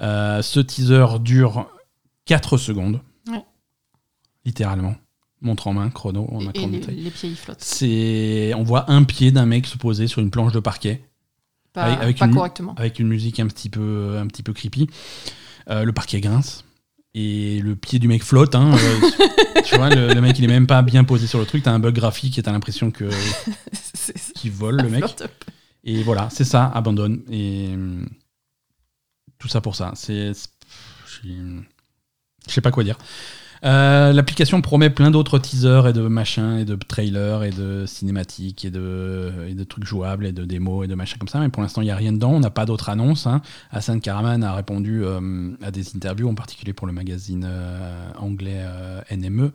Euh, ce teaser dure 4 secondes, Ouais. littéralement. Montre en main, chrono, on a et les, chronométré. les pieds, ils flottent. C'est, on voit un pied d'un mec se poser sur une planche de parquet Pas, Avec- avec pas une- correctement. avec une musique un petit peu, un petit peu creepy. Euh, le parquet grince et le pied du mec flotte. hein, euh, (laughs) tu vois, le, le mec il est même pas bien posé sur le truc. T'as un bug graphique et t'as l'impression que (laughs) qu'il vole le mec. Et voilà, c'est ça, abandonne. Et hum, tout ça pour ça. C'est, je sais pas quoi dire. Euh, L'application promet plein d'autres teasers et de machins et de trailers et de cinématiques et de, trucs jouables et de démos et de machins comme ça. Mais pour l'instant, il n'y a rien dedans. On n'a pas d'autres annonces. Hein. Hassan Karaman a répondu euh, à des interviews, en particulier pour le magazine euh, anglais NME.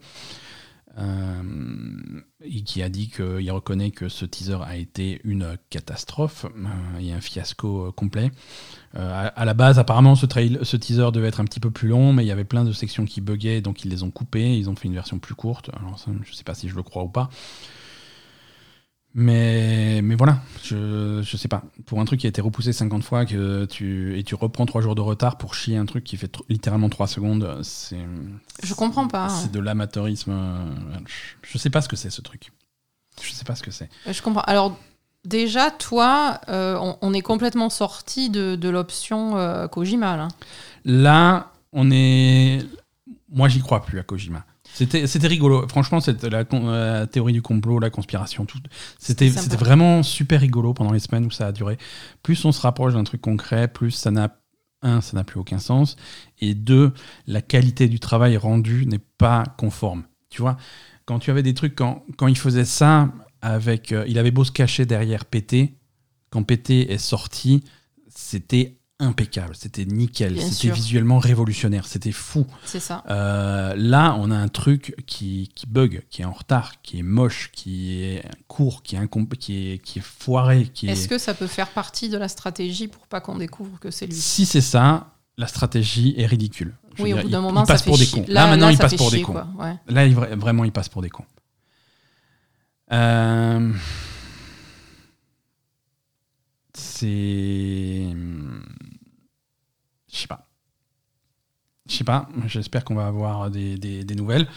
Euh, et qui a dit qu'il reconnaît que ce teaser a été une catastrophe euh, et un fiasco euh, complet. Euh, à, la base, apparemment, ce, teaser devait être un petit peu plus long, mais il y avait plein de sections qui buguaient, donc ils les ont coupées. Ils ont fait une version plus courte. Alors, je ne sais pas si je le crois ou pas. Mais, mais voilà, je, je sais pas. Pour un truc qui a été repoussé 50 fois que tu, et tu reprends 3 jours de retard pour chier un truc qui fait littéralement 3 secondes, c'est. Je comprends pas. C'est de l'amateurisme. euh, Je, je sais pas ce que c'est ce truc. Je sais pas ce que c'est. Je comprends. Alors, déjà, toi, euh, on, on est complètement sorti de, de l'option euh, Kojima, là. Là, on est. Moi, j'y crois plus à Kojima. C'était, c'était rigolo. Franchement, c'était la, la théorie du complot, la conspiration, tout. C'était, c'était vraiment super rigolo pendant les semaines où ça a duré. Plus on se rapproche d'un truc concret, plus ça n'a un, ça n'a plus aucun sens, et deux, la qualité du travail rendu n'est pas conforme. Tu vois, quand tu avais des trucs, quand, quand il faisait ça avec, euh, il avait beau se cacher derrière PT, quand PT est sorti, c'était impeccable, c'était nickel, c'était visuellement révolutionnaire, c'était fou. C'est ça. Euh, là, on a un truc qui, qui bug, qui est en retard, qui est moche, qui est court, qui est, qui est, qui est foiré. Qui Est-ce est... que ça peut faire partie de la stratégie pour pas qu'on découvre que c'est lui? Si c'est ça, la stratégie est ridicule. Je Oui, au dire, bout il- d'un il moment, ça passe fait pour des cons. Là, maintenant, il passe pour des cons. quoi. Ouais. Là, il- vra- vraiment, il passe pour des cons. Euh, C'est. Je sais pas. Je sais pas. J'espère qu'on va avoir des, nouvelles.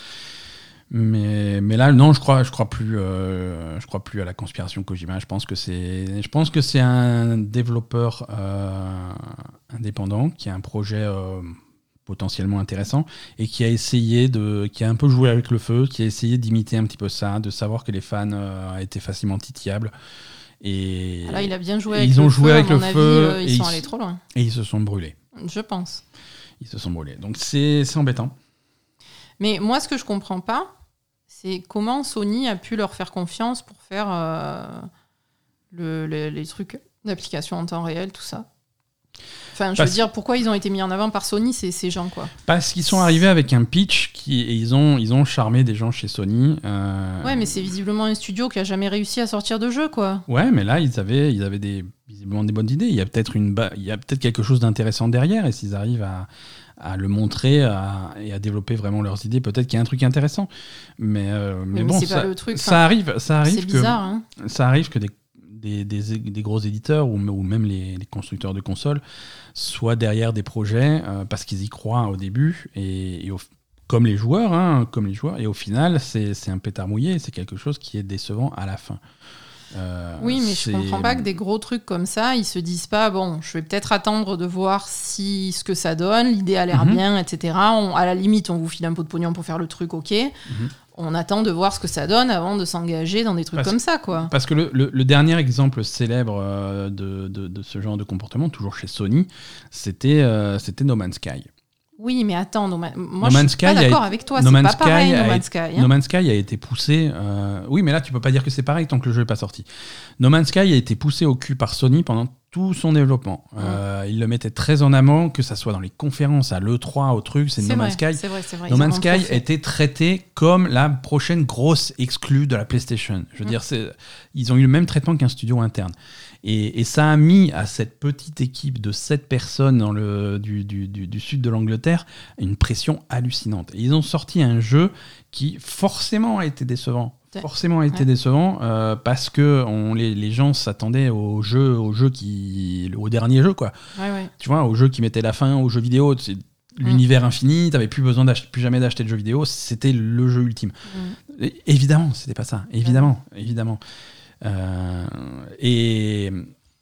Mais, mais là, non, je crois, je crois plus, euh, crois plus à la conspiration Kojima. Je pense que c'est, un développeur euh, indépendant qui a un projet euh, potentiellement intéressant et qui a essayé de, qui a un peu joué avec le feu, qui a essayé d'imiter un petit peu ça, de savoir que les fans étaient facilement titiables. Et, Là, il a bien joué avec ils le ont joué avec le avis, feu euh, et ils sont ils- allés trop loin. et ils se sont brûlés. Je pense. Ils se sont brûlés. Donc c'est c'est embêtant. Mais moi, ce que je comprends pas, c'est comment Sony a pu leur faire confiance pour faire euh, le- le- les trucs d'application en temps réel, tout ça. Enfin, je Parce- veux dire, pourquoi ils ont été mis en avant par Sony, c'est ces gens, quoi. Parce qu'ils sont arrivés avec un pitch qui, et ils ont, ils ont charmé des gens chez Sony. euh, Ouais, mais c'est visiblement un studio qui a jamais réussi à sortir de jeu, quoi. Ouais, mais là, ils avaient, ils avaient des, visiblement des bonnes idées. Il y a peut-être une, ba- il y a peut-être quelque chose d'intéressant derrière, et s'ils arrivent à, à le montrer à- et à développer vraiment leurs idées, peut-être qu'il y a un truc intéressant. Mais, euh, mais, mais bon, c'est ça, pas le truc, ça arrive, ça arrive que, bizarre, hein. ça arrive que des, des, des- des gros éditeurs ou, ou même les, les constructeurs de consoles soient derrière des projets euh, parce qu'ils y croient au début et, et au- comme les joueurs, hein, comme les joueurs, et au final, c'est un pétard mouillé, c'est quelque chose qui est décevant à la fin. Euh, Oui, mais je comprends pas que des gros trucs comme ça, ils se disent pas, bon, je vais peut-être attendre de voir si ce que ça donne, l'idée a l'air Mhm. bien, etc. On- à la limite, on vous file un pot de pognon pour faire le truc, ok. Mhm. On attend de voir ce que ça donne avant de s'engager dans des trucs Parce- comme ça, quoi. Parce que le, le- le dernier exemple célèbre euh, de, de- de ce genre de comportement, toujours chez Sony, c'était euh, No Man's Sky. Oui, mais attends, No Man- moi No je suis pas Sky d'accord avec toi, No c'est Man's pas pareil Sky No a Man's été- Sky. hein. No Man's Sky a été poussé. euh, Oui, mais là, tu peux pas dire que c'est pareil tant que le jeu n'est pas sorti. No Man's Sky a été poussé au cul par Sony pendant tout son développement. Euh, il le mettait très en amont, que ça soit dans les conférences, à l'E3, au truc, c'est No Man's Sky. vrai, vrai. No Man's Sky était traité comme la prochaine grosse exclue de la PlayStation. Je veux Mm. dire, ils ont eu le même traitement qu'un studio interne. Et, et ça a mis à cette petite équipe de 7 personnes dans le, du, du- du- du sud de l'Angleterre une pression hallucinante. Et ils ont sorti un jeu qui forcément a été décevant. Forcément été Ouais. décevant euh, parce que on, les, les gens s'attendaient au jeu, au jeu qui, au dernier jeu quoi Ouais, ouais. tu vois, au jeu qui mettait la fin au jeu vidéo, c'est l'univers infini, t'avais plus besoin plus jamais d'acheter de jeux vidéo, c'était le jeu ultime. Mm. Et- évidemment, c'était pas ça, évidemment, évidemment. Euh, et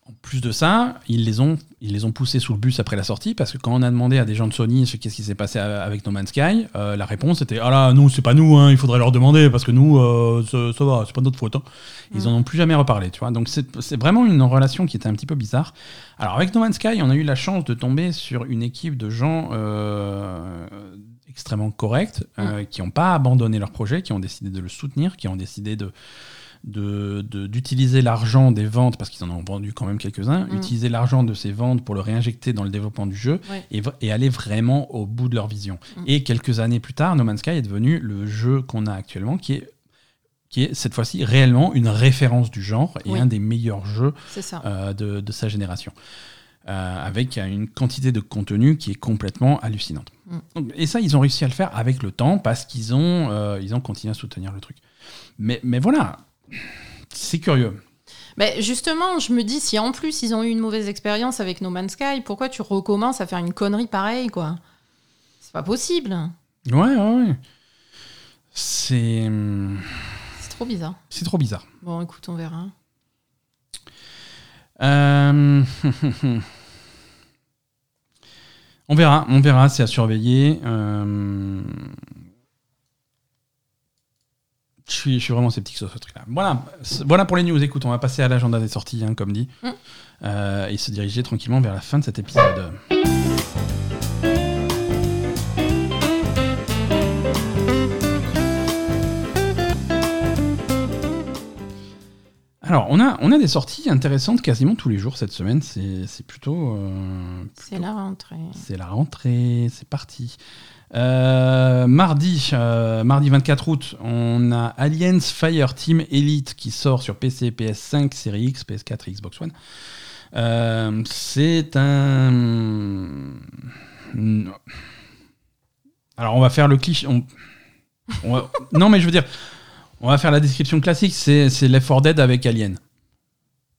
en plus de ça, ils les ont, ils les ont poussés sous le bus après la sortie parce que quand on a demandé à des gens de Sony ce qu'est-ce qui s'est passé avec No Man's Sky, euh, la réponse était ah là nous c'est pas nous, hein, il faudrait leur demander parce que nous euh, ça, ça va, c'est pas notre faute. hein. Ils Mm. en ont plus jamais reparlé, tu vois. Donc c'est vraiment une relation qui était un petit peu bizarre. Alors avec No Man's Sky, on a eu la chance de tomber sur une équipe de gens euh, extrêmement corrects, euh, qui n'ont pas abandonné leur projet, qui ont décidé de le soutenir, qui ont décidé de de- de- d'utiliser l'argent des ventes, parce qu'ils en ont vendu quand même quelques-uns, Mm. utiliser l'argent de ces ventes pour le réinjecter dans le développement du jeu Ouais. et, et aller vraiment au bout de leur vision. Mm. Et quelques années plus tard, No Man's Sky est devenu le jeu qu'on a actuellement, qui est, qui est cette fois-ci réellement une référence du genre et Oui. un des meilleurs jeux euh, de, de sa génération. Euh, avec une quantité de contenu qui est complètement hallucinante. Mm. Et ça, ils ont réussi à le faire avec le temps parce qu'ils ont, euh, ils ont continué à soutenir le truc. Mais, mais voilà, c'est curieux. Ben, justement, je me dis, si en plus ils ont eu une mauvaise expérience avec No Man's Sky, pourquoi tu recommences à faire une connerie pareille, quoi? C'est pas possible. Ouais, ouais, ouais. C'est, hum, C'est trop bizarre. c'est trop bizarre. Bon, écoute, on verra. Euh, (laughs) on verra, on verra, c'est à surveiller. Euh, Je suis, je suis vraiment sceptique sur ce truc-là. Voilà pour les news. Écoute, on va passer à l'agenda des sorties, hein, comme dit, Mm. Euh, et se diriger tranquillement vers la fin de cet épisode. Alors, on a, on a des sorties intéressantes quasiment tous les jours cette semaine. C'est plutôt. euh, C'est la rentrée. C'est la rentrée, c'est parti. Euh, mardi, euh, mardi 24 août, on a Aliens Fireteam Elite qui sort sur PC, PS5, Série X, PS4 et Xbox One. Euh, c'est un. Alors on va faire le cliché. on- on va- Non mais je veux dire, on va faire la description classique. C'est c'est Left 4 Dead avec Alien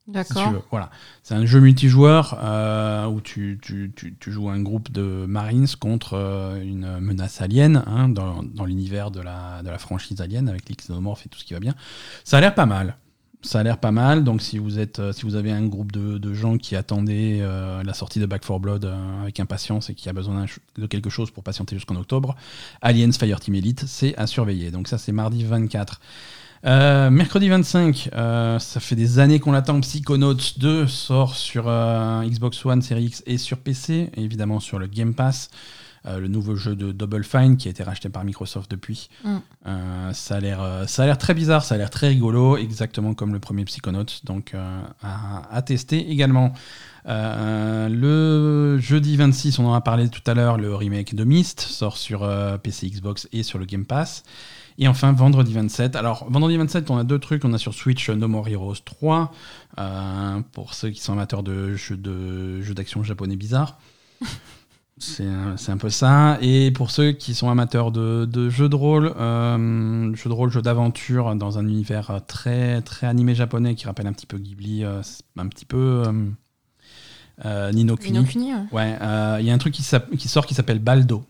D'accord. Voilà. C'est un jeu multijoueur euh, où tu, tu, tu, tu joues un groupe de Marines contre euh, une menace alien hein, dans, dans l'univers de la, de la franchise Alien avec les xénomorphes et tout ce qui va bien. Ça a l'air pas mal. Ça a l'air pas mal. Donc si vous euh, avez un groupe de, gens qui attendaient euh, la sortie de Back 4 Blood euh, avec impatience et qui a besoin de quelque chose pour patienter jusqu'en octobre, Aliens Fireteam Elite, c'est à surveiller. Donc ça c'est mardi 24. Euh, mercredi 25, euh, ça fait des années qu'on l'attend. Psychonauts 2 sort sur Xbox One, Series X et sur PC, évidemment sur le Game Pass. Euh, le nouveau jeu de Double Fine qui a été racheté par Microsoft depuis. Mm. Euh, ça a l'air, euh, ça a l'air très bizarre, ça a l'air très rigolo, exactement comme le premier Psychonauts. Donc à, à tester également. Euh, le jeudi 26, on en a parlé tout à l'heure, le remake de Myst sort sur euh, PC, Xbox et sur le Game Pass. Et enfin, vendredi 27. Alors, vendredi 27, on a deux trucs. On a sur Switch No More Heroes 3, euh, pour ceux qui sont amateurs de jeux de jeux d'action japonais bizarres. (laughs) C'est un, peu ça. Et pour ceux qui sont amateurs de, de jeux de rôle, euh, jeux de rôle, jeux d'aventure dans un univers très, très animé japonais qui rappelle un petit peu Ghibli, euh, un petit peu euh, euh, Nino Kuni. Ouais. Il y a un truc qui, sort qui s'appelle Baldo.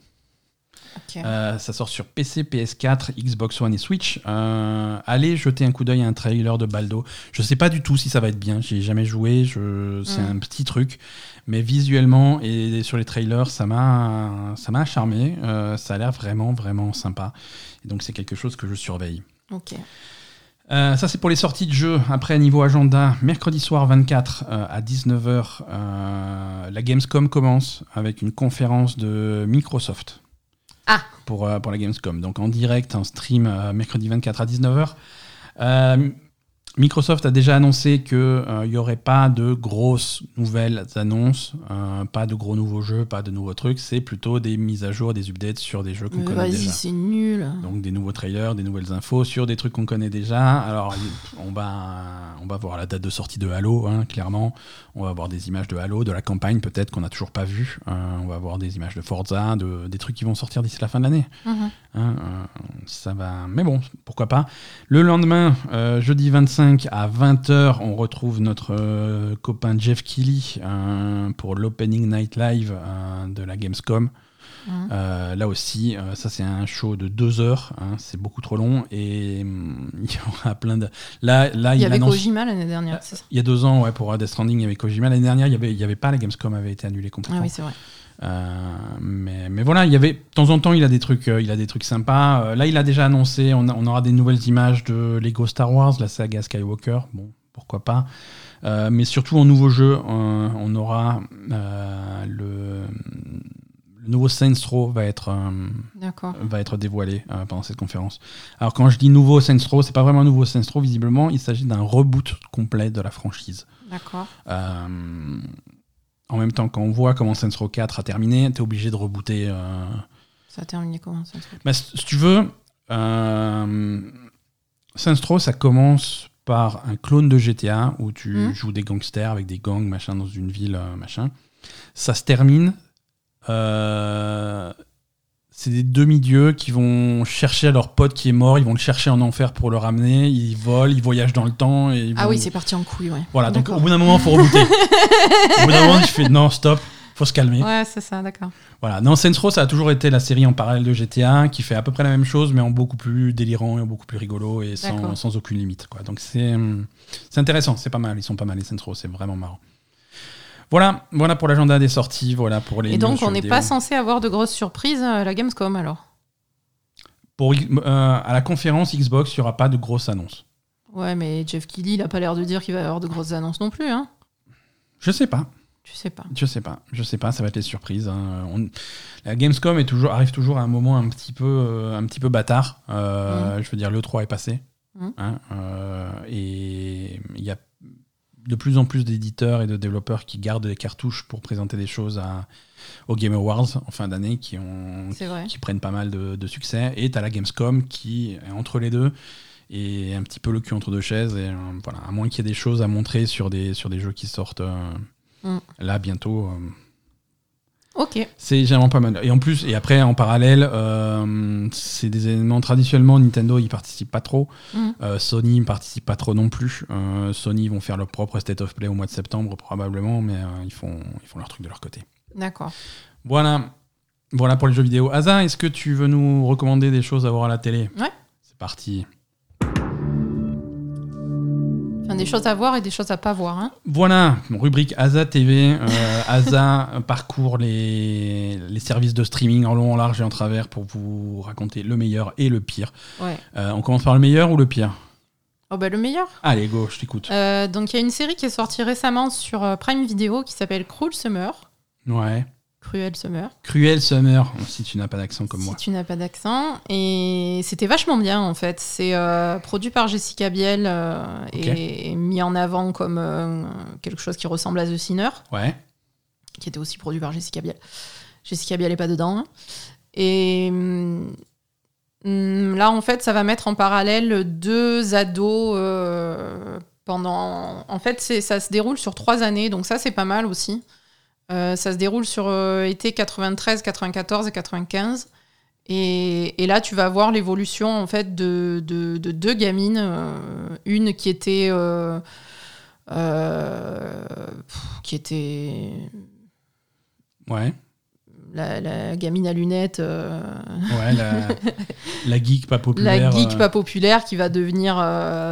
Euh, ça sort sur PC, PS4, Xbox One et Switch. Euh, allez jeter un coup d'œil à un trailer de Baldo. Je sais pas du tout si ça va être bien. J'ai jamais joué. Je... C'est Mm. un petit truc, mais visuellement et sur les trailers, ça m'a ça m'a charmé. Euh, ça a l'air vraiment vraiment sympa. Et donc c'est quelque chose que je surveille. Ok. Euh, ça, c'est pour les sorties de jeux. Après, niveau agenda, mercredi soir 24 euh, à 19h, euh, la Gamescom commence avec une conférence de Microsoft. Ah. Pour, pour la Gamescom. Donc en direct, en stream, mercredi 24 à 19h. Euh, Microsoft a déjà annoncé qu'il n'y aurait pas de grosses nouvelles annonces, euh, pas de gros nouveaux jeux, pas de nouveaux trucs. C'est plutôt des mises à jour, des updates sur des jeux qu'on connaît Vas-y, déjà. c'est nul. Donc des nouveaux trailers, des nouvelles infos sur des trucs qu'on connaît déjà. Alors on va, on va voir la date de sortie de Halo, hein, clairement. On va voir des images de Halo, de la campagne peut-être qu'on n'a toujours pas vu. Euh, on va voir des images de Forza, de, des trucs qui vont sortir d'ici la fin de l'année. Mhm. Hein, euh, ça va. Mais bon, pourquoi pas. Le lendemain, euh, jeudi 25 à 20h, on retrouve notre euh, copain Jeff Keighley euh, pour l'Opening Night Live euh, de la Gamescom. Euh, là aussi, ça c'est un show de deux heures, hein, c'est beaucoup trop long et hum, (laughs) il y aura plein de. Là, là Il y avait annonce- Kojima l'année dernière, c'est ça Il y a deux ans, ouais, pour Death Stranding, il y avait Kojima. L'année dernière, il y avait, il y avait pas la Gamescom avait été annulée complètement. Ah oui, c'est vrai. Euh, mais, mais voilà, il y avait de temps en temps, il a des trucs, euh, il a des trucs sympas. Euh, là, il a déjà annoncé, on, a- on aura des nouvelles images de Lego Star Wars, la saga Skywalker. Bon, pourquoi pas. Mais surtout en nouveau jeu, on aura le, le nouveau Saints Row va être euh, va être dévoilé euh, pendant cette conférence. Alors quand je dis nouveau Saints Row, c'est pas vraiment un nouveau Saints Row visiblement, il s'agit d'un reboot complet de la franchise. D'accord. Euh, en même temps, quand on voit comment Saints Row 4 a terminé, t'es obligé de rebooter. euh. Ça a terminé comment truc Bah, si si tu veux, euh, Saints Row, ça commence par un clone de GTA où tu Mhm. joues des gangsters avec des gangs machin dans une ville euh, machin. Ça se termine. euh, c'est des demi-dieux qui vont chercher leur pote qui est mort, ils vont le chercher en enfer pour le ramener, ils volent, ils voyagent dans le temps et Ah oui, c'est parti en couille, ouais. voilà, donc au bout d'un moment, il faut rebooter. (laughs) au bout d'un moment, je fais non, stop, faut se calmer. Ouais, c'est ça, d'accord. Voilà, non, Saints Row, ça a toujours été la série en parallèle de GTA qui fait à peu près la même chose, mais en beaucoup plus délirant et en beaucoup plus rigolo et sans, sans aucune limite. Quoi. Donc c'est hum, c'est intéressant, c'est pas mal, ils sont pas mal les Saints Row, c'est vraiment marrant. Voilà, voilà pour l'agenda des sorties, voilà pour les. Et donc, on n'est pas censé avoir de grosses surprises à la Gamescom alors? Pour, euh, à la conférence Xbox, il n'y aura pas de grosses annonces. Ouais, mais Jeff Keighley, il a pas l'air de dire qu'il va y avoir de grosses annonces non plus, hein Je sais pas. Tu sais pas. Je sais pas, je sais pas, ça va être les surprises. hein. On- La Gamescom est toujours, arrive toujours à un moment un petit peu, euh, un petit peu bâtard. Euh, Je veux dire, le 3 est passé. Mhm. Hein, euh, et il y a de plus en plus d'éditeurs et de développeurs qui gardent les cartouches pour présenter des choses à, aux Game Awards en fin d'année qui, ont, prennent pas mal de, de succès. Et tu as la Gamescom qui est entre les deux et un petit peu le cul entre deux chaises. Et euh, voilà, à moins qu'il y ait des choses à montrer sur des, sur des jeux qui sortent euh, Mm. là bientôt. euh, Ok. c'est généralement pas mal. Et en plus, et après, en parallèle, euh, c'est des événements traditionnellement, Nintendo, ils participent pas trop. Mhm. Euh, Sony ne participe pas trop non plus. Euh, Sony vont faire leur propre State of Play au mois de septembre, probablement, mais ils, font, ils font leur truc de leur côté. D'accord. Voilà. Voilà pour les jeux vidéo. Asa, est-ce que tu veux nous recommander des choses à voir à la télé? Ouais. C'est parti. Enfin, des choses à voir et des choses à pas voir. Hein. Voilà, rubrique Asa TV. Euh, Asa (laughs) parcourt les, les services de streaming en long, en large et en travers pour vous raconter le meilleur et le pire. Ouais. Euh, on commence par le meilleur ou le pire? Oh bah le meilleur. Allez, go, je t'écoute. Euh, donc il y a une série qui est sortie récemment sur euh, Prime Video qui s'appelle Cruel Summer. Ouais. Cruel Summer. Cruel Summer, si tu n'as pas d'accent comme si moi. tu n'as pas d'accent. Et c'était vachement bien en fait. C'est euh, produit par Jessica Biel euh, et mis en avant comme euh, quelque chose qui ressemble à The Sinner, Ouais. qui était aussi produit par Jessica Biel. Jessica Biel est pas dedans. hein. Et hum, là en fait, ça va mettre en parallèle deux ados. pendant, en fait, ça se déroule sur trois années, donc ça c'est pas mal aussi. Euh, ça se déroule sur euh, été 93, 94 et 95. Et, et là, tu vas voir l'évolution en fait de, de- de deux gamines. euh, une qui était, euh, euh, qui était Ouais. la, la gamine à lunettes, Ouais, la, (laughs) la geek pas populaire. la geek pas populaire qui va devenir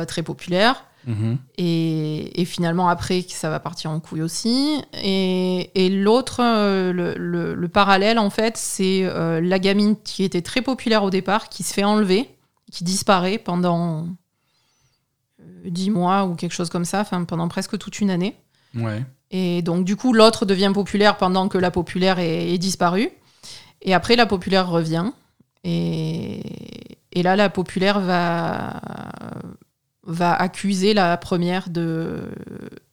très populaire. Mhm. Et, et finalement, après, ça va partir en couille aussi. Et, et l'autre, euh, le, le- le parallèle, en fait, c'est euh, la gamine qui était très populaire au départ, qui se fait enlever, qui disparaît pendant euh, 10 mois ou quelque chose comme ça, enfin, pendant presque toute une année. Ouais. Et donc, du coup, l'autre devient populaire pendant que la populaire est, est disparue. Et après, la populaire revient. Et, et là, la populaire va, va accuser la première de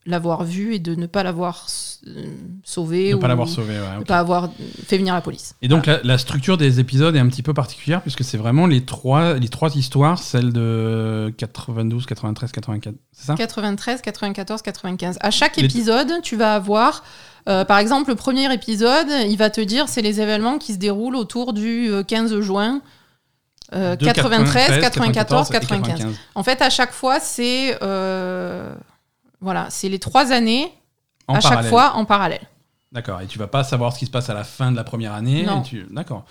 l'avoir vue et de ne pas l'avoir euh, sauvée. Ne ou pas l'avoir sauvé, ouais. ne ok. pas avoir fait venir la police. Et donc la, la structure des épisodes est un petit peu particulière puisque c'est vraiment les trois, les trois histoires, celle de 92, 93, 84, c'est ça? 93, 94, 95. À chaque Les- épisode, tu vas avoir, euh, par exemple, le premier épisode, il va te dire c'est les événements qui se déroulent autour du euh, 15 juin. Euh, De 93, 94, 95. 95. En fait, à chaque fois, c'est euh, voilà, c'est les trois années En à chaque fois en parallèle. D'accord. Et tu vas pas savoir ce qui se passe à la fin de la première année. Tu- D'accord.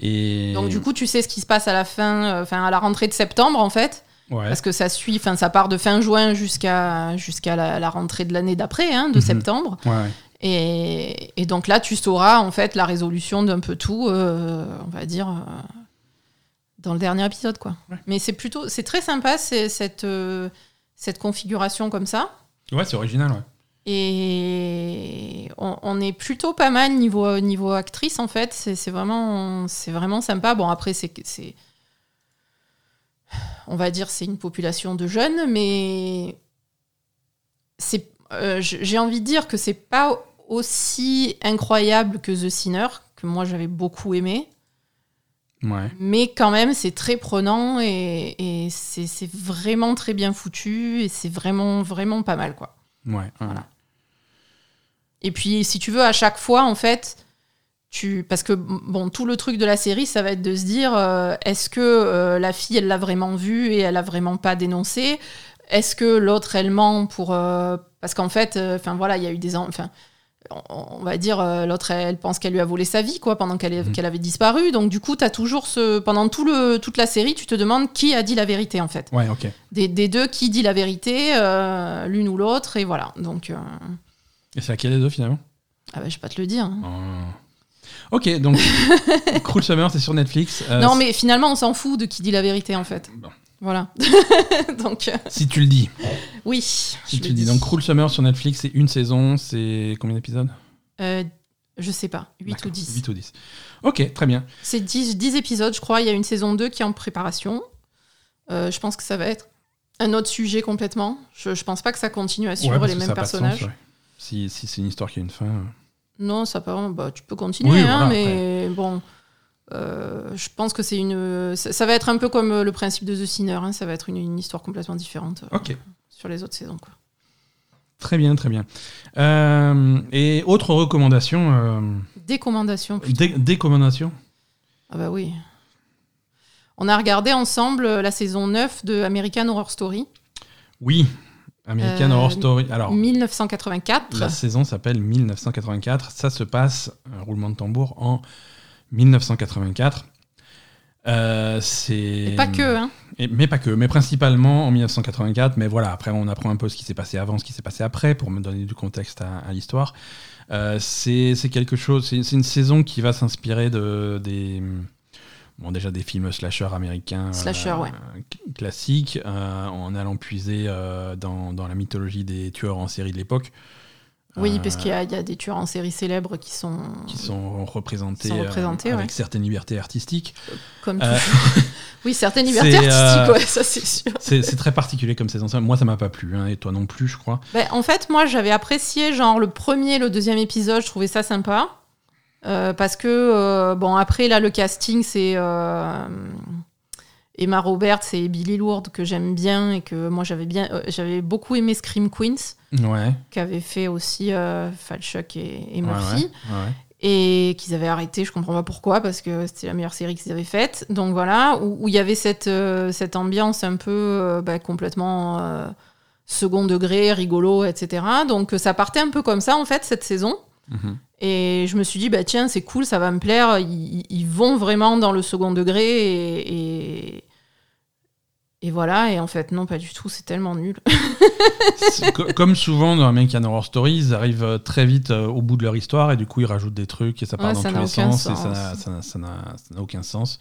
Et Donc du coup, tu sais ce qui se passe à la fin, euh, enfin à la rentrée de septembre en fait, ouais. parce que ça suit, enfin ça part de fin juin jusqu'à jusqu'à la, la rentrée de l'année d'après, hein, de Mhm. septembre. Ouais, ouais. Et, et donc là, tu sauras en fait la résolution d'un peu tout, euh, on va dire, dans le dernier épisode, quoi. Ouais. Mais c'est plutôt, c'est très sympa cette euh, cette configuration comme ça. Ouais, c'est original. Ouais. Et on, on est plutôt pas mal niveau niveau actrice en fait. C'est vraiment c'est vraiment sympa. Bon après c'est c'est on va dire c'est une population de jeunes, mais c'est euh, j'ai envie de dire que c'est pas aussi incroyable que The Sinner que moi j'avais beaucoup aimé. Ouais. Mais quand même, c'est très prenant et, et c'est c'est vraiment très bien foutu et c'est vraiment, vraiment pas mal, quoi. Ouais. Voilà. Et puis, si tu veux, à chaque fois, en fait, tu... parce que bon, tout le truc de la série, ça va être de se dire, euh, est-ce que euh, la fille, elle l'a vraiment vu et elle a vraiment pas dénoncé? Est-ce que l'autre, elle ment pour... euh, Parce qu'en fait, enfin voilà, il y a eu des... en- Enfin, on va dire, euh, l'autre, elle pense qu'elle lui a volé sa vie, quoi, pendant qu'elle Mhm. avait disparu. Donc, du coup, tu as toujours ce... Pendant tout le, toute la série, tu te demandes qui a dit la vérité, en fait. Ouais, ok. Des, des deux, qui dit la vérité, euh, l'une ou l'autre, et voilà. Donc... euh, Et c'est laquelle des deux finalement? ah bah, je vais pas te le dire. hein. Oh. Ok, donc (laughs) Cruel Summer, c'est sur Netflix. Euh, non, mais finalement, on s'en fout de qui dit la vérité, en fait. Bon. Voilà. (laughs) Donc, euh, Si tu le dis. oui. Si je tu le dis. dis. Donc Cruel Summer sur Netflix, c'est une saison, c'est combien d'épisodes Euh, je sais pas, 8 ou D'accord, 10. 8 ou 10. Ok, très bien. C'est 10, 10 épisodes, je crois. Il y a une saison 2 qui est en préparation. Euh, je pense que ça va être un autre sujet complètement. Je, je pense pas que ça continue à suivre Ouais, les mêmes sens, personnages. ouais. Si, si c'est une histoire qui a une fin. euh. Non, ça pas. Bah, tu peux continuer, Oui, hein, mais bon. Euh, je pense que c'est une. Ça, ça va être un peu comme euh, le principe de The Sinner. hein, ça va être une, une histoire complètement différente euh, sur les autres saisons. Quoi. Très bien, très bien. Euh, et autre recommandation, Décommandation. dé- décommandation? Ah bah oui. On a regardé ensemble la saison 9 de American Horror Story, Oui, American Horror Story. Alors, 1984. la saison s'appelle 1984. Ça se passe, un roulement de tambour, en 1984. Euh, c'est Et pas que, hein. Et- mais pas que, mais principalement en 1984. Mais voilà, après on apprend un peu ce qui s'est passé avant, ce qui s'est passé après, pour me donner du contexte à, à l'histoire. Euh, c'est c'est quelque chose, c'est c'est une saison qui va s'inspirer de des bon déjà des films slasher américains Slasher, ouais. classiques, euh, en allant puiser euh, dans, dans la mythologie des tueurs en série de l'époque. Oui, Euh, parce qu'il y, a- il y a des tueurs en série célèbres qui sont, qui sont représentés, Sont euh, avec ouais. certaines libertés artistiques. comme Euh, toujours. (laughs) oui, certaines libertés euh, artistiques, ouais, ça c'est sûr. C'est très particulier comme saison. Moi, ça m'a pas plu, hein, et toi non plus, je crois. Ben, en fait, moi, j'avais apprécié genre le premier, le deuxième épisode, je trouvais ça sympa. Euh, parce que, euh, bon, après, là, le casting, c'est euh, Emma Roberts et Billy Lourdes que j'aime bien et que moi, j'avais bien, euh, j'avais beaucoup aimé Scream Queens, Ouais. qui avait fait aussi euh, Falchuk et, et Murphy. ouais, ouais. et qu'ils avaient arrêté, je comprends pas pourquoi, parce que c'était la meilleure série qu'ils avaient faite. Donc voilà, où il y avait cette, euh, cette ambiance un peu euh, bah, complètement second degré, rigolo, etc. Donc ça partait un peu comme ça, en fait, cette saison. Mhm. Et je me suis dit, bah tiens, c'est cool, ça va me plaire. Ils, ils vont vraiment dans le second degré et, et, et voilà. Et en fait, non, pas du tout, c'est tellement nul. (laughs) Comme souvent dans American Horror Story, ils arrivent euh, très vite euh, au bout de leur histoire et du coup ils rajoutent des trucs et ça part Ouais, dans ça tous les sens, et ça n'a- aucun sens.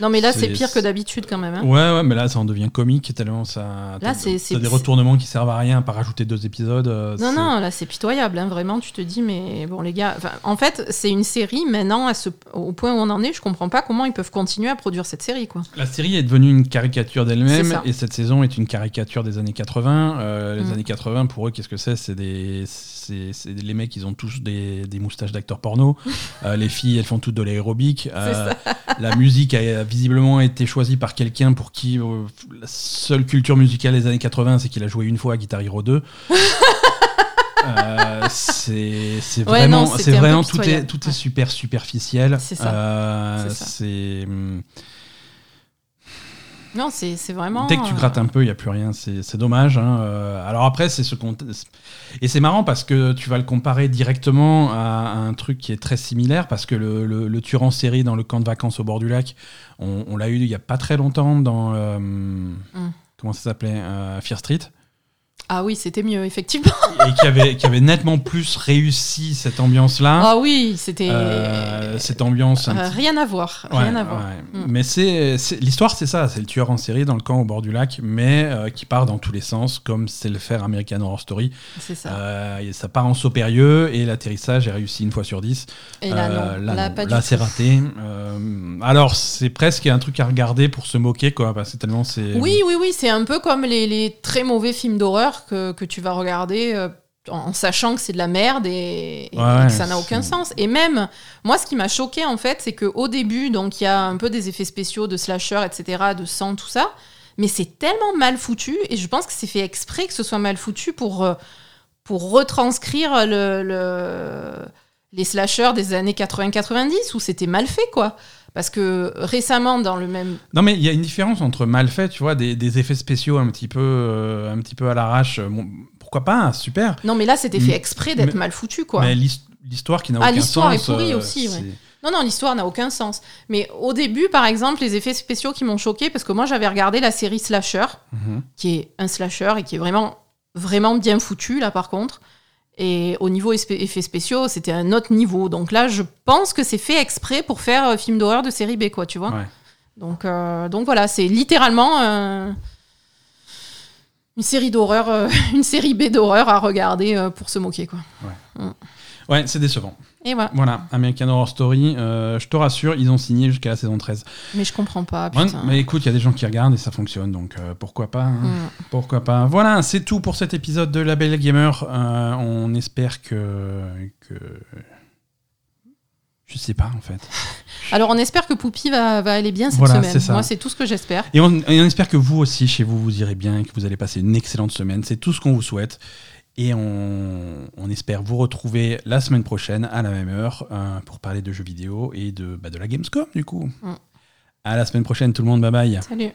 Non, mais là, C'est- pire que d'habitude quand même. hein. Ouais, ouais, mais là ça en devient comique tellement ça. t'as- c'est- des retournements qui servent à rien, à part rajouter deux épisodes. euh, Non, non, là c'est pitoyable, hein, vraiment. Tu te dis, mais bon, les gars, en fait, c'est une série maintenant, à ce, au point où on en est, je comprends pas comment ils peuvent continuer à produire cette série, quoi. La série est devenue une caricature d'elle-même et cette saison est une caricature des années 80. Euh, les Mm. années 80, pour eux, qu'est-ce que c'est? C'est des, c'est, c'est les mecs, ils ont tous des, des moustaches d'acteurs porno. (laughs) Euh, les filles, elles font toutes de l'aérobic. Euh, la musique a visiblement été choisie par quelqu'un pour qui euh, la seule culture musicale des années 80, c'est qu'il a joué une fois à Guitar Hero 2. (laughs) Euh, c'est c'est Ouais, vraiment, non, c'est vraiment tout est tout est super superficiel. C'est ça. Euh, C'est ça. c'est hum, Non, c'est vraiment. Dès que tu euh, grattes un peu, il n'y a plus rien. C'est dommage. hein. Euh, alors après, c'est ce qu'on. Et c'est marrant parce que tu vas le comparer directement à, un truc qui est très similaire parce que le, le- le tueur en série dans le camp de vacances au bord du lac, on, on l'a eu il n'y a pas très longtemps dans. euh, Mm. Comment ça s'appelait euh, Fear Street. Ah oui, c'était mieux, effectivement. Et qui avait, qui avait nettement plus réussi cette ambiance-là. Ah oui, c'était. Euh, cette ambiance euh, rien à voir, Ouais, rien à voir. ouais. Mm. Mais c'est l'histoire, c'est ça. C'est le tueur en série dans le camp au bord du lac, mais euh, qui part dans tous les sens, comme c'est le faire American Horror Story. C'est ça. Et ça part en saut périlleux et l'atterrissage est réussi une fois sur dix. Et là, non. là, c'est raté. Alors, c'est presque un truc à regarder pour se moquer, quoi. Parce que tellement c'est. Oui, oui, oui, c'est un peu comme les, les très mauvais films d'horreur que, que tu vas regarder euh, en, en sachant que c'est de la merde et, et Ouais, que ça n'a aucun sens. Et même, moi, ce qui m'a choqué, en fait, c'est qu'au début, donc il y a un peu des effets spéciaux de slasher, etc., de sang, tout ça, mais c'est tellement mal foutu, et je pense que c'est fait exprès que ce soit mal foutu pour, euh, pour retranscrire le, le- les slashers des années 80-90, où c'était mal fait, quoi. Parce que récemment, dans le même Non, mais il y a une différence entre mal fait, tu vois, des, des effets spéciaux un petit peu, euh, un petit peu à l'arrache. Bon, pourquoi pas, hein, super. Non, mais là, c'était fait exprès d'être mal foutu, quoi. Mais l'his- l'histoire qui n'a Ah, aucun sens. l'histoire est pourrie euh, aussi, ouais. Non, non, l'histoire n'a aucun sens. Mais au début, par exemple, les effets spéciaux qui m'ont choqué, parce que moi, j'avais regardé la série Slasher, Mhm. qui est un slasher et qui est vraiment, vraiment bien foutu, là, par contre. Et au niveau effets spéciaux, c'était un autre niveau. Donc là, je pense que c'est fait exprès pour faire euh, film d'horreur de série B, quoi, tu vois. Ouais. Donc, euh, donc voilà, c'est littéralement euh, une série d'horreur, euh, (laughs) une série B d'horreur à regarder pour se moquer, quoi. Ouais, c'est décevant. Et voilà. Voilà, American Horror Story, euh, je te rassure, ils ont signé jusqu'à la saison 13. Mais je comprends pas. Ouais, mais écoute, il y a des gens qui regardent et ça fonctionne, donc euh, pourquoi pas hein. Mm. Pourquoi pas Voilà, c'est tout pour cet épisode de La Belle Gamer. Euh, on espère que, que... Je sais pas, en fait. (laughs) Alors, on espère que Poupie va, va aller bien cette Voilà, semaine. ça. Moi, c'est tout ce que j'espère. Et on, et on espère que vous aussi, chez vous, vous irez bien et que vous allez passer une excellente semaine. C'est tout ce qu'on vous souhaite. Et on, on espère vous retrouver la semaine prochaine à la même heure euh, pour parler de jeux vidéo et de, bah, de la Gamescom, du coup. Mm. À la semaine prochaine, tout le monde. Bye bye. Salut.